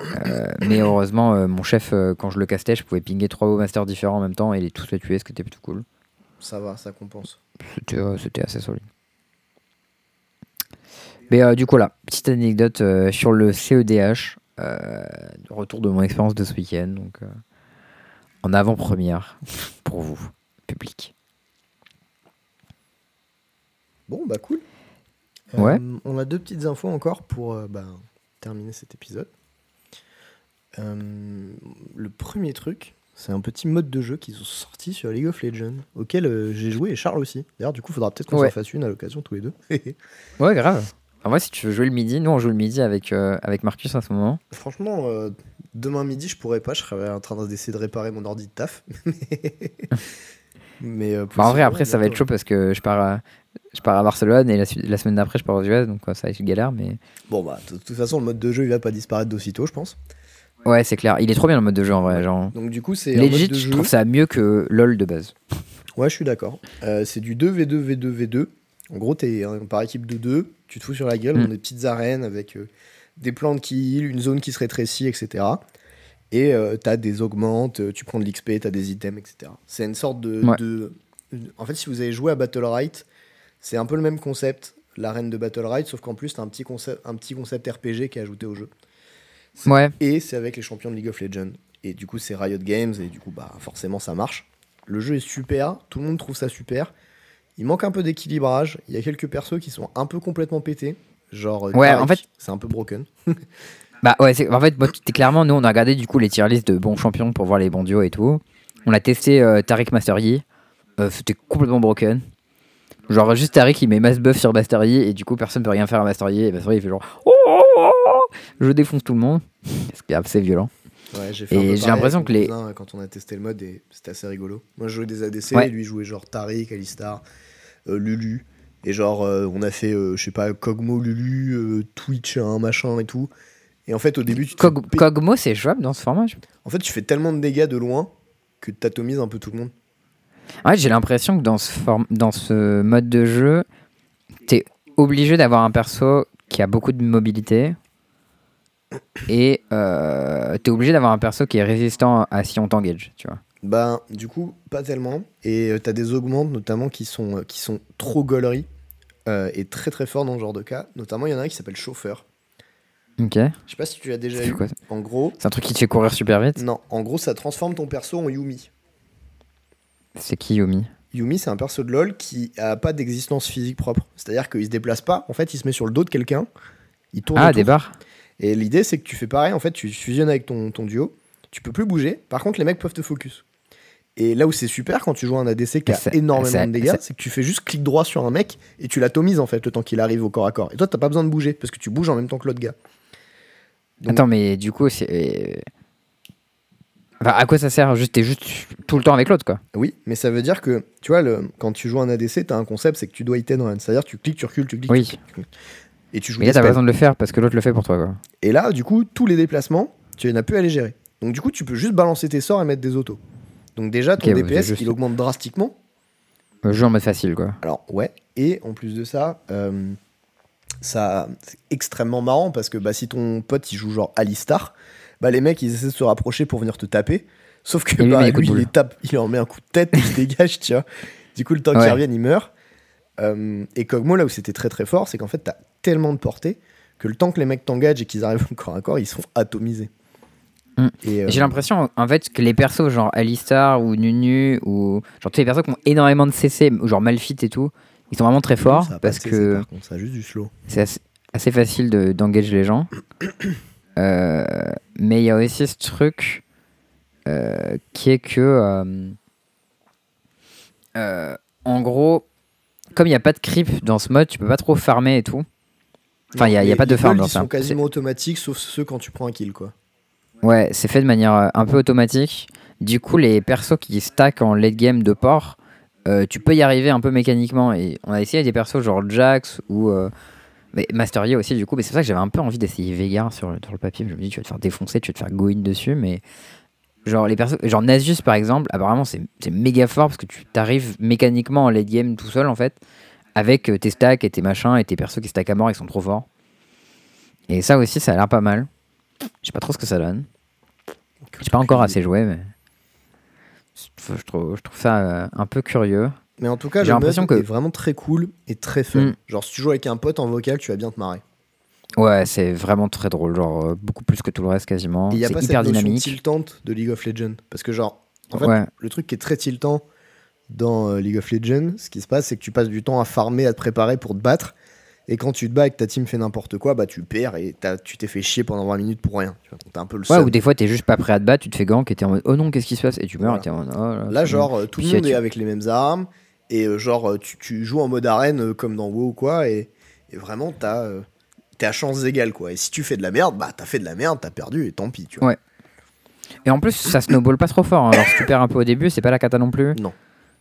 Euh, mais heureusement, euh, mon chef, euh, quand je le castais, je pouvais pinguer trois masters différents en même temps et les tous les tuer, ce qui était plutôt cool. Ça va, ça compense. C'était assez solide. Mais euh, du coup, là, petite anecdote euh, sur le CEDH, euh, retour de mon expérience de ce week-end. Donc, en avant-première pour vous, public. Bon, bah cool. Ouais. On a deux petites infos encore pour bah, terminer cet épisode. Euh, le premier truc, c'est un petit mode de jeu qu'ils ont sorti sur League of Legends, auquel euh, j'ai joué et Charles aussi. D'ailleurs, du coup, faudra peut-être qu'on Ouais. s'en fasse une à l'occasion tous les deux. Ouais, grave. En vrai, si tu veux jouer le midi, nous on joue le midi avec, euh, avec Marcus en ce moment. Franchement, euh, demain midi, je pourrais pas, je serais en train d'essayer de réparer mon ordi de taf. Mais Bah, en vrai, après, ça va être chaud parce que je pars à, je pars à Barcelone et la, semaine d'après, je pars aux US, donc ça va être une galère. Mais Bon, bah, de toute façon, le mode de jeu, il va pas disparaître d'aussitôt, je pense. Ouais, c'est clair. Il est trop bien le mode de jeu en vrai. Genre, Donc, du coup, c'est un mode legit, de je jeu. trouve ça mieux que LoL de base. Ouais, je suis d'accord. Euh, c'est du 2v2, v2, v2. En gros, t'es euh, par équipe de 2, tu te fous sur la gueule Mm. dans des petites arènes avec euh, des plans de kill, une zone qui se rétrécit, etc. Et euh, t'as des augmentes, euh, tu prends de l'XP, t'as des items, etc. C'est une sorte de, Ouais. de- En fait, si vous avez joué à Battle Right, c'est un peu le même concept, l'arène de Battle Right, sauf qu'en plus, t'as un petit, concept, un petit concept RPG qui est ajouté au jeu. Ouais. Et c'est avec les champions de League of Legends. Et du coup, c'est Riot Games, et du coup, bah, forcément, ça marche. Le jeu est super, tout le monde trouve ça super. Il manque un peu d'équilibrage. Il y a quelques persos qui sont un peu complètement pétés. Genre, euh, Ouais, en fait- c'est un peu broken. Bah ouais, en fait, moi, clairement, nous on a regardé du coup les tier lists de bons champions pour voir les bons duos et tout. On a testé euh, Tariq Master Yi. Euh, C'était complètement broken. Genre, juste Tariq il met mass buff sur Master Yi et du coup personne peut rien faire à Master Yi. Et Master Yi il fait genre oh je défonce tout le monde. Ce qui est assez violent. Ouais, j'ai fait Et j'ai l'impression que les- cousin, quand on a testé le mode et c'était assez rigolo. Moi, je jouais des ADC, Ouais. lui jouait genre Taric, Alistar, euh, Lulu. Et genre, euh, on a fait, euh, je sais pas, Kogmo, Lulu, Twitch, un machin et tout. Et en fait, au début, tu te Cog- fais pé- Kog'Maw c'est jouable dans ce format je- en fait, tu fais tellement de dégâts de loin que t'atomises un peu tout le monde. Ouais, j'ai l'impression que dans ce, form- dans ce mode de jeu, t'es obligé d'avoir un perso qui a beaucoup de mobilité. Et euh, t'es obligé d'avoir un perso qui est résistant à si on t'engage, tu vois. Bah, du coup, pas tellement. Et euh, t'as des augmentes, notamment, qui sont, euh, qui sont trop gauleries euh, et très très forts dans ce genre de cas. Notamment, il y en a un qui s'appelle Chauffeur. Ok. Je sais pas si tu l'as déjà eu. quoi En gros, C'est un truc qui te fait courir super vite. non, en gros, ça transforme ton perso en Yumi. C'est qui Yomi Yumi, c'est un perso de LoL qui a pas d'existence physique propre. C'est-à-dire qu'il se déplace pas. En fait, il se met sur le dos de quelqu'un. Il tourne Ah, autour. des barres Et l'idée, c'est que tu fais pareil. En fait, tu fusionnes avec ton, ton duo. Tu peux plus bouger. Par contre, les mecs peuvent te focus. Et là où c'est super quand tu joues un ADC qui a Ça- énormément ça- de dégâts, c'est que tu fais juste clic droit sur un mec et tu l'atomises en fait le temps qu'il arrive au corps à corps. Et toi, t'as pas besoin de bouger parce que tu bouges en même temps que l'autre gars. Donc- Attends, mais du coup, c'est. Enfin, à quoi ça sert Juste, T'es juste tout le temps avec l'autre, quoi? Oui, mais ça veut dire que, tu vois, le, quand tu joues un ADC, t'as un concept, c'est que tu dois hit and run. C'est-à-dire tu cliques, tu recules, tu cliques, Oui. tu cliques. Et tu joues Mais là, t'as pas besoin de le faire parce que l'autre le fait pour toi, quoi. Et là, du coup, tous les déplacements, tu n'as plus à les gérer. Donc du coup, tu peux juste balancer tes sorts et mettre des autos. Donc déjà, ton DPS, juste- il augmente drastiquement. Le jeu en mode facile, quoi. Alors ouais, et en plus de ça, euh, ça c'est extrêmement marrant parce que bah, si ton pote il joue genre Alistar, bah les mecs ils essaient de se rapprocher pour venir te taper. Sauf que lui, bah, lui il les tape, il en met un coup de tête, il se dégage, tu vois. Du coup le temps Ouais. qu'il revienne il meurt. Euh, et Kog'Maw là où c'était très très fort, c'est qu'en fait t'as tellement de portée que le temps que les mecs t'engagent et qu'ils arrivent encore à corps, ils sont atomisés. Mm. Euh, J'ai l'impression, en fait, que les persos genre Alistar ou Nunu ou genre tous les persos qui ont énormément de CC, genre Malphite et tout, ils sont vraiment très forts pas parce CC, que par contre, ça a juste du slow. c'est assez, assez facile de- d'engage les gens. Euh, mais il y a aussi ce truc euh, qui est que, euh, en gros, comme il n'y a pas de creep dans ce mode, tu peux pas trop farmer et tout. Enfin, il n'y a, y pas de farm dans Ils ça. sont quasiment automatiques sauf ceux quand tu prends un kill quoi. Ouais, c'est fait de manière un peu automatique. Du coup, les persos qui stack en late game de port, euh, tu peux y arriver un peu mécaniquement. Et on a essayé des persos genre Jax ou euh, mais Master aussi, du coup. Mais c'est pour ça que j'avais un peu envie d'essayer Veigar sur, le- sur le papier. Je me dis, tu vas te faire défoncer, tu vas te faire go in dessus. Mais genre, les persos, genre Nasus par exemple, apparemment, c'est méga fort parce que tu t'arrives mécaniquement en late game tout seul en fait. Avec euh, tes stacks et tes machins et tes persos qui stack à mort, ils sont trop forts. Et ça aussi, ça a l'air pas mal. Je sais pas trop ce que ça donne. J'ai pas encore assez joué, mais je trouve, je trouve ça euh, un peu curieux. Mais en tout cas, J'ai l'impression que- est vraiment très cool et très fun. Mm. Genre, si tu joues avec un pote en vocal, tu vas bien te marrer. Ouais, c'est vraiment très drôle, genre euh, beaucoup plus que tout le reste quasiment. Il n'y a pas cette hyper notion dynamique. tiltante de League of Legends. Parce que, genre, en fait, ouais, le truc qui est très tiltant dans euh, League of Legends, ce qui se passe, c'est que tu passes du temps à farmer, à te préparer pour te battre. Et quand tu te bats et que ta team fait n'importe quoi, bah tu perds et t'as- tu t'es fait chier pendant 20 minutes pour rien. Tu vois, t'as un peu le ouais ou des fois t'es juste pas prêt à te battre, tu te fais gank et t'es en mode oh non, qu'est-ce qui se passe? Et tu meurs Voilà. et t'es en mode oh là. Là, genre, euh, tout le monde est avec les mêmes armes. Et euh, genre, euh, tu, tu joues en mode arène euh, comme dans WoW ou quoi. Et, et vraiment, t'as, euh, t'es à chance égale, quoi. Et si tu fais de la merde, bah t'as fait de la merde, t'as perdu et tant pis, tu vois. Ouais. Et en plus, ça snowball pas trop fort. hein. Alors, si tu perds un peu au début, c'est pas la cata non plus. Non.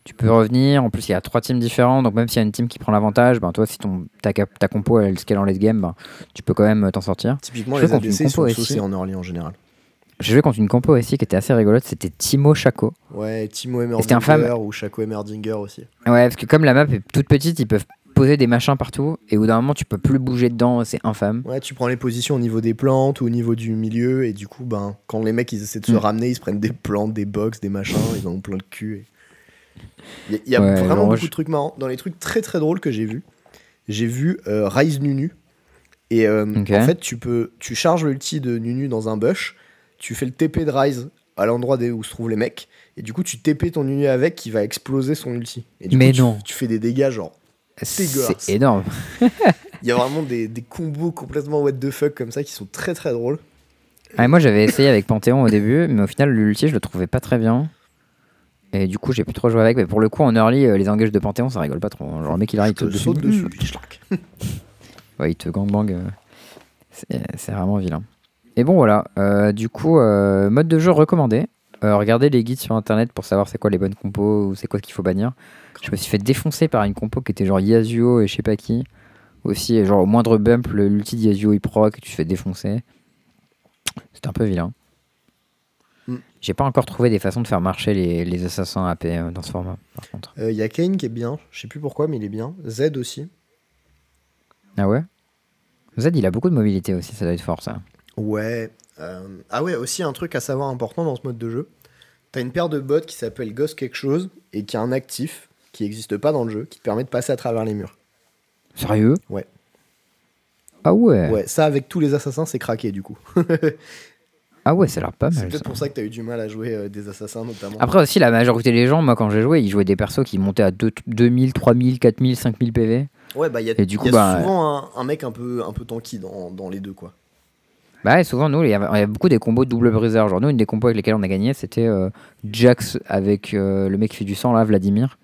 Tu peux revenir. En plus, il y a trois teams différents. Donc, même s'il y a une team qui prend l'avantage, ben, toi, si ton, ta, ta compo elle scale en late game, ben, tu peux quand même t'en sortir. Typiquement, Je les ADC sont aussi. en early en général. J'ai joué contre une compo aussi qui était assez rigolote. C'était Timo Chaco. Ouais, Timo Emerdinger ou Shaco Emerdinger aussi. Ouais, parce que comme la map est toute petite, ils peuvent poser des machins partout. Et au bout d'un moment, tu peux plus bouger dedans. C'est infâme. Ouais, tu prends les positions au niveau des plantes ou au niveau du milieu, et du coup, ben, quand les mecs ils essaient de se Mm. ramener, ils se prennent des plantes, des box, des machins, ils en ont plein le cul. et- Il y a, il y a Ouais, vraiment beaucoup je- de trucs marrants. Dans les trucs très très drôles que j'ai vus, j'ai vu euh, Rise Nunu. Et euh, en fait, tu peux, tu charges l'ulti de Nunu dans un bush, tu fais le TP de Rise à l'endroit où se trouvent les mecs, et du coup, tu TP ton Nunu avec qui va exploser son ulti. Et du Mais coup, non. tu fais des dégâts genre. C'est énorme. Il y a vraiment des, des combos complètement what the fuck comme ça qui sont très très drôles. Ouais, moi j'avais essayé avec Panthéon au début, mais au final l'ulti je le trouvais pas très bien. Et du coup j'ai plus trop joué avec, mais pour le coup en early euh, les engages de Panthéon ça rigole pas trop. hein. Genre le mec il arrive il te saute dessus. Ouais, il te gangbang. euh, c'est vraiment vilain. Et bon voilà, euh, du coup euh, mode de jeu recommandé. Euh, regardez les guides sur internet pour savoir c'est quoi les bonnes compos ou c'est quoi ce qu'il faut bannir. Je me suis fait défoncer par une compo qui était genre Yasuo et je sais pas qui. Aussi, et genre au moindre bump, l'ulti Yasuo il proc et tu te fais défoncer. C'était un peu vilain. Mm. J'ai pas encore trouvé des façons de faire marcher les, les assassins AP dans ce format, par contre. Il y a Kane qui est bien, je sais plus pourquoi, mais il est bien. Z aussi. Ah ouais? Z il a beaucoup de mobilité aussi, ça doit être fort ça. Ouais. euh, Ah ouais, aussi un truc à savoir important dans ce mode de jeu. T'as une paire de bots qui s'appelle Ghost quelque chose et qui a un actif qui n'existe pas dans le jeu, qui te permet de passer à travers les murs. Sérieux? Ouais. Ah ouais? Ouais, ça avec tous les assassins, c'est craqué du coup. Ah ouais, ça a l'air pas c'est mal. peut-être ça. pour ça que t'as eu du mal à jouer euh, des assassins notamment. Après aussi, la majorité des gens, moi quand j'ai joué, ils jouaient des persos qui montaient à deux- 2000, 3000, 4000, 5000 PV. ouais, bah il y a, Et du y coup, a bah, souvent un, un mec un peu, un peu tanky dans, dans les deux quoi. Bah souvent, nous, il y, a beaucoup des combos de double briseur. Genre, nous, une des combos avec lesquels on a gagné, c'était euh, Jax avec euh, le mec qui fait du sang, là, Vladimir.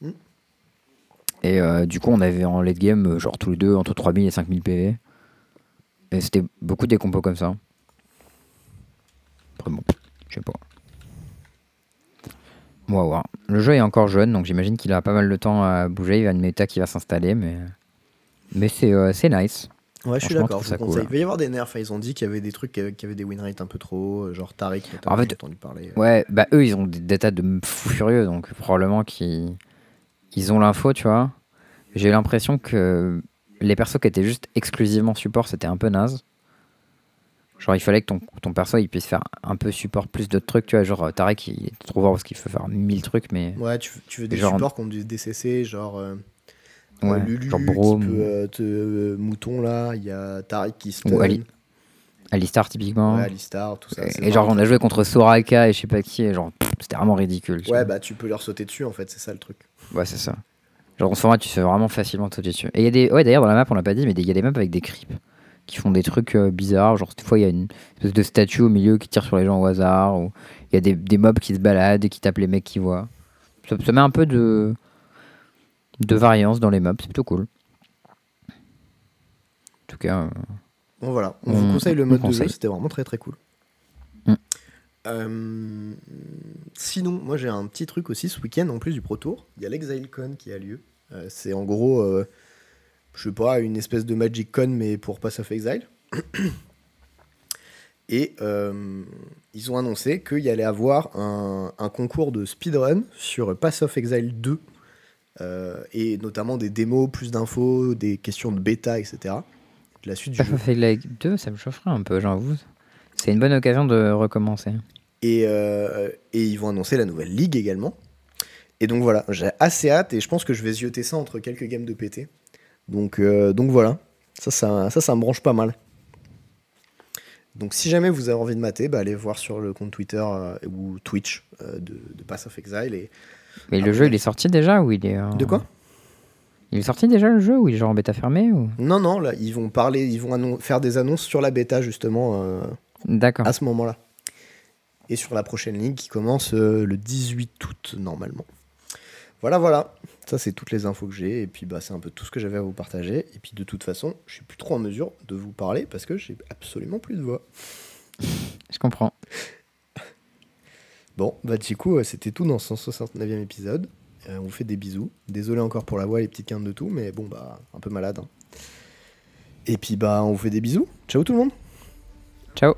Hmm. Et euh, du coup, on avait en late game, genre tous les deux, entre 3000 et 5000 PV. Et c'était beaucoup des combos comme ça. Après, bon, je sais pas. On va voir. Le jeu est encore jeune, donc j'imagine qu'il a pas mal de temps à bouger. Il y a une méta qui va s'installer, mais, mais c'est c'est nice. Ouais, je suis d'accord. je cool. Il va y avoir des nerfs. Ils ont dit qu'il y avait des trucs qui avaient, qui avaient des win rates un peu trop, euh, genre Tariq, En fait, entendu parler. Ouais, bah eux, ils ont des datas de fous furieux, donc probablement qu'ils ils ont l'info, tu vois. J'ai l'impression que les persos qui étaient juste exclusivement support, c'était un peu naze. Genre, il fallait que ton, ton perso, il puisse faire un peu support plus d'autres trucs, tu vois. Genre, Tarek, il est trop fort parce qu'il peut faire mille trucs, mais... Ouais, tu, tu veux des Genre- supports contre du DCC, genre euh, Ouais, Lulu genre qui peut ou- euh, te euh, mouton là, il y a Tariq qui stun, Ou Ali- Alistar, typiquement. ouais, Alistar, tout ça. et, et genre, on a joué contre Soraka et je sais pas qui, et genre, c'était vraiment ridicule. Ouais, bah tu peux leur sauter dessus en fait, c'est ça le truc. Ouais, c'est ça. Genre, en ce format, tu fais vraiment facilement sauter dessus. Et il y a des. Ouais, d'ailleurs, dans la map, on l'a pas dit, mais il y a des maps avec des creeps qui font des trucs euh, bizarres. Genre, des fois, il y a une espèce de statue au milieu qui tire sur les gens au hasard. Ou il y a des, des mobs qui se baladent et qui tapent les mecs qui voient. Ça, ça met un peu de. De variance dans les mobs. C'est plutôt cool. En tout cas. Bon voilà, on, On- vous conseille le mode de jeu, c'était vraiment très très cool. Mm. Euh, sinon, moi j'ai un petit truc aussi ce week-end en plus du Pro Tour. Il y a l'ExileCon qui a lieu. Euh, c'est en gros, euh, je sais pas, une espèce de Magic Con mais pour Pass of Exile. Et euh, ils ont annoncé qu'il y allait avoir un, un concours de speedrun sur Pass of Exile 2. Euh, et notamment des démos, plus d'infos, des questions de bêta, etc. De la suite du jeu. Exile 2, ça me chaufferait un peu, j'avoue. C'est une bonne occasion de recommencer. Et, euh, et ils vont annoncer la nouvelle ligue également. Et donc voilà, j'ai assez hâte et je pense que je vais zioter ça entre quelques games de PT. Donc, euh, donc voilà, ça ça, ça, ça me branche pas mal. Donc si jamais vous avez envie de mater, bah, allez voir sur le compte Twitter euh, ou Twitch euh, de, de Pass of Exile. Et... Mais Ah, le jeu, il est sorti déjà ou il est. De quoi? Il est sorti déjà le jeu ou il est genre en bêta fermée ou... Non, non, là, ils vont parler, ils vont faire des annonces sur la bêta justement euh, D'accord. à ce moment-là. Et sur la prochaine ligue qui commence euh, le 18 août normalement. Voilà, voilà. Ça, c'est toutes les infos que j'ai. Et puis, bah, c'est un peu tout ce que j'avais à vous partager. Et puis, de toute façon, je suis plus trop en mesure de vous parler parce que j'ai absolument plus de voix. Je comprends. Bon, bah du coup, euh, c'était tout dans ce 169e épisode. Euh, on vous fait des bisous. Désolé encore pour la voix, les petites quintes de tout, mais bon, bah, un peu malade. Hein. Et puis, bah, on vous fait des bisous. Ciao tout le monde. Ciao.